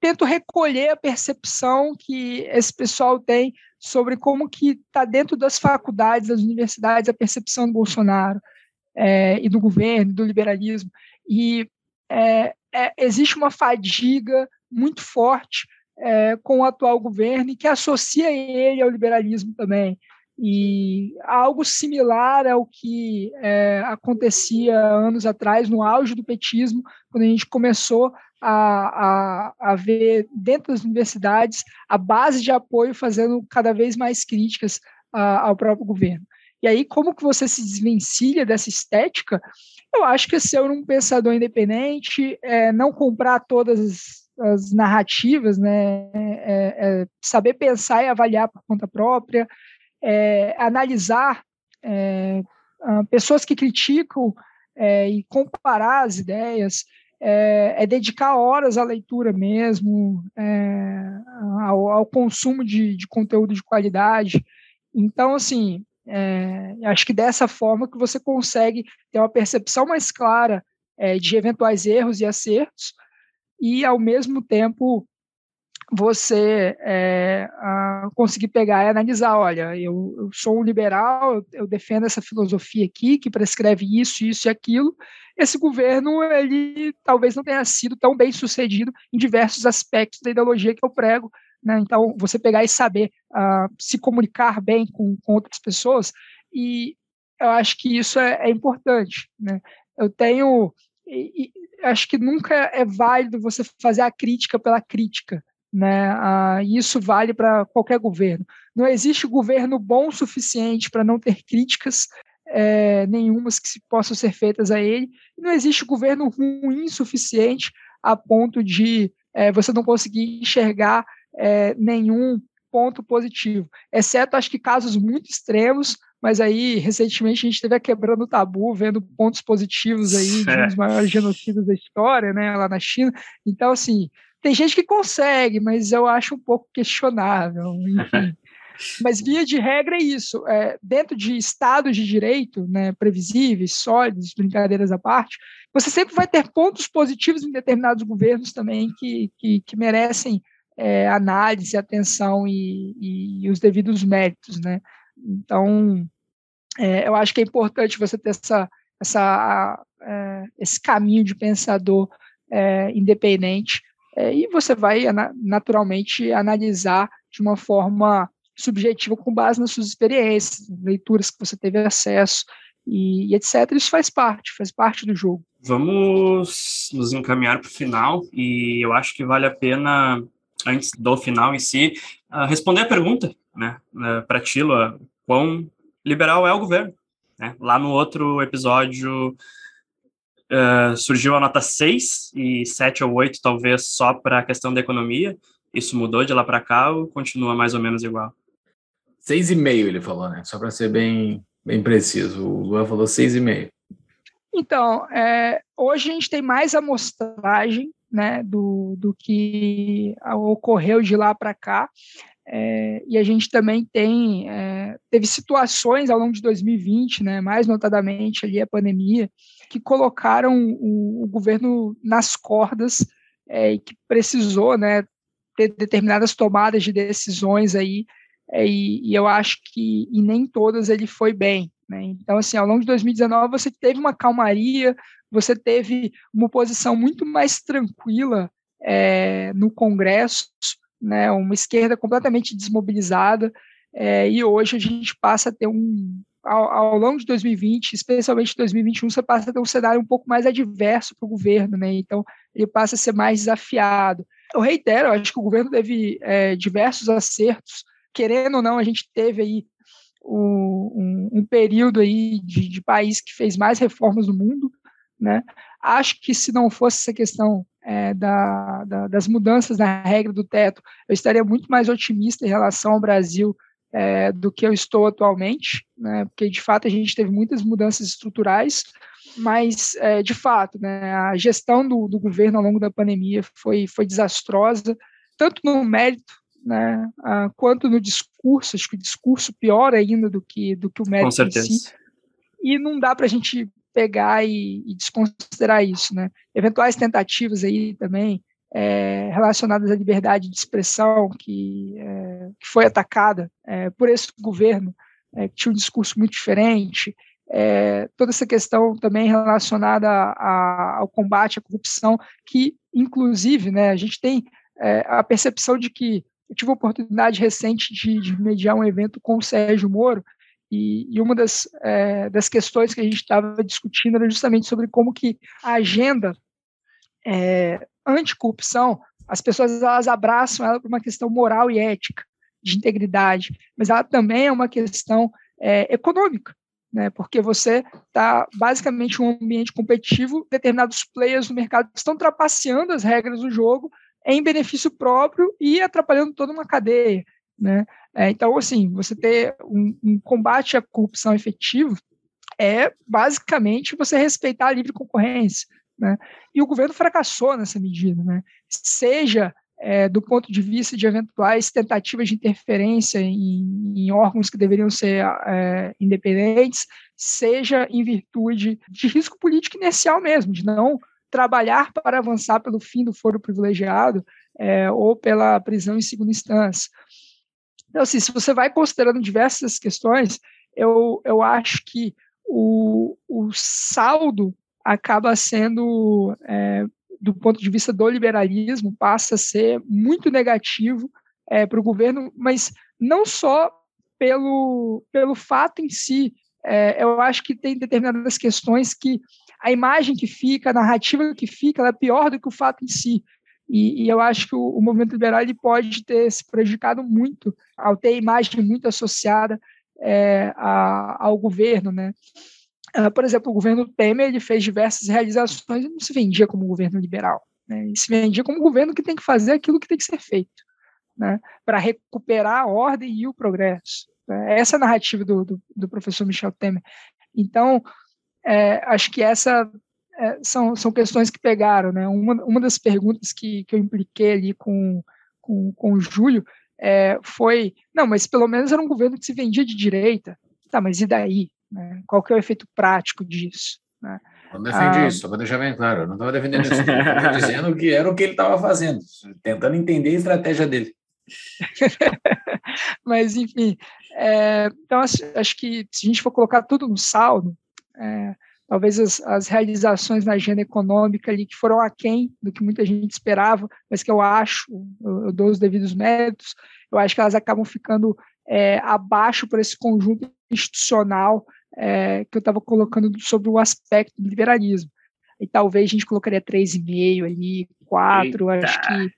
tento recolher a percepção que esse pessoal tem sobre como que está dentro das faculdades, das universidades, a percepção do Bolsonaro é, e do governo, do liberalismo. E é, é, existe uma fadiga muito forte é, com o atual governo e que associa ele ao liberalismo também. E algo similar ao que é, acontecia anos atrás, no auge do petismo, quando a gente começou a, a, a, ver dentro das universidades a base de apoio fazendo cada vez mais críticas a, ao próprio governo. E aí, como que você se desvencilha dessa estética? Eu acho que é ser um pensador independente, é, não comprar todas as, as narrativas, né? É, é saber pensar e avaliar por conta própria, é, analisar é, pessoas que criticam é, e comparar as ideias, é, é, dedicar horas à leitura mesmo, é, ao, ao, consumo de, de, conteúdo de qualidade. Então, assim, é, acho que dessa forma que você consegue ter uma percepção mais clara de eventuais erros e acertos e, ao mesmo tempo, você é, conseguir pegar e analisar, olha, eu, eu sou um liberal, eu, defendo essa filosofia aqui que prescreve isso, isso e aquilo. Esse governo, ele talvez não tenha sido tão bem sucedido em diversos aspectos da ideologia que eu prego. Né? Então, você pegar e saber se comunicar bem com, com, outras pessoas, e eu acho que isso é, é importante. Né? Eu tenho. E, e, acho que nunca é válido você fazer a crítica pela crítica. Né? Ah, isso vale para qualquer governo. Não existe governo bom o suficiente para não ter críticas é, nenhumas que possam ser feitas a ele. Não existe governo ruim o suficiente a ponto de é, você não conseguir enxergar é, nenhum ponto positivo, exceto acho que casos muito extremos, mas aí recentemente a gente teve a quebrando o tabu, vendo pontos positivos aí de um dos maiores genocidas da história, né, lá na China. Então, assim, tem gente que consegue, mas eu acho um pouco questionável, enfim. mas via de regra é isso. É, dentro de estados de direito, né, previsíveis, sólidos, brincadeiras à parte, você sempre vai ter pontos positivos em determinados governos também que, que, que merecem é, análise, atenção e, e, e, os devidos méritos, né? Então, é, eu acho que é importante você ter essa, essa, é, esse caminho de pensador é, independente é, e você vai naturalmente analisar de uma forma subjetiva com base nas suas experiências, leituras que você teve acesso e, e etc. Isso faz parte, faz parte do jogo. Vamos nos encaminhar para o final e eu acho que vale a pena, antes do final em si, uh, responder a pergunta, né, uh, para Tilo, uh, quão liberal é o governo. Né? Lá no outro episódio uh, surgiu a nota 6 e 7 ou 8 talvez só para a questão da economia. Isso mudou de lá para cá ou continua mais ou menos igual? 6,5 ele falou, né? Só para ser bem, bem preciso. O Luan falou 6,5. Então, é, hoje a gente tem mais amostragem né, do, do que ocorreu de lá para cá. É, e a gente também tem é, teve situações ao longo de 2020, né, mais notadamente ali a pandemia, que colocaram o, o governo nas cordas é, e que precisou, né, ter determinadas tomadas de decisões aí, é, e, e, eu acho que e nem todas ele foi bem. Né? Então, assim, ao longo de 2019 você teve uma calmaria, você teve uma posição muito mais tranquila é, no Congresso, né, uma esquerda completamente desmobilizada, é, e hoje a gente passa a ter um, ao, ao, longo de 2020, especialmente 2021, você passa a ter um cenário um pouco mais adverso para o governo, né, então ele passa a ser mais desafiado. Eu reitero, eu acho que o governo teve é, diversos acertos, querendo ou não, a gente teve aí o, um, um, período aí de, de país que fez mais reformas no mundo, né, acho que se não fosse essa questão é, da, da, das mudanças na regra do teto, eu estaria muito mais otimista em relação ao Brasil é, do que eu estou atualmente, né, porque de fato a gente teve muitas mudanças estruturais, mas é, de fato né, a gestão do, do, governo ao longo da pandemia foi, foi desastrosa, tanto no mérito né, uh, quanto no discurso, acho que o discurso pior ainda do que, do que o mérito Com certeza. em si, e não dá para a gente pegar e, e, desconsiderar isso, né? Eventuais tentativas aí também é, relacionadas à liberdade de expressão que, é, que foi atacada é, por esse governo, é, que tinha um discurso muito diferente, é, toda essa questão também relacionada a, a, ao combate à corrupção, que inclusive, né, a gente tem é, a percepção de que eu tive a oportunidade recente de, de mediar um evento com o Sérgio Moro, e, e uma das, é, das questões que a gente estava discutindo era justamente sobre como que a agenda é, anticorrupção, as pessoas elas abraçam ela por uma questão moral e ética, de integridade, mas ela também é uma questão é, econômica, né? Porque você está basicamente um ambiente competitivo, determinados players no mercado estão trapaceando as regras do jogo em benefício próprio e atrapalhando toda uma cadeia, né? É, então, assim, você ter um, um, combate à corrupção efetivo é basicamente você respeitar a livre concorrência, né? E o governo fracassou nessa medida, né? Seja é, do ponto de vista de eventuais tentativas de interferência em, em órgãos que deveriam ser é, independentes, seja em virtude de risco político inicial mesmo, de não trabalhar para avançar pelo fim do foro privilegiado é, ou pela prisão em segunda instância. Então, assim, se você vai considerando diversas questões, eu, eu acho que o, o saldo acaba sendo, é, do ponto de vista do liberalismo, passa a ser muito negativo é, para o governo, mas não só pelo, pelo fato em si. É, eu acho que tem determinadas questões que a imagem que fica, a narrativa que fica, é pior do que o fato em si. E, e eu acho que o, o, movimento liberal ele pode ter se prejudicado muito ao ter a imagem muito associada é, a, ao governo, né? Uh, por exemplo, o governo Temer ele fez diversas realizações e não se vendia como governo liberal. Né? Ele se vendia como governo que tem que fazer aquilo que tem que ser feito, né? para recuperar a ordem e o progresso. Né? Essa é a narrativa do, do, do professor Michel Temer. Então, é, acho que essa é, são, são questões que pegaram, né? Uma, uma das perguntas que, que eu impliquei ali com, com, com o Júlio é, foi, não, mas pelo menos era um governo que se vendia de direita. Tá, mas e daí? Né? Qual que é o efeito prático disso? Né? Não defendi ah, isso, só para deixar bem claro. Eu não estava defendendo isso. Estava dizendo que era o que ele estava fazendo, tentando entender a estratégia dele. mas, enfim, é, então acho, acho, que se a gente for colocar tudo no saldo, é, talvez as, as, realizações na agenda econômica ali que foram aquém do que muita gente esperava, mas que eu acho, eu, eu dou os devidos méritos, eu acho que elas acabam ficando é, abaixo por esse conjunto institucional é, que eu estava colocando sobre o aspecto do liberalismo. E talvez a gente colocaria 3,5 ali, 4, Eita. acho que.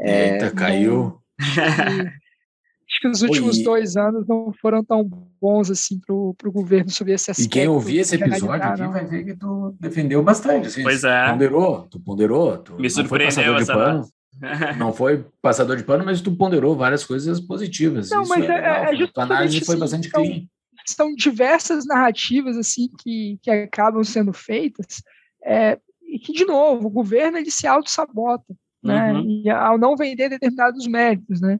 É, Eita, caiu. acho que os últimos Oi. dois anos não foram tão bons assim para o governo sobre esse aspecto. E quem ouvir esse episódio aqui vai ver que tu defendeu bastante. Assim, pois é. Ponderou, tu ponderou. Tu Me surpreendeu essa pano, Não foi passador de pano, mas tu ponderou várias coisas positivas. Não, Isso mas é, é, é Tua análise assim, foi bastante são, clean. São diversas narrativas assim que, que acabam sendo feitas é, e que, de novo, o governo ele se auto-sabota. Né, uhum. e ao não vender determinados méritos, né?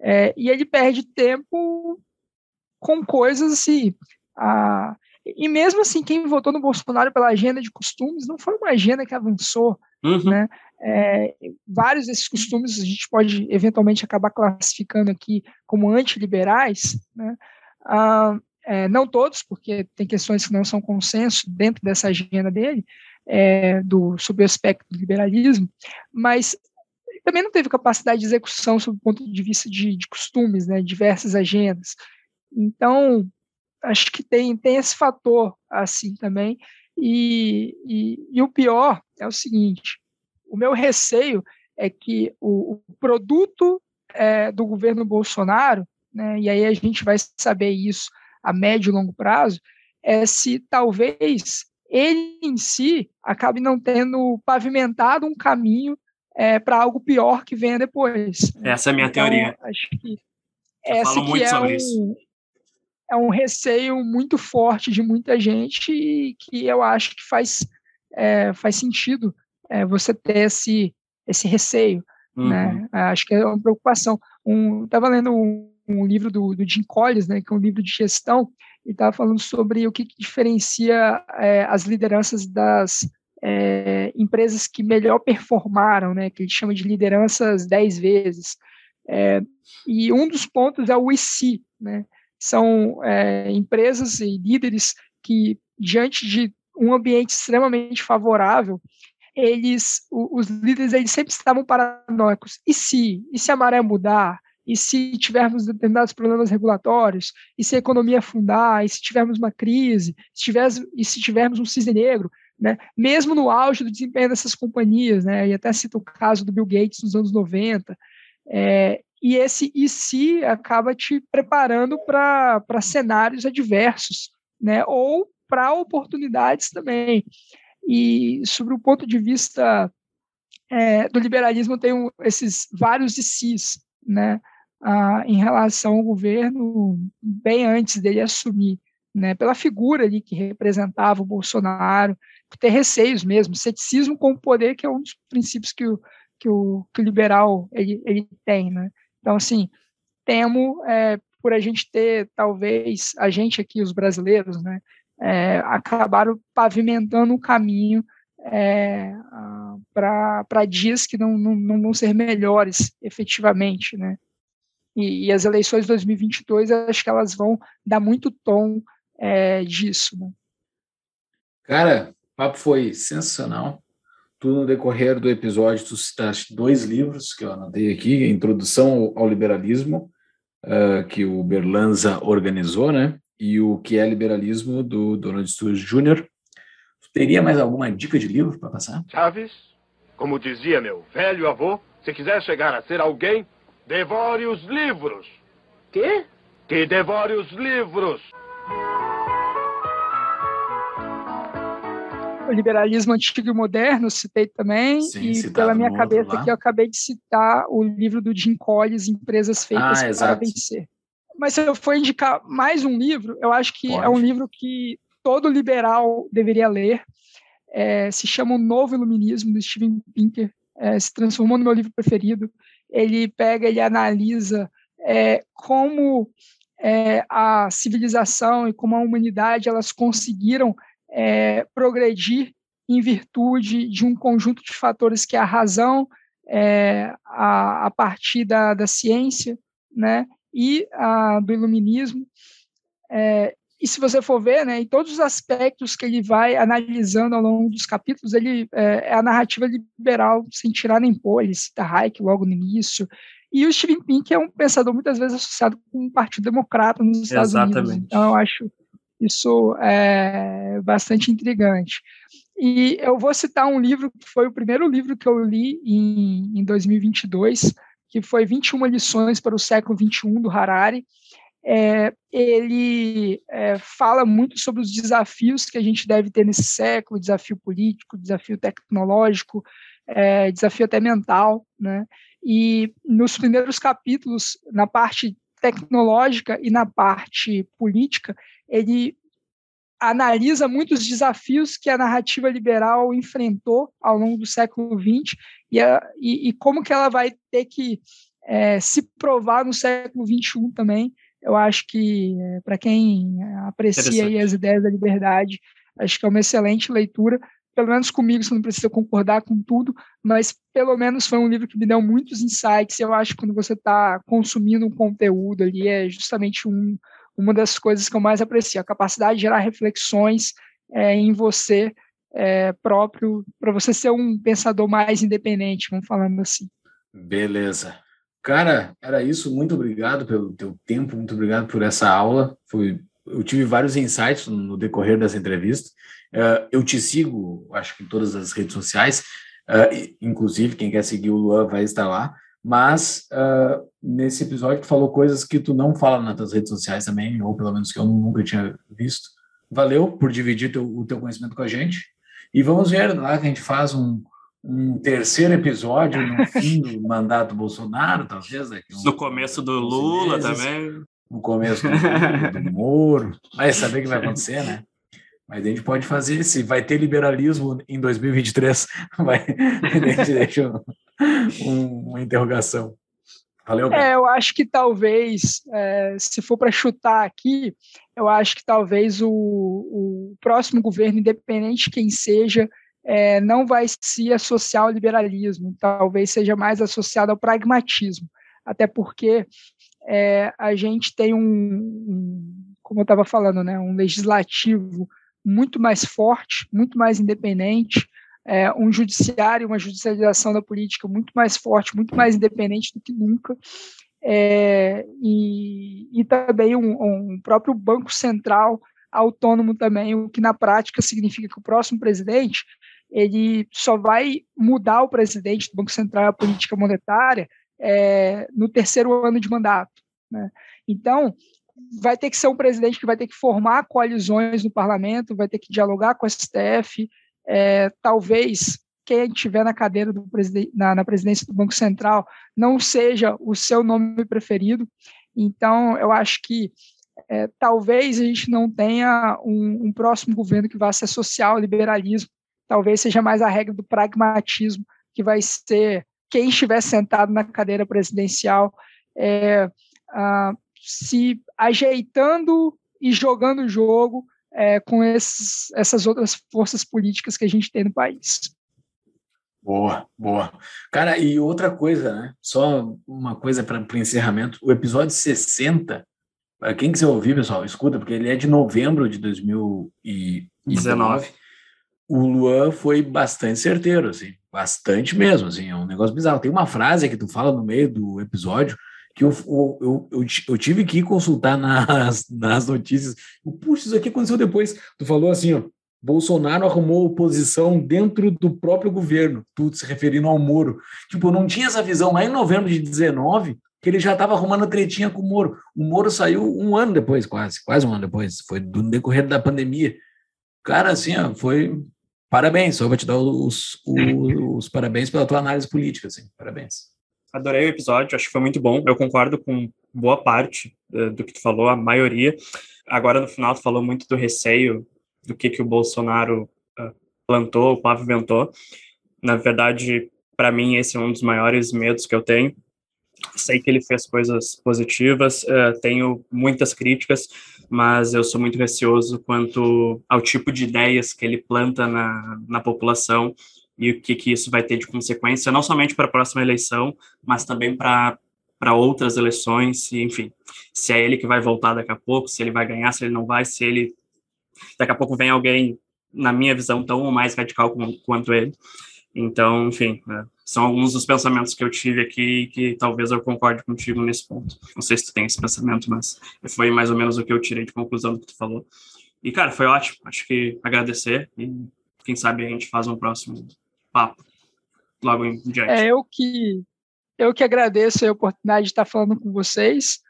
É, e ele perde tempo com coisas assim. A, e mesmo assim, quem votou no Bolsonaro pela agenda de costumes não foi uma agenda que avançou. Uhum. Né? É, vários desses costumes a gente pode eventualmente acabar classificando aqui como antiliberais, né? Ah, é, não todos, porque tem questões que não são consenso dentro dessa agenda dele, é, do, sobre o aspecto do liberalismo, mas também não teve capacidade de execução sob o ponto de vista de, de costumes, né, diversas agendas. Então, acho que tem, tem esse fator assim também. E, e, e o pior é o seguinte: o meu receio é que o, o produto é, do governo Bolsonaro, né, e aí a gente vai saber isso a médio e longo prazo, é se talvez ele em si acabe não tendo pavimentado um caminho é, para algo pior que venha depois. Essa é a minha então, teoria. Acho que Eu essa que é um, isso. é um receio muito forte de muita gente e que eu acho que faz, é, faz sentido é, você ter esse, esse receio. uhum. né? Acho que é uma preocupação. Um, estava lendo um, um, livro do, do Jim Collins, né, que é um livro de gestão, e estava falando sobre o que, que diferencia é, as lideranças das é, empresas que melhor performaram, né, que ele chama de lideranças 10 vezes. É, e um dos pontos é o IC, né, são é, empresas e líderes que, diante de um ambiente extremamente favorável, eles, os líderes, eles sempre estavam paranoicos. E se? E se a maré mudar? E se tivermos determinados problemas regulatórios? E se a economia afundar? E se tivermos uma crise? Se tivermos, e se tivermos um cisne negro? Né? Mesmo no auge do desempenho dessas companhias, né? e até cito o caso do Bill Gates nos anos 90, é, e esse e se acaba te preparando para cenários adversos, né? ou para oportunidades também. E sobre o ponto de vista é, do liberalismo, tem esses vários ICs, né, ah, em relação ao governo, bem antes dele assumir, né, pela figura ali que representava o Bolsonaro, ter receios mesmo, ceticismo com o poder, que é um dos princípios que o, que o, que o liberal ele, ele tem, né. Então, assim, temo é, por a gente ter, talvez, a gente aqui, os brasileiros, né, é, acabaram pavimentando um caminho é, para dias que não, não, não, vão ser melhores efetivamente, né? E, e, as eleições de 2022, acho que elas vão dar muito tom é, disso, né? Cara, o papo foi sensacional. Tu, no decorrer do episódio, tu citaste dois livros que eu anotei aqui, Introdução ao Liberalismo, uh, que o Berlanza organizou, né? e o que é liberalismo do Donald Sturges Jr. Teria mais alguma dica de livro para passar? Chaves, como dizia meu velho avô, se quiser chegar a ser alguém, devore os livros. Quê? Que devore os livros. O liberalismo antigo e moderno, citei também, Sim, e pela minha cabeça aqui eu acabei de citar o livro do Jim Collins, Empresas Feitas ah, para Vencer. Mas se eu for indicar mais um livro, eu acho que Pode. é um livro que todo liberal deveria ler. É, se chama O Novo Iluminismo, do Steven Pinker. É, se transformou no meu livro preferido. Ele pega, ele analisa é, como é, a civilização e como a humanidade elas conseguiram é, progredir em virtude de um conjunto de fatores que é a razão, a, a partir da, da ciência, né, e a, do iluminismo. E se você for ver, né, em todos os aspectos que ele vai analisando ao longo dos capítulos, ele é, é a narrativa liberal, sem tirar nem pôr, ele cita Hayek logo no início, e o Steven Pink é um pensador muitas vezes associado com o Partido Democrata nos Estados Exatamente. Unidos. Então, eu acho isso é, bastante intrigante. E eu vou citar um livro que foi o primeiro livro que eu li em, em 2022, que foi 21 lições para o século 21 do Harari. É, ele é, fala muito sobre os desafios que a gente deve ter nesse século, desafio político, desafio tecnológico, é, desafio até mental, né? E nos primeiros capítulos, na parte tecnológica e na parte política, ele analisa muitos desafios que a narrativa liberal enfrentou ao longo do século XX e, a, e, e como que ela vai ter que é, se provar no século XXI também. Eu acho que, é, para quem aprecia as ideias da liberdade, acho que é uma excelente leitura. Pelo menos comigo, você não precisa concordar com tudo, mas pelo menos foi um livro que me deu muitos insights. Eu acho que quando você está consumindo um conteúdo ali, é justamente um, uma das coisas que eu mais aprecio, a capacidade de gerar reflexões é, em você é, próprio, para você ser um pensador mais independente, vamos falando assim. Beleza. Cara, era isso. Muito obrigado pelo teu tempo, muito obrigado por essa aula. Foi, eu tive vários insights no decorrer dessa entrevista. Uh, eu te sigo, acho que em todas as redes sociais, uh, inclusive quem quer seguir o Luan vai estar lá. Mas uh, nesse episódio tu falou coisas que tu não fala nas tuas redes sociais também, ou pelo menos que eu nunca tinha visto. Valeu por dividir teu, o teu conhecimento com a gente. E vamos ver lá que a gente faz um, um terceiro episódio no fim do mandato Bolsonaro, talvez. Daqui um, no começo do Lula meses, também. No começo do, do Moro. Vai saber o que vai acontecer, né? Mas a gente pode fazer, se vai ter liberalismo em 2023, vai, a gente deixa um, uma interrogação. Valeu, É, eu acho que talvez, é, se for para chutar aqui, eu acho que talvez o, o próximo governo, independente de quem seja, é, não vai se associar ao liberalismo, talvez seja mais associado ao pragmatismo, até porque é, a gente tem um, um como eu estava falando, né, um legislativo muito mais forte, muito mais independente, é, um judiciário, uma judicialização da política muito mais forte, muito mais independente do que nunca, é, e, e, também um, um, próprio Banco Central autônomo também, o que na prática significa que o próximo presidente ele só vai mudar o presidente do Banco Central a política monetária é, no terceiro ano de mandato. Né? Então, vai ter que ser um presidente que vai ter que formar coalizões no parlamento, vai ter que dialogar com o STF, é, talvez quem estiver na cadeira do na, na presidência do Banco Central não seja o seu nome preferido. Então, eu acho que é, talvez a gente não tenha um, um, próximo governo que vá se associar ao liberalismo. Talvez seja mais a regra do pragmatismo, que vai ser quem estiver sentado na cadeira presidencial é, ah, se ajeitando e jogando o jogo é, com esses, essas outras forças políticas que a gente tem no país. Boa, boa. Cara, e outra coisa, né? Só uma coisa para o encerramento. O episódio 60, para quem quiser ouvir, pessoal, escuta, porque ele é de novembro de 2019. O Luan foi bastante certeiro, assim, bastante mesmo, assim, é um negócio bizarro. Tem uma frase que tu fala no meio do episódio que eu, eu, eu, eu, tive que consultar nas, nas notícias. Puxa, isso aqui aconteceu depois. Tu falou assim, ó, Bolsonaro arrumou oposição dentro do próprio governo, tu se referindo ao Moro. Tipo, não tinha essa visão lá em novembro de 19, que ele já estava arrumando tretinha com o Moro. O Moro saiu um ano depois, quase, quase um ano depois, foi no decorrer da pandemia. Cara, assim, ó, foi parabéns, só vou te dar os, os, os parabéns pela tua análise política, assim, parabéns adorei o episódio, acho que foi muito bom. Eu concordo com boa parte uh, do que tu falou, a maioria. Agora, no final, tu falou muito do receio do que, que o Bolsonaro uh, plantou, pavimentou. Na verdade, para mim, esse é um dos maiores medos que eu tenho. Sei que ele fez coisas positivas, uh, tenho muitas críticas, mas eu sou muito receoso quanto ao tipo de ideias que ele planta na, na população e o que, que isso vai ter de consequência, não somente para a próxima eleição, mas também para para outras eleições, e, enfim, se é ele que vai voltar daqui a pouco, se ele vai ganhar, se ele não vai, se ele daqui a pouco vem alguém, na minha visão, tão ou mais radical quanto ele. Então, enfim, é, são alguns dos pensamentos que eu tive aqui que talvez eu concorde contigo nesse ponto. Não sei se tu tem esse pensamento, mas foi mais ou menos o que eu tirei de conclusão do que tu falou. E, cara, foi ótimo. Acho que agradecer e quem sabe a gente faz um próximo papo logo em diante. É eu que eu que agradeço a oportunidade de estar falando com vocês.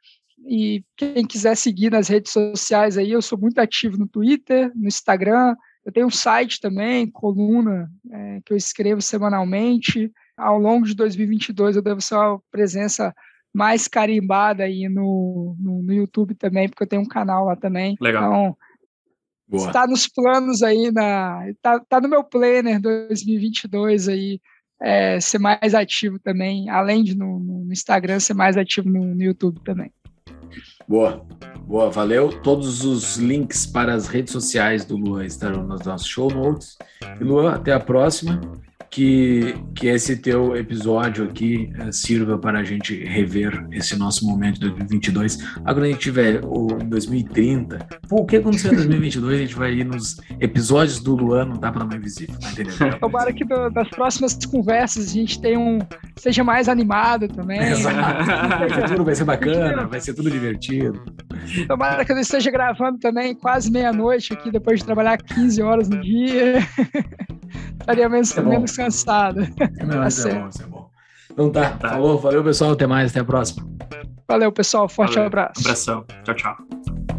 E quem quiser seguir nas redes sociais aí, eu sou muito ativo no Twitter, no Instagram. Eu tenho um site também, coluna, é, que eu escrevo semanalmente. Ao longo de 2022, eu devo ser uma presença mais carimbada aí no, no, no YouTube também, porque eu tenho um canal lá também. Legal. Então, Boa. Está nos planos aí, na, tá, tá no meu planner 2022 aí, é, ser mais ativo também, além de no, no Instagram, ser mais ativo no, no, YouTube também. Boa, boa, valeu. Todos os links para as redes sociais do Luan estarão nos nossos show notes. E Luan, até a próxima que, que esse teu episódio aqui uh, sirva para a gente rever esse nosso momento de 2022. Agora a gente tiver o 2030, pô, o que aconteceu em 2022? A gente vai ir nos episódios do Luan não dá para não invisível, tá entendendo? Tomara que do, das próximas conversas a gente tenha um seja mais animado também. Exato. tudo vai ser bacana, vai ser tudo divertido. Tomara que eu esteja gravando também quase meia-noite aqui, depois de trabalhar 15 horas no dia. Estaria menos, é menos cansado. Não, tá isso é bom, isso é bom. Então tá, tá, falou, valeu pessoal, até mais, até a próxima. Valeu pessoal, forte valeu. abraço. Abração, tchau, tchau.